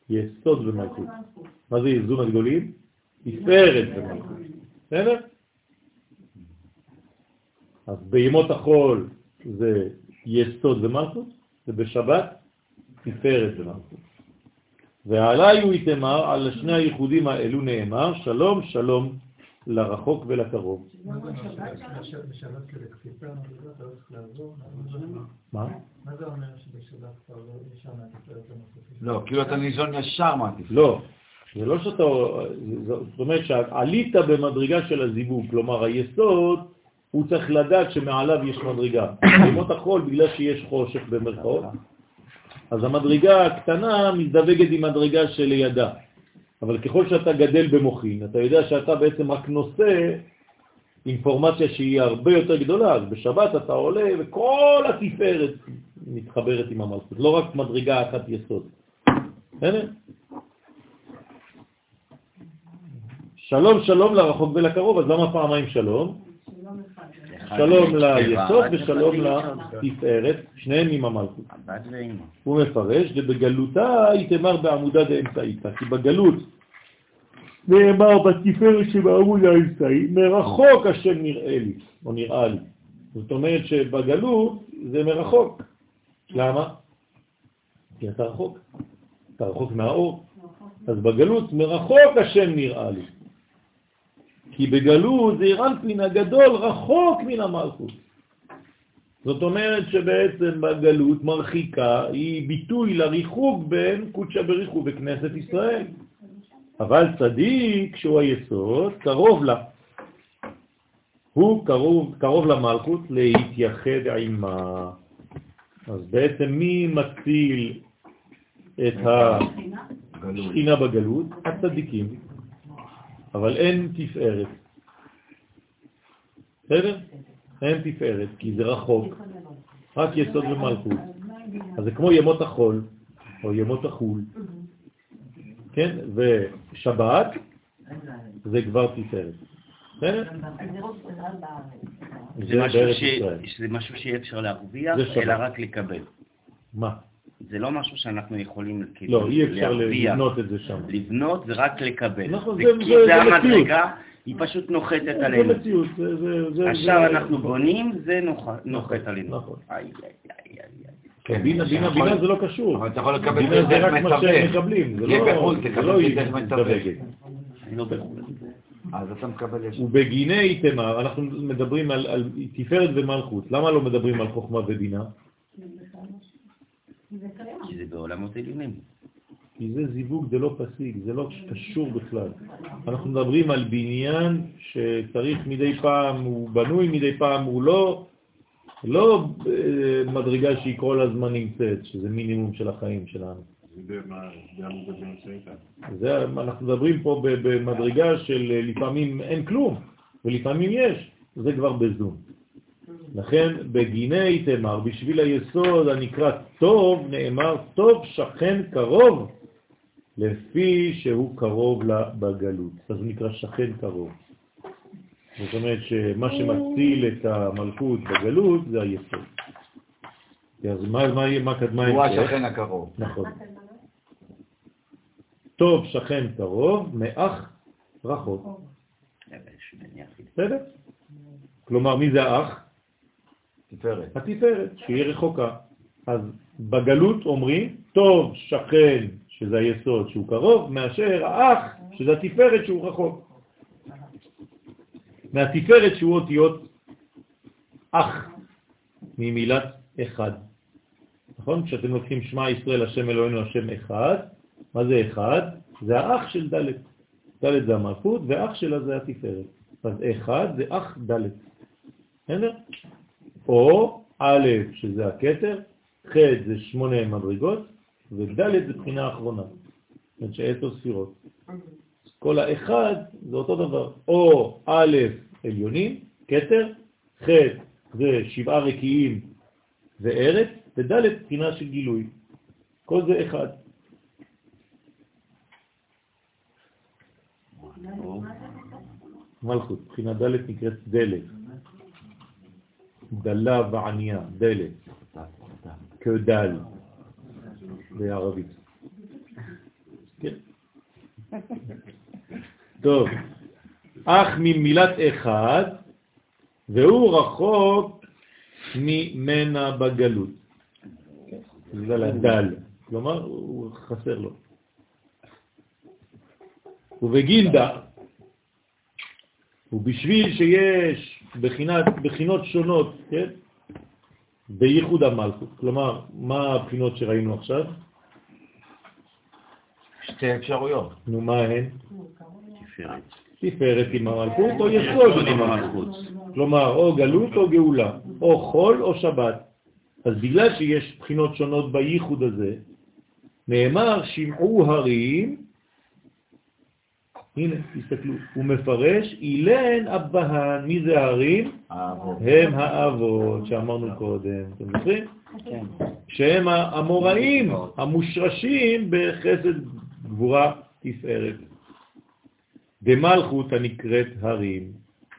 יסוד ומלכות. מה זה זון הגדולים? תפארת ומלכות. בסדר? אז בימות החול זה יסוד ומלכות, ובשבת תפארת ומלכות. ועלי הוא יתמר, על שני הייחודים האלו נאמר, שלום שלום לרחוק ולקרוב. מה? מה זה אומר שבשבת כבר לא ישר מהתפארת לא, כאילו אתה ניזון ישר מהתפארת. לא, זה לא שאתה, זאת אומרת שעלית במדרגה של הזיווג, כלומר היסוד הוא צריך לדעת שמעליו יש מדרגה. בימות החול, בגלל שיש חושך במרכאות, אז המדרגה הקטנה מזדווגת עם מדרגה שלידה. אבל ככל שאתה גדל במוחין, אתה יודע שאתה בעצם רק נושא אינפורמציה שהיא הרבה יותר גדולה, אז בשבת אתה עולה וכל התפארת מתחברת עם המלכות, לא רק מדרגה אחת יסוד. הנה. שלום שלום לרחוק ולקרוב, אז למה פעמיים שלום? שלום ליסוד ושלום לתפארת, שניהם עם המלכות. הוא מפרש, ובגלותה תאמר בעמודה דאמצעיתא, כי בגלות נאמר בתפארת שבעמוד האמצעי, מרחוק השם נראה לי, או נראה לי. זאת אומרת שבגלות זה מרחוק. למה? כי אתה רחוק. אתה רחוק מהאור. אז בגלות מרחוק השם נראה לי. כי בגלות זה אירנפין הגדול רחוק מן המלכות. זאת אומרת שבעצם בגלות מרחיקה היא ביטוי לריחוק בין קודשה בריחוק בכנסת ישראל. אבל צדיק, שהוא היסוד, קרוב לה. הוא קרוב, קרוב למלכות להתייחד עימה. אז בעצם מי מציל את השכינה בגלות? הצדיקים. אבל אין תפארת. בסדר? אין תפארת, כי זה רחוק, רק יסוד ומלכות. אז זה כמו ימות החול, או ימות החול, כן? ושבת זה כבר תפארת. בסדר? זה משהו שיהיה אפשר להרוויח, אלא רק לקבל. מה? זה לא משהו שאנחנו יכולים כאילו לא, אי אפשר לבנות את זה שם. לבנות זה רק לקבל. נכון, זה, זה, זה, זה המדרגה, היא פשוט נוחתת עלינו. זה מציאות, זה... זה עכשיו אנחנו בונים, זה נוחת עלינו. נכון. כן, בינה זה לא קשור. אבל אתה יכול לקבל בינה זה רק מה שהם מקבלים. זה לא מתווכת. לא אז אתה מקבל יש... ובגיני תמר, אנחנו מדברים על תפארת ומלכות. למה לא מדברים על חוכמה ובינה? כי זה בעולמות עליונים. כי זה זיווג זה לא פסיק, זה לא קשור בכלל. אנחנו מדברים על בניין שצריך מדי פעם, הוא בנוי מדי פעם, הוא לא, לא אה, מדרגה שהיא כל הזמן נמצאת, שזה מינימום של החיים שלנו. זה, אנחנו מדברים פה במדרגה של אה, לפעמים אין כלום, ולפעמים יש, זה כבר בזום. לכן בגיני תמר, בשביל היסוד הנקרא טוב, נאמר טוב שכן קרוב, לפי שהוא קרוב לה בגלות. אז הוא נקרא שכן קרוב. זאת אומרת שמה שמציל את המלכות בגלות זה היסוד. אז מה, מה, מה קדמה הוא השכן הקרוב. נכון. טוב שכן קרוב, מאח רחוק. בסדר? כלומר, מי זה האח? תפארת. התפארת, שהיא רחוקה. אז בגלות אומרים, טוב שכן, שזה היסוד שהוא קרוב, מאשר האח, שזה התפארת שהוא רחוק. מהתפארת שהוא אותיות אח, ממילת אחד. נכון? כשאתם לוקחים שמע ישראל, השם אלוהינו, השם אחד, מה זה אחד? זה האח של ד'. ד' זה המלכות, ואח שלה זה התפארת. אז אחד זה אח ד'. בסדר? או א', שזה הכתר, ח' זה שמונה מדרגות, וד' זה בחינה האחרונה. זאת אומרת שעשר ספירות. כל האחד זה אותו דבר. או א', עליונים, כתר, ח' זה שבעה רקיעים וארץ, וד' בחינה של גילוי. כל זה אחד. מלכות, בחינה ד' נקראת דלת. דלה וענייה, דלת, כדל בערבית. כן. טוב, אך ממילת אחד, והוא רחוק ממנה בגלות. בגלל הדל, כלומר הוא חסר לו. ובגינדה, ובשביל שיש בחינת, בחינות שונות, כן? בייחוד המלכות. כלומר, מה הבחינות שראינו עכשיו? שתי אפשרויות. נו, מה הן? תפארת. תפארת עם המלכות או יסוד עם המלכות. כלומר, או גלות או גאולה, או חול או שבת. אז בגלל שיש בחינות שונות בייחוד הזה, נאמר שמעו הרים הנה, תסתכלו, הוא מפרש, אילן אבהן, מי זה ההרים? הם האבות שאמרנו קודם, אתם זוכרים? כן. שהם המוראים, המושרשים בחסד גבורה תפארת. במלכות הנקראת הרים,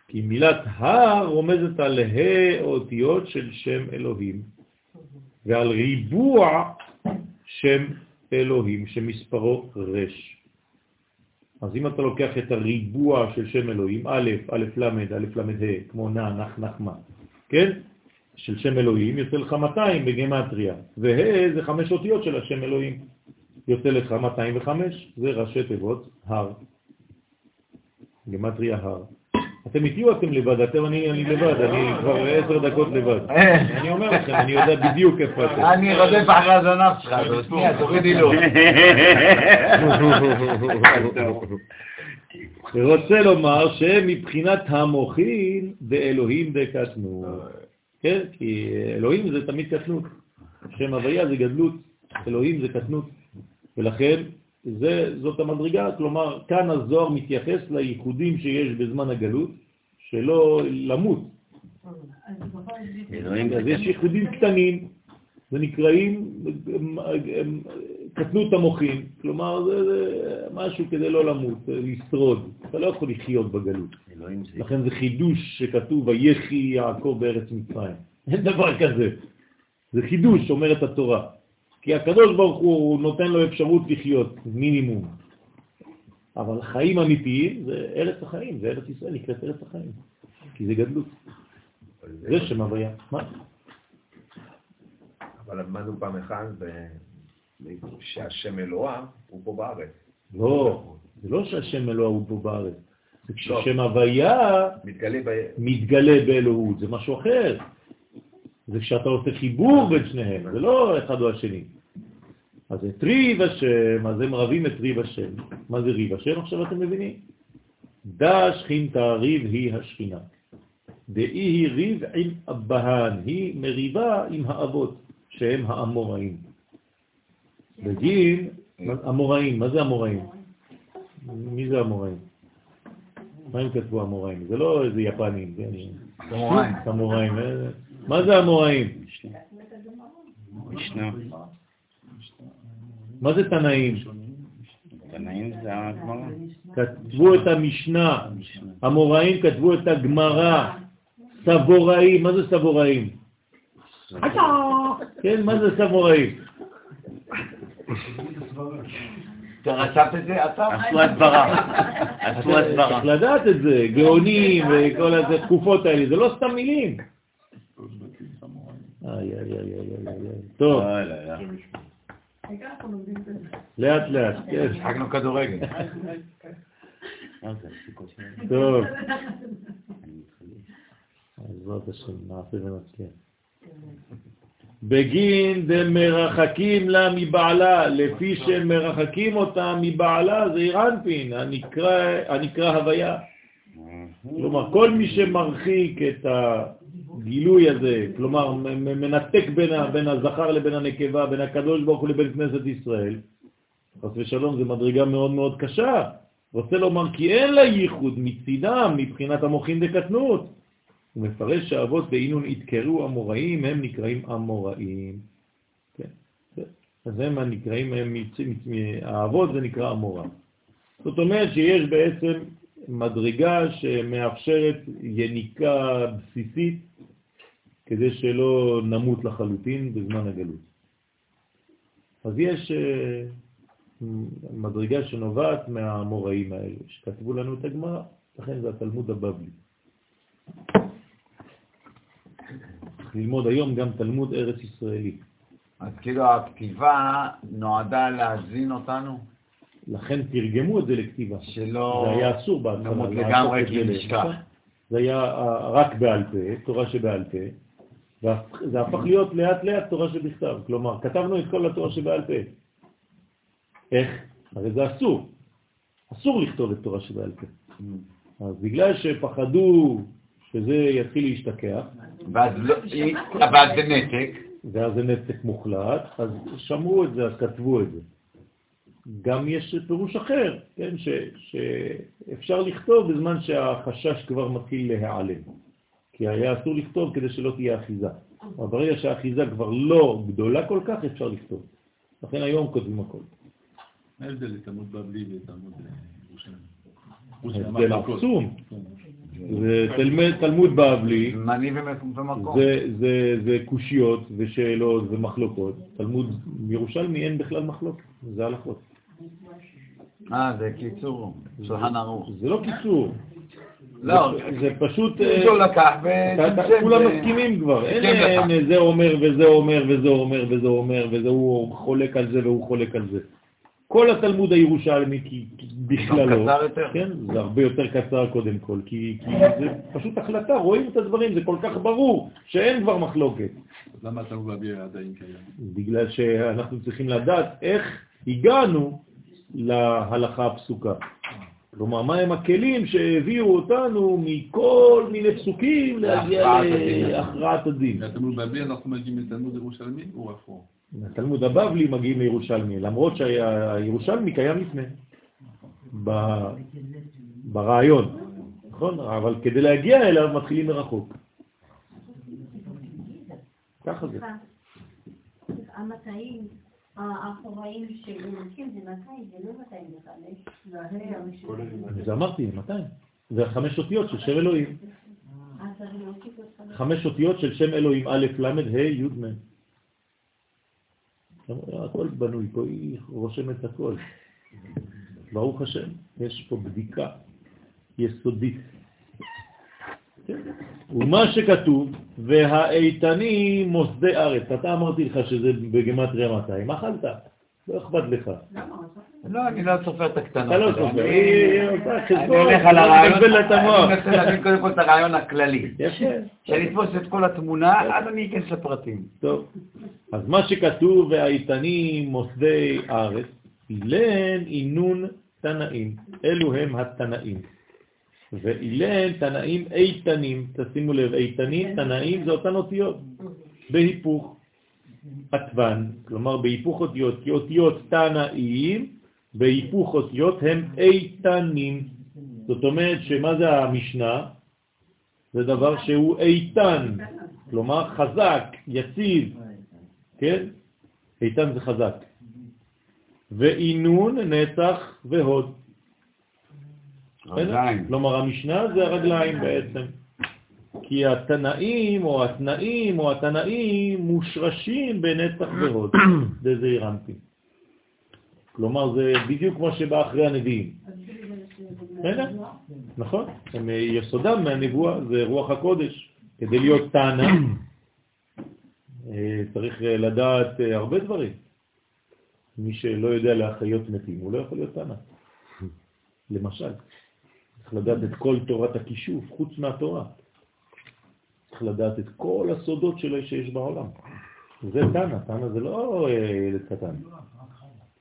כי מילת הר רומזת על ה' אותיות של שם אלוהים, ועל ריבוע שם אלוהים שמספרו רש. אז אם אתה לוקח את הריבוע של שם אלוהים, א', א', ל', א', ל', ה', כמו נע, נח, נחמה, כן? של שם אלוהים, יוצא לך 200 בגמטריה, וה' זה חמש אותיות של השם אלוהים. יוצא לך 205, זה ראשי תיבות הר. גמטריה הר. אתם איתי או אתם לבד? אתם, אני, אני לבד, אני כבר עשר דקות לבד. אני אומר לכם, אני יודע בדיוק איפה אתם. אני רודף אחרי הזנב שלך, שנייה, תורידי לו. רוצה לומר שמבחינת המוחין דאלוהים דקטנות. כן? כי אלוהים זה תמיד קטנות. שם הוויה זה גדלות, אלוהים זה קטנות. ולכן זה, זאת המדרגה, כלומר, כאן הזוהר מתייחס לייחודים שיש בזמן הגלות, שלא למות. אז יש ייחודים קטנים, זה נקראים קטנות המוחים, כלומר זה, זה משהו כדי לא למות, לשרוד. אתה לא יכול לחיות בגלות. לכן זה חידוש שכתוב, ויחי יעקב בארץ מצרים. אין דבר כזה. זה חידוש, אומרת התורה. כי הקדוש ברוך הוא נותן לו אפשרות לחיות, מינימום. אבל חיים אמיתיים זה ארץ החיים, זה ארץ ישראל, נקראת ארץ החיים. כי זה גדלות. זה שם הוויה. מה? אבל למדנו פעם אחת שהשם אלוהה הוא פה בארץ. לא, זה לא שהשם אלוהה הוא פה בארץ. זה כששם הוויה מתגלה באלוהות, זה משהו אחר. זה כשאתה עושה חיבור בין שניהם, זה לא אחד או השני. אז את ריב השם, אז הם רבים את ריב השם. מה זה ריב השם? עכשיו אתם מבינים? דה שכינתה ריב היא השכינה. דאי היא ריב עם אבהן, היא מריבה עם האבות, שהם האמוראים. בגין, אמוראים, מה זה אמוראים? מי זה אמוראים? מה הם כתבו אמוראים? זה לא איזה יפנים. אמוראים. אמוראים. מה זה אמוראים? מה זה תנאים? תנאים זה הגמרא. כתבו את המשנה, המוראים כתבו את הגמרא, סבוראים, מה זה סבוראים? כן, מה זה סבוראים? אתה רשמת את זה? אתה? עשו הסברה. עשו הסברה. צריך לדעת את זה, גאונים וכל התקופות האלה, זה לא סתם מילים. איי, איי, איי, איי, איי. טוב. לאט לאט, כן. שחקנו כדורגל. טוב. בעזרת השם, נעשה ונצליח. בגין דמרחקים לה מבעלה, לפי שמרחקים אותה מבעלה זה אירנפין, הנקרא הוויה. כלומר, כל מי שמרחיק את הגילוי הזה, כלומר מנתק בין, בין הזכר לבין הנקבה, בין הקדוש ברוך הוא לבין כנסת ישראל, חס ושלום זה מדרגה מאוד מאוד קשה. רוצה לומר כי אין לה ייחוד מצידם מבחינת המוחין דקטנות. הוא מפרש שהאבות באינון התקרו המוראים, הם נקראים המוראים. כן. אז הם הנקראים, הם, האבות זה נקרא המורא. זאת אומרת שיש בעצם מדרגה שמאפשרת יניקה בסיסית כדי שלא נמות לחלוטין בזמן הגלות. אז יש אה, מדרגה שנובעת מהמוראים האלה, שכתבו לנו את הגמרא, לכן זה התלמוד הבבלי. ללמוד היום גם תלמוד ארץ ישראלי. אז כאילו הכתיבה נועדה להזין אותנו? לכן תרגמו את זה לכתיבה. שלא... זה היה אסור בהתחלה. נמות לגמרי כי נשכח. זה היה אה, רק בעל פה, תורה שבעל פה, וזה הפך להיות לאט לאט תורה שבכתב. כלומר, כתבנו את כל התורה שבעל פה. איך? הרי זה אסור. אסור לכתוב את תורה שבעל פה. אז בגלל שפחדו שזה יתחיל להשתכח, ואז לא, זה נתק. ואז זה נתק מוחלט, אז שמרו את זה, אז כתבו את זה. גם יש פירוש אחר, כן, ש, שאפשר לכתוב בזמן שהחשש כבר מתחיל להיעלם. כי היה אסור לכתוב כדי שלא תהיה אחיזה. אבל ברגע שהאחיזה כבר לא גדולה כל כך, אפשר לכתוב. לכן היום כותבים הכל. מה ההבדל לתלמוד בבלי ותלמוד ירושלים? הבדל עצום. זה תלמוד בבלי, זה קושיות ושאלות ומחלוקות. תלמוד ירושלמי אין בכלל מחלוקת, זה הלכות. אה, זה קיצור, שולחן ערוך. זה לא קיצור. לא, זה פשוט... הוא לקח וצמצם. כולם מסכימים כבר. אין זה אומר וזה אומר וזה אומר וזה אומר וזה הוא חולק על זה והוא חולק על זה. כל התלמוד הירושלמי, כי בכללו, קצר יותר. כן, זה הרבה יותר קצר קודם כל, כי, כי זה פשוט החלטה, רואים את הדברים, זה כל כך ברור שאין כבר מחלוקת. למה אתה מביא עדיין קיים? בגלל שאנחנו צריכים לדעת איך הגענו להלכה הפסוקה. כלומר, מה הם הכלים שהביאו אותנו מכל מיני פסוקים להגיע להכרעת הדין. והתלמוד בבלי אנחנו מגיעים לתלמוד ירושלמי או הפוך? התלמוד הבבלי מגיעים לירושלמי, למרות שהירושלמי קיים לפני, ב- ברעיון, נכון? אבל כדי להגיע אליו מתחילים מרחוק. ככה זה. המטעים האחוראים שמנקים זה 200, זה לא 205, זה אמרתי, 200. זה חמש אותיות של שם אלוהים. חמש אותיות של שם אלוהים, א', ל', ה', י', מ'. הכל בנוי פה, היא רושמת הכל. ברוך השם, יש פה בדיקה יסודית. ומה שכתוב, והאיתנים מוסדי ארץ. אתה אמרתי לך שזה בגמטריה 200, אכלת, לא אכפת לך. לא, אני לא סופר את הקטנות. אתה לא. סופר, אני- היא עושה אני חשבון, הולך על הרעיון. אני מנסה להבין קודם כל את הרעיון הכללי. יפה. כשאני אתפוס את כל התמונה, אז אני אכנס לפרטים. טוב, אז מה שכתוב, והאיתנים מוסדי ארץ, אילן אינון תנאים, אלו הם התנאים. ואילן תנאים איתנים, תשימו לב, איתנים, תנאים זה אותן אותיות, בהיפוך עטבן, כלומר בהיפוך אותיות, כי אותיות תנאים, בהיפוך אותיות הם איתנים. זאת אומרת שמה זה המשנה? זה דבר שהוא איתן, כלומר חזק, יציב, כן? איתן זה חזק. ואינון, נצח והוד. רגליים. כלומר המשנה זה הרגליים בעצם. כי התנאים או התנאים או התנאים מושרשים בנצח והוד, בזעיר אנפין. כלומר זה בדיוק כמו שבא אחרי הנביאים. נכון, הם אה, יסודם מהנבואה, זה רוח הקודש. כדי להיות טענה אה, צריך אה, לדעת הרבה דברים. מי שלא יודע להחיות מתים, הוא לא יכול להיות טענה. למשל, צריך לדעת את כל תורת הכישוף, חוץ מהתורה. צריך לדעת את כל הסודות שלו שיש בעולם. זה טענה, טענה זה לא אה, ילד קטן.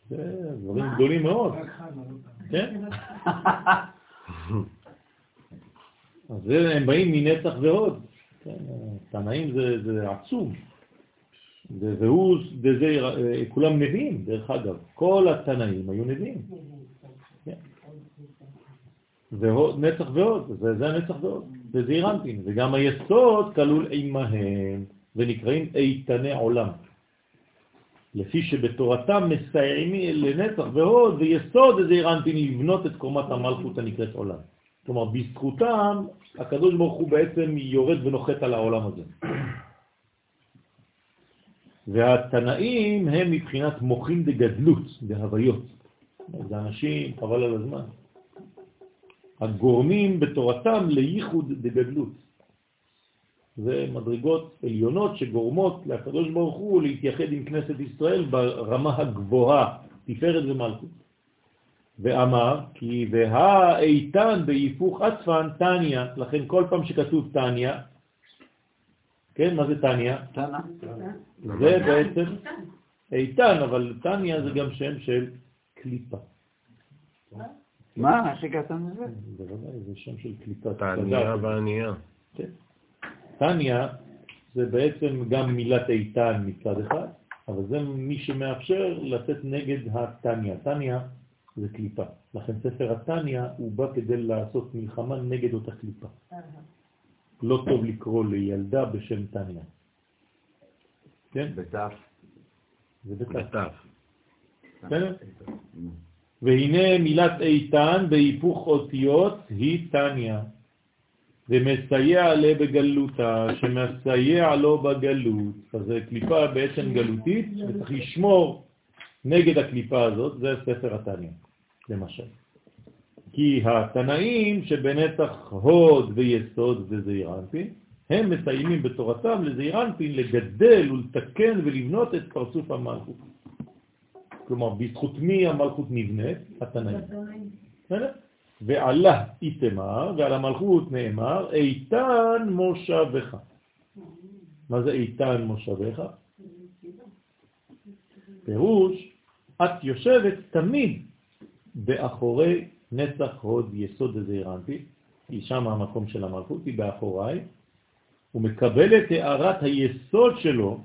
זה דברים גדולים מאוד. כן? אז הם באים מנצח והוד. כן, תנאים זה, עצום. והוא, אה, כולם נביאים, דרך אגב. כל התנאים היו נביאים. כן. והוד, נצח והוד, זה, זה הנצח והוד, וזה אירנטין, וגם היסוד כלול עמהם, ונקראים איתני עולם. לפי שבתורתם מסייעים לנצח והוד, ויסוד זה אירנטין לבנות את קומת המלכות הנקראת עולם. כלומר, בזכותם הקדוש ברוך הוא בעצם יורד ונוחת על העולם הזה. והתנאים הם מבחינת מוחים דגדלות, בהוויות. זה אנשים, חבל על הזמן. הגורמים בתורתם לייחוד דגדלות. זה מדרגות עליונות שגורמות לקדוש ברוך הוא להתייחד עם כנסת ישראל ברמה הגבוהה, תפארת ומלכות. ואמר כי והאיתן בהיפוך עצפן תניה, לכן כל פעם שכתוב תניה, כן, מה זה תניה? תנא. זה בעצם איתן, אבל תניה זה גם שם של קליפה. מה? איך הגעת מזה? בוודאי, זה שם של קליפה. תענייה וענייה. כן. טניה זה בעצם גם מילת איתן מצד אחד, אבל זה מי שמאפשר לתת נגד הטניה. טניה זה קליפה. לכן ספר הטניה הוא בא כדי לעשות מלחמה נגד אותה קליפה. לא טוב לקרוא לילדה בשם טניה. כן? בתף. זה בתף. בתף. בסדר? והנה מילת איתן בהיפוך אותיות היא טניה. ומסייע לה בגלותה, שמסייע לו בגלות. אז זה קליפה בעצם גלותית, וצריך לשמור נגד הקליפה הזאת, זה ספר התניא, למשל. כי התנאים שבנצח הוד ויסוד וזעיר אנפין, הם מסיימים בתורתם לזעיר אנפין לגדל ולתקן ולבנות את פרצוף המלכות. כלומר, בזכות מי המלכות נבנית? התנאים. ועלה איתמר, ועל המלכות נאמר, איתן מושבך. מה זה איתן מושבך? פירוש, את יושבת תמיד באחורי נצח הוד יסוד הזעירנטי, כי שם המקום של המלכות, היא באחוריי, ומקבל את הערת היסוד שלו,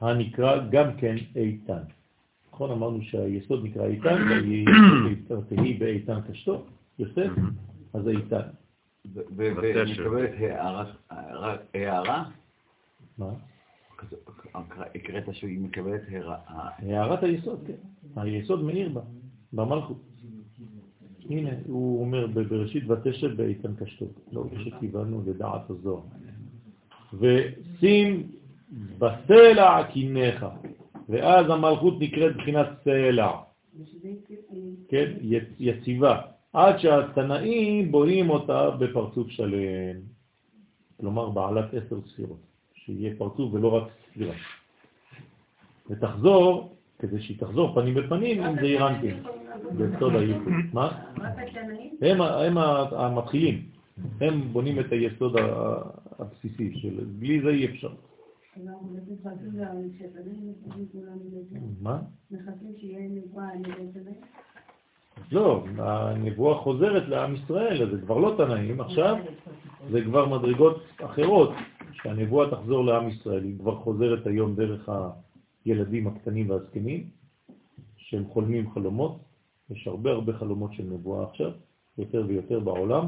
הנקרא גם כן איתן. נכון, אמרנו שהיסוד נקרא איתן, והיא באיתן קשתו, יוסף, אז איתן. ומקבלת הערה? מה? הקראת שהיא מקבלת הערה. הערת היסוד, כן. היסוד מאיר בה, במלכות. הנה, הוא אומר בראשית ותשב באיתן קשתו, לא שכיוונו לדעת הזוהר. ושים בסלע קיניך, ואז המלכות נקראת בחינת סלע, כן, יציבה, עד שהתנאים בונים אותה בפרצוף שלם, כלומר בעלת עשר ספירות, שיהיה פרצוף ולא רק ספירה. ותחזור, כדי שהיא תחזור פנים בפנים עם זעירנטים, בסוד הייחוד. מה? הם המתחילים, הם בונים את היסוד הבסיסי של... בלי זה אי אפשר. מה? לא, הנבואה חוזרת לעם ישראל, אז זה כבר לא תנאים, עכשיו זה כבר מדרגות אחרות, שהנבואה תחזור לעם ישראל, היא כבר חוזרת היום דרך הילדים הקטנים והזקנים, שהם חולמים חלומות, יש הרבה הרבה חלומות של נבואה עכשיו, יותר ויותר בעולם,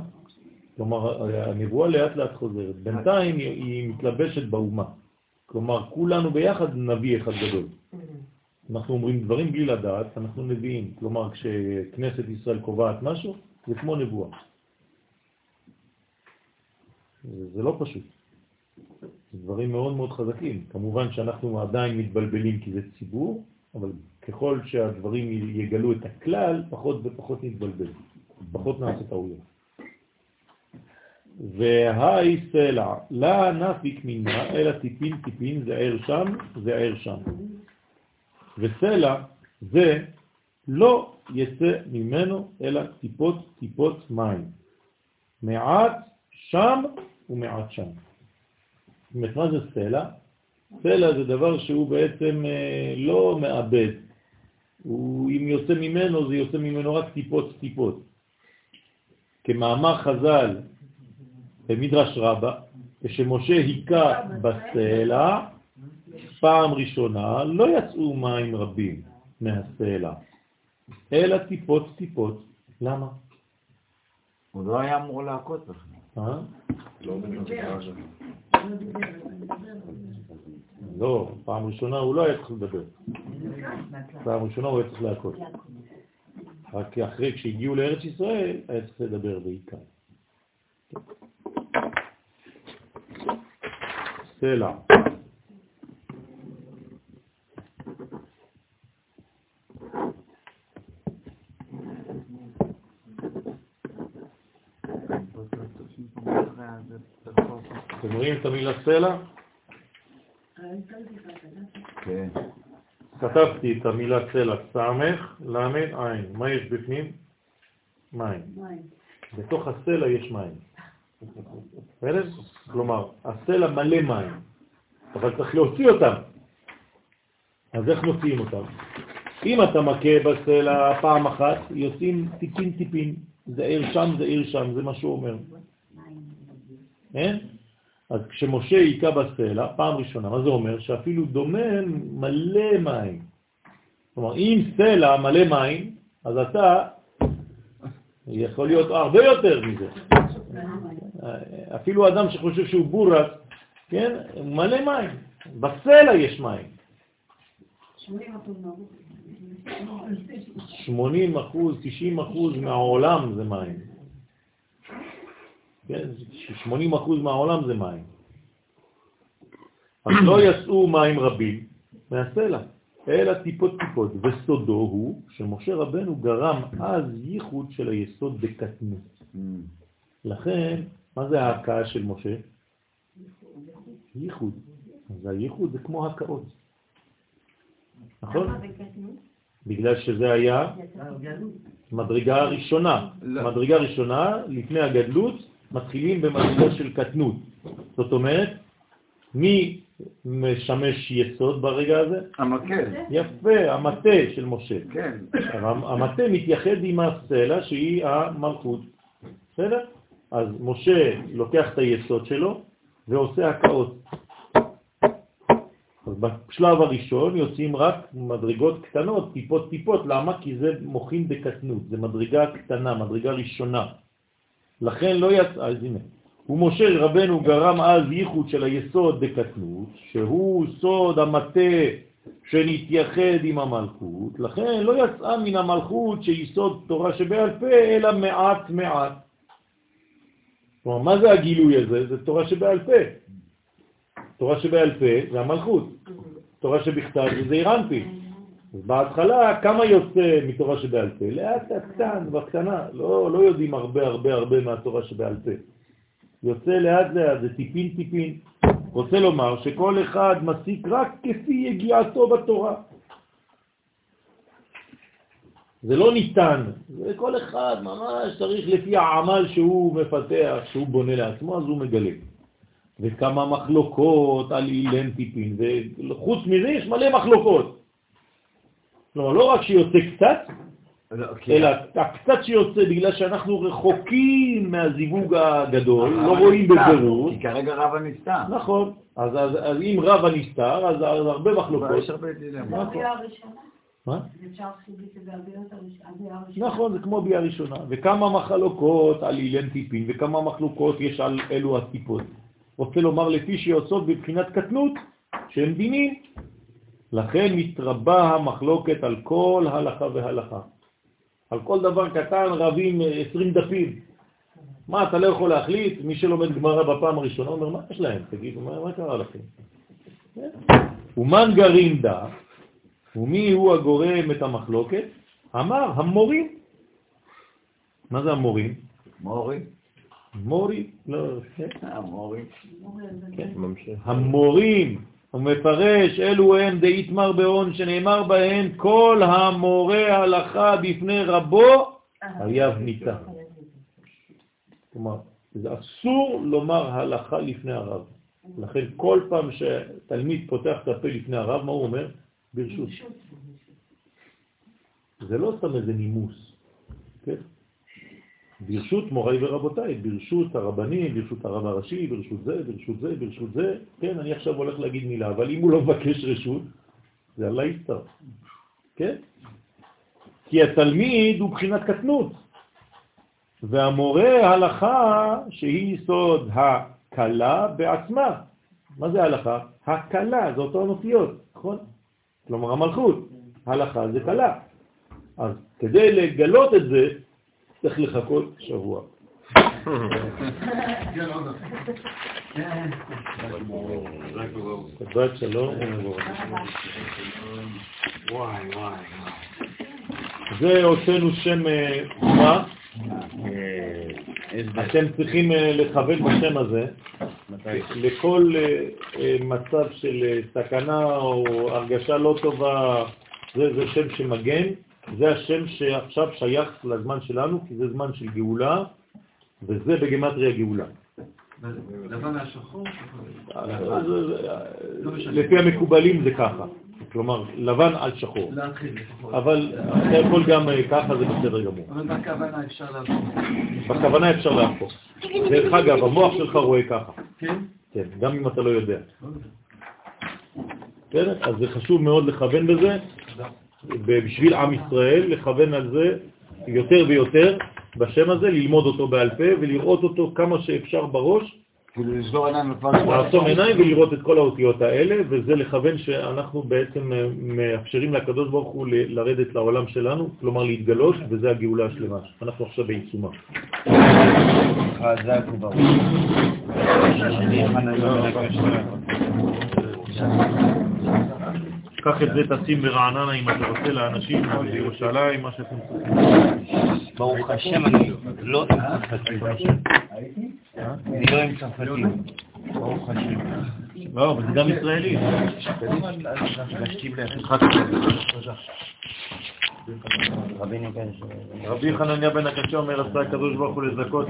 כלומר הנבואה לאט לאט חוזרת, בינתיים היא מתלבשת באומה. כלומר, כולנו ביחד נביא אחד גדול. אנחנו אומרים דברים בלי לדעת, אנחנו נביאים. כלומר, כשכנסת ישראל קובעת משהו, זה כמו נבואה. זה, זה לא פשוט. זה דברים מאוד מאוד חזקים. כמובן שאנחנו עדיין מתבלבלים כי זה ציבור, אבל ככל שהדברים יגלו את הכלל, פחות ופחות נתבלבל. פחות נעשה טעויות. והי סלע, לה נפיק מינה, אלא טיפין טיפין, זה ער שם, זה ער שם. וסלע זה לא יצא ממנו אלא טיפות טיפות מים. מעט שם ומעט שם. זאת אומרת, מה זה סלע? סלע זה דבר שהוא בעצם אה, לא מאבד. הוא, אם יוצא ממנו, זה יוצא ממנו רק טיפות טיפות. כמאמר חז"ל, במדרש רבה, כשמשה היכה בסלע, פעם ראשונה לא יצאו מים רבים מהסלע, אלא טיפות טיפות. למה? הוא לא היה אמור להכות בכלל. אה? לא, פעם ראשונה הוא לא היה צריך לדבר. פעם ראשונה הוא היה צריך להכות. רק אחרי, כשהגיעו לארץ ישראל, היה צריך לדבר בעיקר. סלע. אתם רואים את המילה סלע? כן. כתבתי את המילה סלע סמך, למד, עין. מה יש בפנים? מים. בתוך הסלע יש מים. בסדר? כלומר, הסלע מלא מים, אבל צריך להוציא אותם. אז איך מוציאים אותם? אם אתה מכה בסלע פעם אחת, יוצאים טיפין טיפין. זה עיר שם, זה עיר שם, זה מה שהוא אומר. כן? אז כשמשה היכה בסלע, פעם ראשונה, מה זה אומר? שאפילו דומן מלא מים. כלומר, אם סלע מלא מים, אז אתה יכול להיות הרבה יותר מזה. אפילו אדם שחושב שהוא בורק, כן, מלא מים. בסלע יש מים. 80 אחוז, 90 אחוז מהעולם זה מים. כן, 80 אחוז מהעולם זה מים. אז לא יצאו מים רבים מהסלע, אלא טיפות טיפות, וסודו הוא שמשה רבנו גרם אז ייחוד של היסוד בקטנות. Mm. לכן מה זה ההקאה של משה? ייחוד. אז הייחוד זה כמו הקאות. נכון? בגלל שזה היה מדרגה ראשונה. מדרגה ראשונה, לפני הגדלות, מתחילים במדרגה של קטנות. זאת אומרת, מי משמש יסוד ברגע הזה? המקל. יפה, המטה של משה. כן. המטה מתייחד עם הסלע שהיא המלכות. בסדר? אז משה לוקח את היסוד שלו ועושה הקאות. אז בשלב הראשון יוצאים רק מדרגות קטנות, טיפות טיפות, למה? כי זה מוכין בקטנות, זה מדרגה קטנה, מדרגה ראשונה. לכן לא יצא, אז הנה, ומשה רבנו גרם אז ייחוד של היסוד בקטנות, שהוא סוד המטה שנתייחד עם המלכות, לכן לא יצאה מן המלכות שיסוד תורה שבעל פה, אלא מעט מעט. כלומר, מה זה הגילוי הזה? זה תורה שבעל פה. תורה שבעל פה זה המלכות. תורה שבכתב זה זעיר אנפי. אז בהתחלה, כמה יוצא מתורה שבעל פה? לאט קטן, בקטנה. לא, לא יודעים הרבה הרבה הרבה מהתורה שבעל פה. יוצא לאט לאט, זה טיפין טיפין. רוצה לומר שכל אחד מסיק רק כפי יגיעתו בתורה. זה לא ניתן, זה כל אחד ממש צריך לפי העמל שהוא מפתח, שהוא בונה לעצמו, אז הוא מגלה. וכמה מחלוקות על אילן טיפין, וחוץ מזה יש מלא מחלוקות. לא, לא רק שיוצא קצת, לא, אלא הקצת שיוצא בגלל שאנחנו רחוקים מהזיווג הגדול, לא רואים בבירור. כי כרגע רב הנסתר. נכון, אז, אז, אז אם רב הנסתר, אז, אז הרבה מחלוקות. יש הרבה דילמה. מה? נכון, זה כמו ביאה ראשונה. וכמה מחלוקות על אילן טיפין, וכמה מחלוקות יש על אלו הטיפות. רוצה לומר לפי שיוצאות בבחינת קטנות, שהם דינים. לכן מתרבה המחלוקת על כל הלכה והלכה. על כל דבר קטן רבים 20 דפים. מה, אתה לא יכול להחליט? מי שלומד גמרא בפעם הראשונה אומר, מה יש להם? תגידו, מה, מה קרה לכם? ומן גרים דה, ומי הוא הגורם את המחלוקת? אמר, המורים. מה זה המורים? מורים. מורי, לא, כן. המורים. כן. המורים, הוא מפרש, אלו הם דאיתמר בהון, שנאמר בהם, כל המורה הלכה בפני רבו, חייב מיתה. כלומר, זה אסור לומר הלכה לפני הרב. לכן כל פעם שתלמיד פותח את הפה לפני הרב, מה הוא אומר? ברשות. זה לא סתם איזה נימוס, כן? ברשות מוריי ורבותיי, ברשות הרבנים, ברשות הרב הראשי, ברשות זה, ברשות זה, ברשות זה, כן, אני עכשיו הולך להגיד מילה, אבל אם הוא לא מבקש רשות, זה על להסתר, כן? כי התלמיד הוא בחינת קטנות, והמורה הלכה שהיא סוד הקלה בעצמה. מה זה הלכה? הקלה, זה אותו הנופיות, נכון? כלומר המלכות, הלכה זה קלה. אז כדי לגלות את זה, צריך לחכות שבוע. שבת שלום זה הוצאנו שם מה? אתם צריכים לכוון בשם הזה לכל מצב של סכנה או הרגשה לא טובה, זה שם שמגן זה השם שעכשיו שייך לזמן שלנו, כי זה זמן של גאולה, וזה בגמטריה גאולה. לבן השחור? לפי המקובלים זה ככה. כלומר, לבן על שחור. אבל אתה יכול גם אה, ככה, זה בסדר גמור. אבל בכוונה אפשר להפוך. בכוונה אפשר להפוך. דרך אגב, המוח שלך רואה ככה. כן? כן, גם אם אתה לא יודע. בסדר? אז זה חשוב מאוד לכוון בזה. בשביל עם ישראל, לכוון על זה יותר ויותר בשם הזה, ללמוד אותו בעל פה ולראות אותו כמה שאפשר בראש. כאילו לסגור עיניים לעצום עיניים ולראות את כל האותיות האלה, וזה לכוון שאנחנו בעצם מאפשרים לקדוש ברוך הוא לרדת לעולם שלנו, כלומר להתגלות, וזה הגאולה השלמה. אנחנו עכשיו בעיצומה. חזק וברוך. קח את זה, תשים ברעננה אם אתה רוצה לאנשים, בירושלים, מה שאתם צריכים. ברוך השם, אני לא עם צרפתים. אני לא עם צרפתים. ברוך השם. לא, אבל זה גם ישראלי. רבי חנניה בן הקשה אומר, עשה הקדוש ברוך הוא לזכות